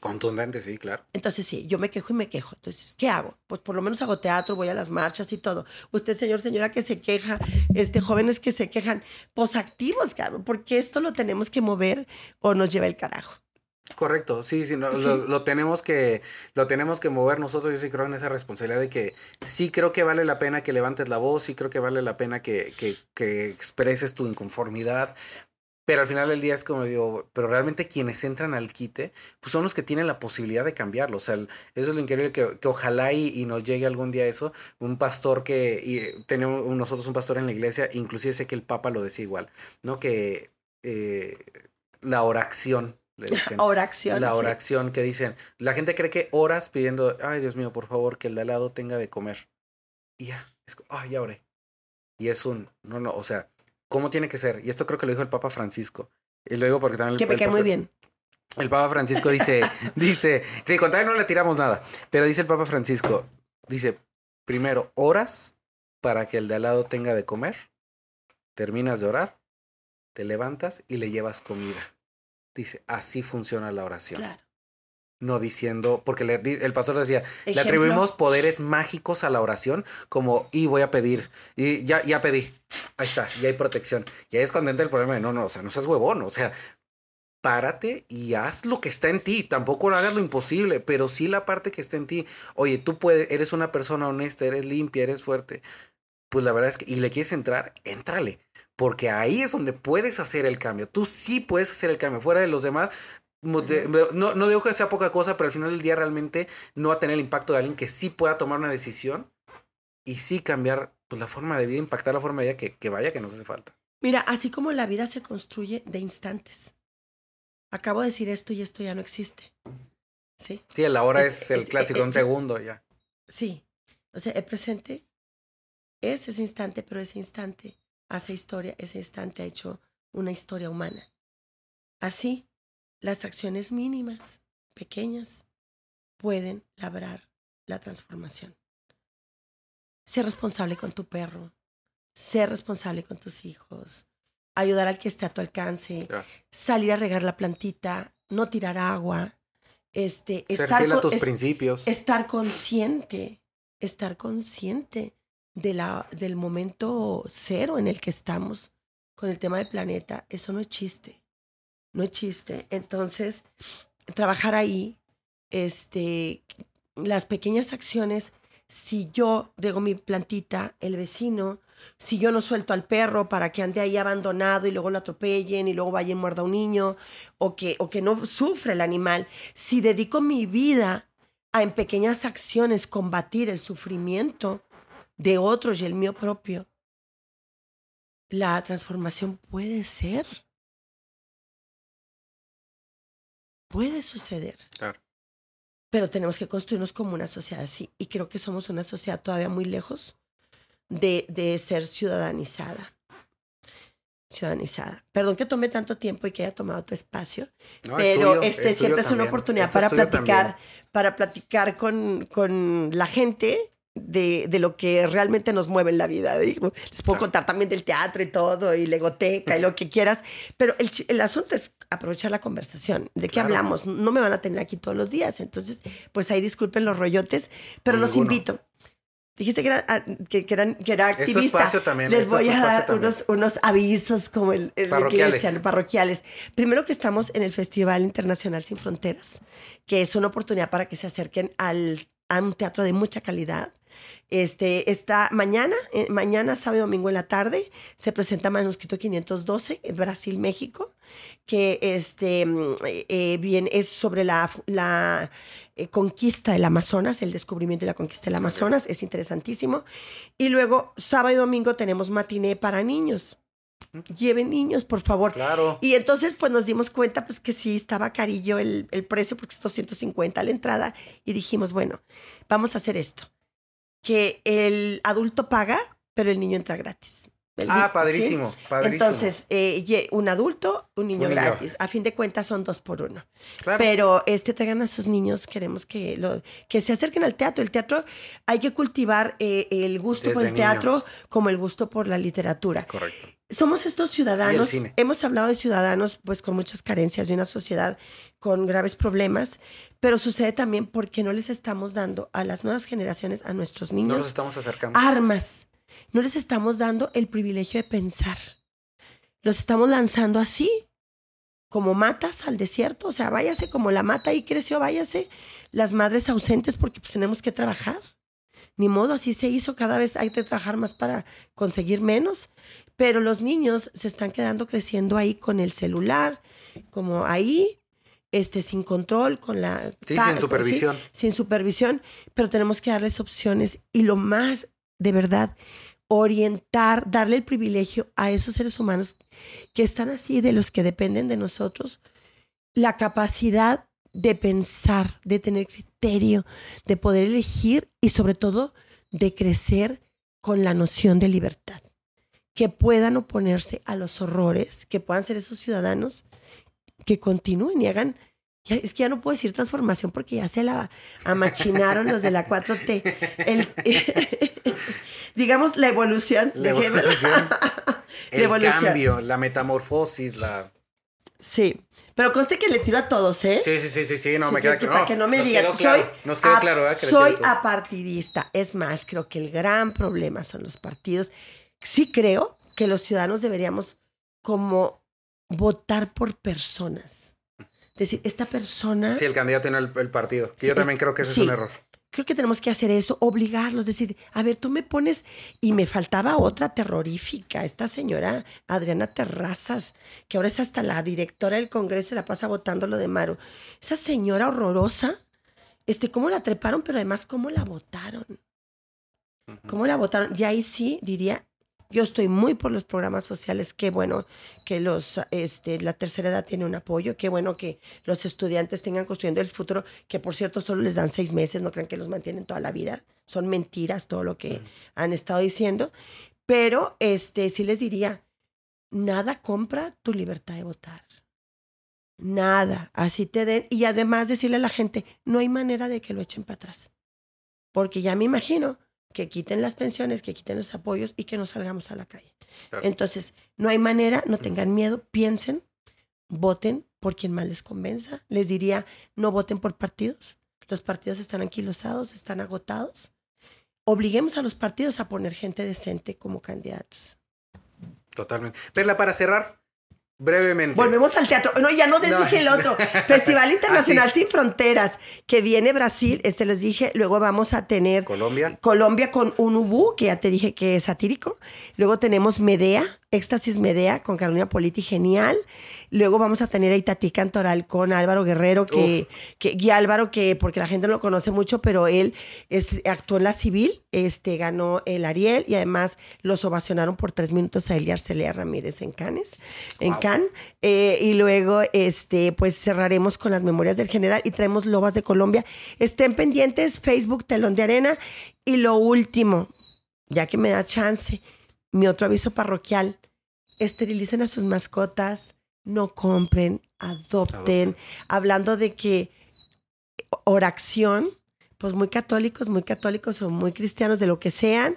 Contundente, sí, claro.
Entonces, sí, yo me quejo y me quejo. Entonces, ¿qué hago? Pues por lo menos hago teatro, voy a las marchas y todo. Usted, señor, señora, que se queja, este, jóvenes que se quejan, pues activos, cabrón, porque esto lo tenemos que mover o nos lleva el carajo.
Correcto, sí, sí, Lo, tenemos que, lo tenemos que mover nosotros. Yo sí creo en esa responsabilidad de que sí creo que vale la pena que levantes la voz, sí creo que vale la pena que, que, que expreses tu inconformidad, pero al final del día es como digo, pero realmente quienes entran al quite, pues son los que tienen la posibilidad de cambiarlo. O sea, eso es lo increíble que, que ojalá y, nos llegue algún día eso. Un pastor que, y tenemos nosotros un pastor en la iglesia, inclusive sé que el Papa lo decía igual, ¿no? Que eh, la oración, le dicen.
oración.
La oración que dicen, la gente cree que oras pidiendo, ay Dios mío, por favor, que el de al lado tenga de comer. Y ya, es ay, ya oré. Y es un, no, no, o sea, cómo tiene que ser. Y esto creo que lo dijo el Papa Francisco. Y lo digo porque también...
Que me muy bien.
El Papa Francisco dice, dice, sí, con tal no le tiramos nada, pero dice el Papa Francisco, dice, primero, oras para que el de al lado tenga de comer, terminas de orar, te levantas y le llevas comida. Dice, así funciona la oración. Claro no diciendo, porque le, el pastor decía, le atribuimos poderes mágicos a la oración, como, y voy a pedir, y ya, ya pedí, ahí está, ya hay protección. Y ahí es cuando entra el problema de, no, no, o sea, no seas huevón, o sea, párate y haz lo que está en ti, tampoco hagas lo imposible, pero sí la parte que está en ti. Oye, tú puedes, eres una persona honesta, eres limpia, eres fuerte. Pues la verdad es que, y le quieres entrar, éntrale porque ahí es donde puedes hacer el cambio. Tú sí puedes hacer el cambio. Fuera de los demás, no, no digo que sea poca cosa, pero al final del día realmente no va a tener el impacto de alguien que sí pueda tomar una decisión y sí cambiar pues, la forma de vida, impactar la forma de vida que, que vaya que nos hace falta.
Mira, así como la vida se construye de instantes. Acabo de decir esto y esto ya no existe. Sí.
Sí, el ahora es, el clásico, un segundo ya.
Sí. O sea, el presente es ese instante, pero ese instante hace historia, ese instante ha hecho una historia humana. Así, las acciones mínimas, pequeñas, pueden labrar la transformación. Ser responsable con tu perro, ser responsable con tus hijos, ayudar al que esté a tu alcance, salir a regar la plantita, no tirar agua, este,
estar fiel a tus principios.
Estar consciente, estar consciente de la, del momento cero en el que estamos con el tema del planeta. Eso no es chiste no es chiste. Entonces, trabajar ahí, este, las pequeñas acciones, si yo riego mi plantita, el vecino, si yo no suelto al perro para que ande ahí abandonado y luego lo atropellen y luego vaya y muerda a un niño, o que, o que no sufre el animal, si dedico mi vida a en pequeñas acciones combatir el sufrimiento de otros y el mío propio, la transformación puede ser Puede suceder. Claro. Pero tenemos que construirnos como una sociedad así. Y creo que somos una sociedad todavía muy lejos de, de ser ciudadanizada. Ciudadanizada. Perdón que tome tanto tiempo y que haya tomado tu espacio. pero este siempre es una opuertunidad para platicar, para platicar con, con la gente de, de, lo que realmente nos mueve en la vida. Les puedo contar también del teatro y todo, y legoteca y lo que quieras, pero el, el asunto es aprovechar la conversación. ¿De qué hablamos? No me van a tener aquí todos los días. Entonces, pues ahí disculpen los rollotes, pero los invito. Dijiste que era, ah, que, era, que era activista.
también,
Les voy a dar unos, unos, avisos como el, el
parroquiales.
parroquiales. Primero que estamos en el Festival Internacional Sin Fronteras, que es una oportunidad para que se acerquen al, a un teatro de mucha calidad este, está mañana, eh, mañana, sábado y domingo en la tarde, se presenta Manuscrito 512 en Brasil, México, que este, mm, eh, bien, es sobre la, la eh, conquista del Amazonas, el descubrimiento de la conquista del Amazonas, es interesantísimo. Y luego, sábado y domingo, tenemos matiné para niños lleven niños, por favor.
Claro.
Y entonces, pues nos dimos cuenta, pues que sí, estaba carillo el, el precio, porque es 250 a la entrada, y dijimos, bueno, vamos a hacer esto que el adulto paga, pero el niño entra gratis.
ah, padrísimo, padrísimo.
Entonces, eh, un adulto, un niño, gratis. A fin de cuentas son dos por uno. Pero este traigan a sus niños, queremos que, lo, que se acerquen al teatro. El teatro hay que cultivar eh, el gusto por el teatro como el gusto por la literatura.
Correcto.
Somos estos ciudadanos, hemos hablado de ciudadanos pues con muchas carencias de una sociedad con graves problemas, pero sucede también porque no les estamos dando a las nuevas generaciones, a nuestros niños,
no los estamos acercando.
armas no les estamos dando el privilegio de pensar. Los estamos lanzando así, como matas al desierto, o sea, váyase como la mata y creció, váyase. Las madres ausentes porque pues, tenemos que trabajar. Ni modo, así se hizo, cada vez hay que trabajar más para conseguir menos. Pero los niños se están quedando creciendo ahí con el celular, como ahí, este, sin control, con la...
Sí, sin supervisión.
sin supervisión, pero tenemos que darles opciones y lo más, de verdad, orientar, darle el privilegio a esos seres humanos que están así, de los que dependen de nosotros, la capacidad de pensar, de tener criterio, de poder elegir y sobre todo de crecer con la noción de libertad, que puedan oponerse a los horrores, que puedan ser esos ciudadanos que continúen y hagan es que ya no puedo decir transformación porque ya se la amachinaron los de la 4T. El, digamos, la evolución.
La evolución. el cambio, la metamorfosis, la...
Sí, pero conste que le tiro a todos, ¿eh?
Sí, sí, sí, sí, sí no me queda claro.
Para que no me digan,
soy, nos quedó claro,
soy apartidista. Es más, creo que el gran problema son los partidos. Sí creo que los ciudadanos deberíamos como votar por personas. Decir, esta persona...
Sí, el candidato tiene el, el partido. yo también creo que ese es un error
creo que tenemos que hacer eso, obligarlos, decir, a ver, tú me pones, y me faltaba otra terrorífica, esta señora Adriana Terrazas, que ahora es hasta la directora del Congreso y la pasa votando lo de Maru. Esa señora horrorosa, este, cómo la treparon, pero además cómo la votaron. ¿Cómo la votaron? Y ahí sí diría, yo estoy muy por los programas sociales. Qué bueno que los, este, la tercera edad tiene un apoyo. Qué bueno que los estudiantes tengan construyendo el futuro, que por cierto solo les dan seis meses. No crean que los mantienen toda la vida. Son mentiras todo lo que han estado diciendo. Pero este, sí les diría, nada compra tu libertad de votar. Nada. Así te den. Y además decirle a la gente, no hay manera de que lo echen para atrás. Porque ya me imagino que quiten las pensiones, que quiten los apoyos y que no salgamos a la calle. Entonces, no hay manera, no tengan miedo, piensen, voten por quien más les convenza. Les diría, no voten por partidos. Los partidos están anquilosados, están agotados. Obliguemos a los partidos a poner gente decente como candidatos.
Totalmente. Perla, para cerrar, Brevemente.
Volvemos al teatro. No, ya no les dije el otro. Festival Internacional Sin Fronteras, que viene Brasil, este les dije. Luego vamos a tener
Colombia.
Colombia con un Ubu, que ya te dije que es satírico. Luego tenemos Medea, Éxtasis Medea con Carolina Politi, genial. Luego vamos a tener a Itatí Cantoral con Álvaro Guerrero, que, que, y Álvaro, que porque la gente no lo conoce mucho, pero él es, actuó en la civil, este, ganó el Ariel y además los ovacionaron por tres minutos a Eliar Celea Ramírez en Cannes, en Cannes. Eh, y luego, este, pues cerraremos con las memorias del general y traemos Lobas de Colombia. Estén pendientes, Facebook, Telón de Arena. Y lo último, ya que me da chance, mi otro aviso parroquial, esterilicen a sus mascotas, no compren, adopten. Hablando de que oración, pues muy católicos, muy católicos o muy cristianos, de lo que sean,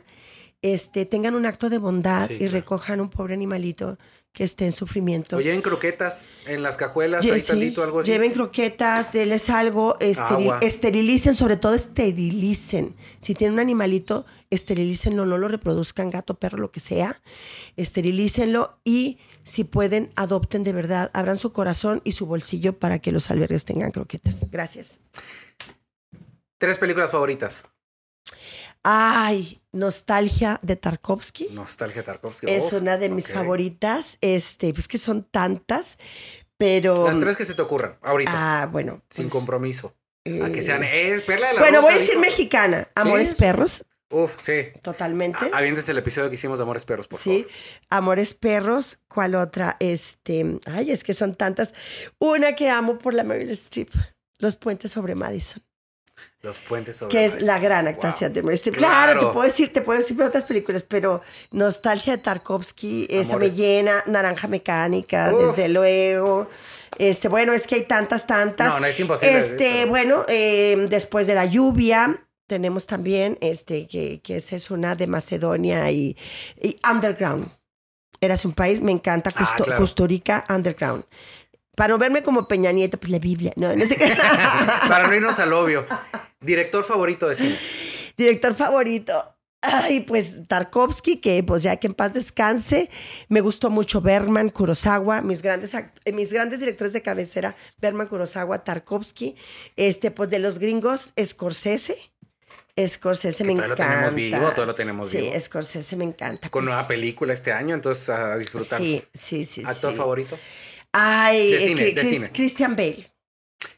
este, tengan un acto de bondad
Sí,
y
claro.
recojan un pobre animalito que esté en sufrimiento.
O lleven croquetas en las cajuelas,
Lle-
ahí
sí,
tantito, algo así.
Lleven croquetas, denles algo,
Agua.
esterilicen, sobre todo esterilicen. Si tienen un animalito, esterilícenlo, no lo reproduzcan, gato, perro, lo que sea. Esterilícenlo y si pueden, adopten de verdad, abran su corazón y su bolsillo para que los albergues tengan croquetas. Gracias.
Tres películas favoritas.
Ay, Nostalgia de Tarkovsky.
Nostalgia Tarkovsky.
es
Uf,
una de mis favoritas. Este, pues que son tantas, pero.
Las tres que se te ocurran, ahorita.
Ah, bueno.
sin
pues,
compromiso. A que
eh,
sean. Es Perla de la
Bueno,
Rosa,
voy a decir mexicana. Amores
Sí, sí.
Perros,
Uf, sí.
totalmente.
Aviéntese el episodio que hicimos de Amores Perros, por
sí.
favor.
Amores Perros. ¿Cuál otra? Este. Ay, es que son tantas. Una que amo por la Meryl Streep. Los puentes sobre Madison.
Los puentes sobre
que es la gran
Wow.
actuación de Meryl Streep. Claro,
Claro.
te puedo decir, te puedo decir por otras películas, pero Nostalgia de Tarkovsky, esa me llena, Naranja Mecánica,
Uf.
desde luego. Este, bueno, es que hay tantas, tantas.
No, no, es imposible,
Este, bueno, eh, después de la lluvia, tenemos también, este, que, que esa es una de Macedonia y, y Underground. Eras un país, me encanta,
Ah,
Custo-
claro.
Custurica, Underground. Para no verme como Peña Nieto, pues la Biblia. No, no sé qué.
Para no irnos al obvio. Director favorito de cine.
Director favorito. Ay, pues Tarkovsky, que pues ya que en paz descanse. Me gustó mucho Berman, Kurosawa, mis grandes, eh, mis grandes directores de cabecera, Berman, Kurosawa, Tarkovsky. Este, pues de los gringos, Scorsese. Scorsese
Que
me
todavía lo
encanta.
tenemos vivo, todavía lo tenemos
sí,
vivo.
Scorsese me encanta.
Con
pues.
nueva película este año, entonces a disfrutar.
Sí, sí, sí.
Actor
sí.
favorito.
Ay,
De
eh,
cine, de
Chris-
cine.
Christian Bale.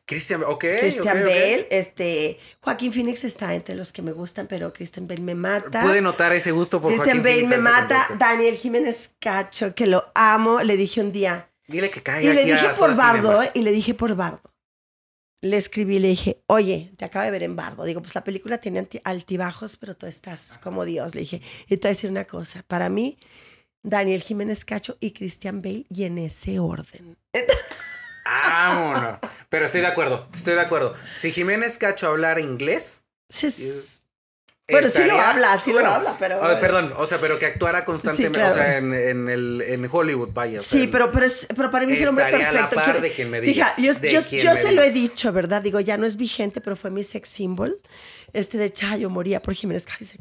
Christian
ok, ok.
Bale, este, Joaquín Phoenix está entre los que me gustan, pero Christian Bale me mata.
Puede notar ese gusto por
Christian
Joaquín
Bale
Phoenix
me mata. Daniel Jiménez Cacho, que lo amo. Le dije un día.
Dile que caiga
Y le dije por Bardo. ¿eh? Y le dije por Bardo. Le escribí, le dije, oye, te acabo de ver en Bardo. Digo, pues la película tiene altibajos, pero tú estás como Dios. Le dije, y te voy a decir una cosa. Para mí, Daniel Jiménez Cacho y Christian Bale, y en ese orden.
Vámonos. Pero estoy de acuerdo, estoy de acuerdo. Si Jiménez Cacho hablara inglés.
Sí, es- Bueno, sí lo
estaría-
habla, sí lo
bueno,
habla, pero-
a ver, perdón, o sea, pero que actuara constantemente,
claro.
o sea, en, en el, en Hollywood, vaya. o sea,
Sí, pero, pero, es- pero para mí es el hombre
Estaría a la
perfecto.
par
Quiero-
de quien me
Fija,
digas,
yo yo- yo se lo he dicho, ¿verdad? Digo, ya no es vigente, pero fue mi sex symbol. Este de Chayo moría por Jiménez Cáceres.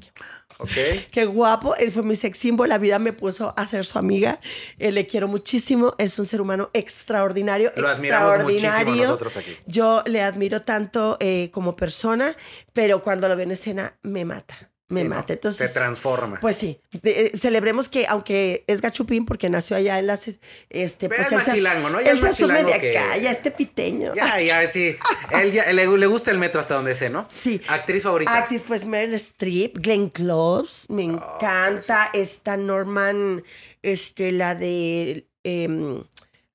Ok.
Qué guapo, él fue mi sex symbol. La vida me puso a ser su amiga. Eh, le quiero muchísimo. Es un ser humano extraordinario.
Lo
extraordinario.
nosotros aquí.
Yo le admiro tanto eh, como persona, pero cuando lo veo en escena me mata. Me
Sí, ¿no?
mata. Entonces,
Se transforma.
pues sí, de- eh, celebremos que aunque es gachupín porque nació allá en las este
Pero
pues
es más chilango, ¿no? Ya
él
es
se
más
asume de
que-
acá, ya este piteño.
Ya, ya, sí. Él ya le, le gusta el metro hasta donde sé, ¿no?
Sí.
Actriz favorita.
Actriz, pues Meryl Streep, Glenn Close, me encanta. Esta Norman, este, la de, em,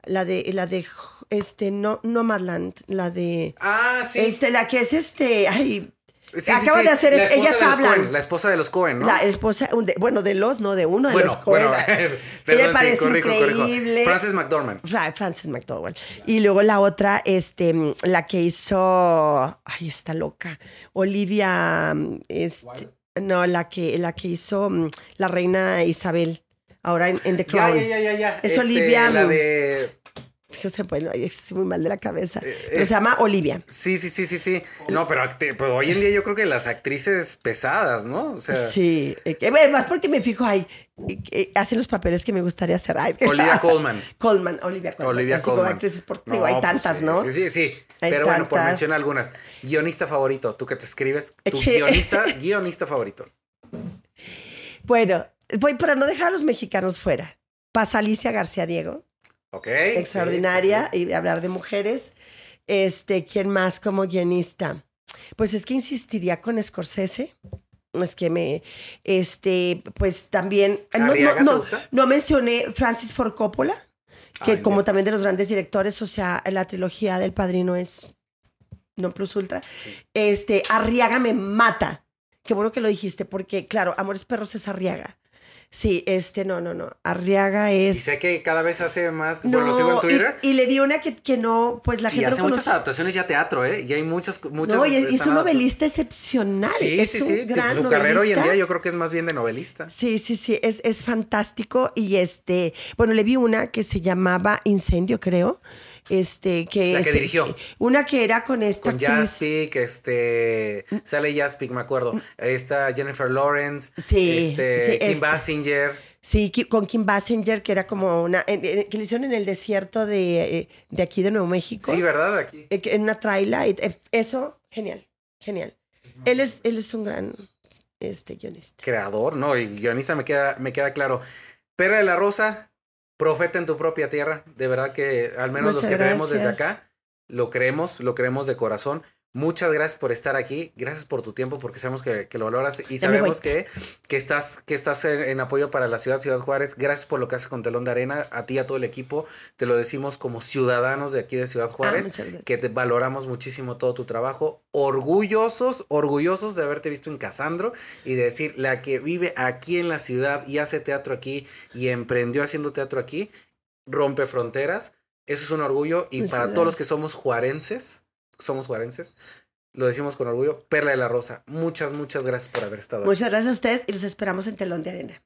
la de, la de, este, no, Nomadland, la de,
ah, sí.
este, la que es este, ay,
Sí,
acaba
sí.
de hacer, es- ellas hablan.
Cohen, la esposa de los Cohen, ¿no?
La esposa, de- bueno, de los, no de uno de
bueno,
los Cohen.
bueno,
Ella
perdón,
me parece
sí, corrijo, corrijo.
increíble.
Frances McDormand.
Fra- Frances McDowell. Y luego la otra, este, la que hizo, ay, está loca, Olivia, mm, este, no, la que, la que hizo mm, la reina Isabel, ahora en, en The Crown.
ya, ya, ya, ya.
Es Olivia,
La
mm,
de...
Yo sé, bueno, ay, estoy muy mal de la cabeza. pero
Eh, es-
se llama Olivia.
Sí, sí, sí, sí, sí. No, pero, pero hoy en día yo creo que las actrices pesadas, ¿no? O sea,
Sí, eh, más porque me fijo ahí, eh, que hacen los papeles que me gustaría hacer. Ay,
Olivia Colman.
Colman, Olivia Colman.
Olivia
Así como
Colman.
actrices, porque
No,
digo, hay
pues
tantas, ¿no?
Sí, sí, sí.
Hay
Pero bueno, por mencionar algunas. Guionista favorito, tú que te escribes. Tu guionista, guionista favorito.
Bueno, voy para no dejar a los mexicanos fuera. Pasa Alicia García Diego, Extraordinaria,
sí,
y hablar de mujeres. Este, ¿quién más como guionista? Pues es que insistiría con Scorsese. Es que me, este, pues también. No, no,
¿Arriaga te
no, mencioné Francis Ford Coppola, que
Ay,
como también de los grandes directores, o sea, la trilogía del padrino es no plus ultra. Este, Arriaga me mata. Qué bueno que lo dijiste, porque claro, Amores Perros es Arriaga. Sí, este, no, no, no. Arriaga es.
Y sé que cada vez hace más. bueno, lo sigo en Twitter.
Y, y le di una que, que no, pues la
Y,
gente
hace
no
muchas
conoce.
adaptaciones ya a teatro, ¿eh? Y hay muchas. muchas
No, y, y es un novelista excepcional.
Sí,
es
sí,
un
sí.
gran
Su carrera hoy en día yo creo que es más bien de novelista.
Sí, sí, sí, es, es fantástico. Y este, bueno, le vi una que se llamaba Incendio, creo. Este, que
La que
es-
dirigió.
Una que era con esta
Con. Jaspic, este. Sale Jaspic, me acuerdo. Está Jennifer Lawrence.
Sí,
Este.
sí,
Kim
este.
Basinger.
Sí, con Kim Basinger, que era como una. que le hicieron en el desierto de, eh, de aquí de Nuevo México.
Sí, ¿verdad? Aquí.
Eh, En una traila. eh, Eso, genial, genial. Él es, él es un gran este, guionista.
Creador, ¿no? Y guionista me queda, me queda claro. Pera de la Rosa, profeta en tu propia tierra. De verdad que al menos los que creemos desde
gracias.
acá, lo creemos, lo creemos de corazón. Muchas gracias por estar aquí, gracias por tu tiempo, porque sabemos que, que lo valoras y sabemos que, que estás, que estás en, en apoyo para la ciudad, Ciudad Juárez. Gracias por lo que haces con Telón de Arena, a ti y a todo el equipo. Te lo decimos como ciudadanos de aquí de Ciudad
Ah,
Juárez que te valoramos muchísimo todo tu trabajo, orgullosos, orgullosos de haberte visto en Casandro y de decir, la que vive aquí en la ciudad y hace teatro aquí y emprendió haciendo teatro aquí, rompe fronteras, eso es un orgullo y
Muchas
para
gracias.
todos los que somos juarenses, somos juarenses, lo decimos con orgullo, Perla de la Rosa, muchas, muchas gracias por haber estado aquí.
Muchas gracias a ustedes y los esperamos en Telón de Arena.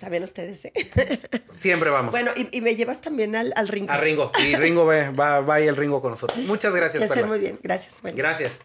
También ustedes. ¿eh?
Siempre vamos.
Bueno, y, y me llevas también al, al rincón.
a Ringo, y Ringo va, va, va ahí el Ringo con nosotros. Muchas gracias, Perla.
muy bien. Gracias. buenas.
Gracias.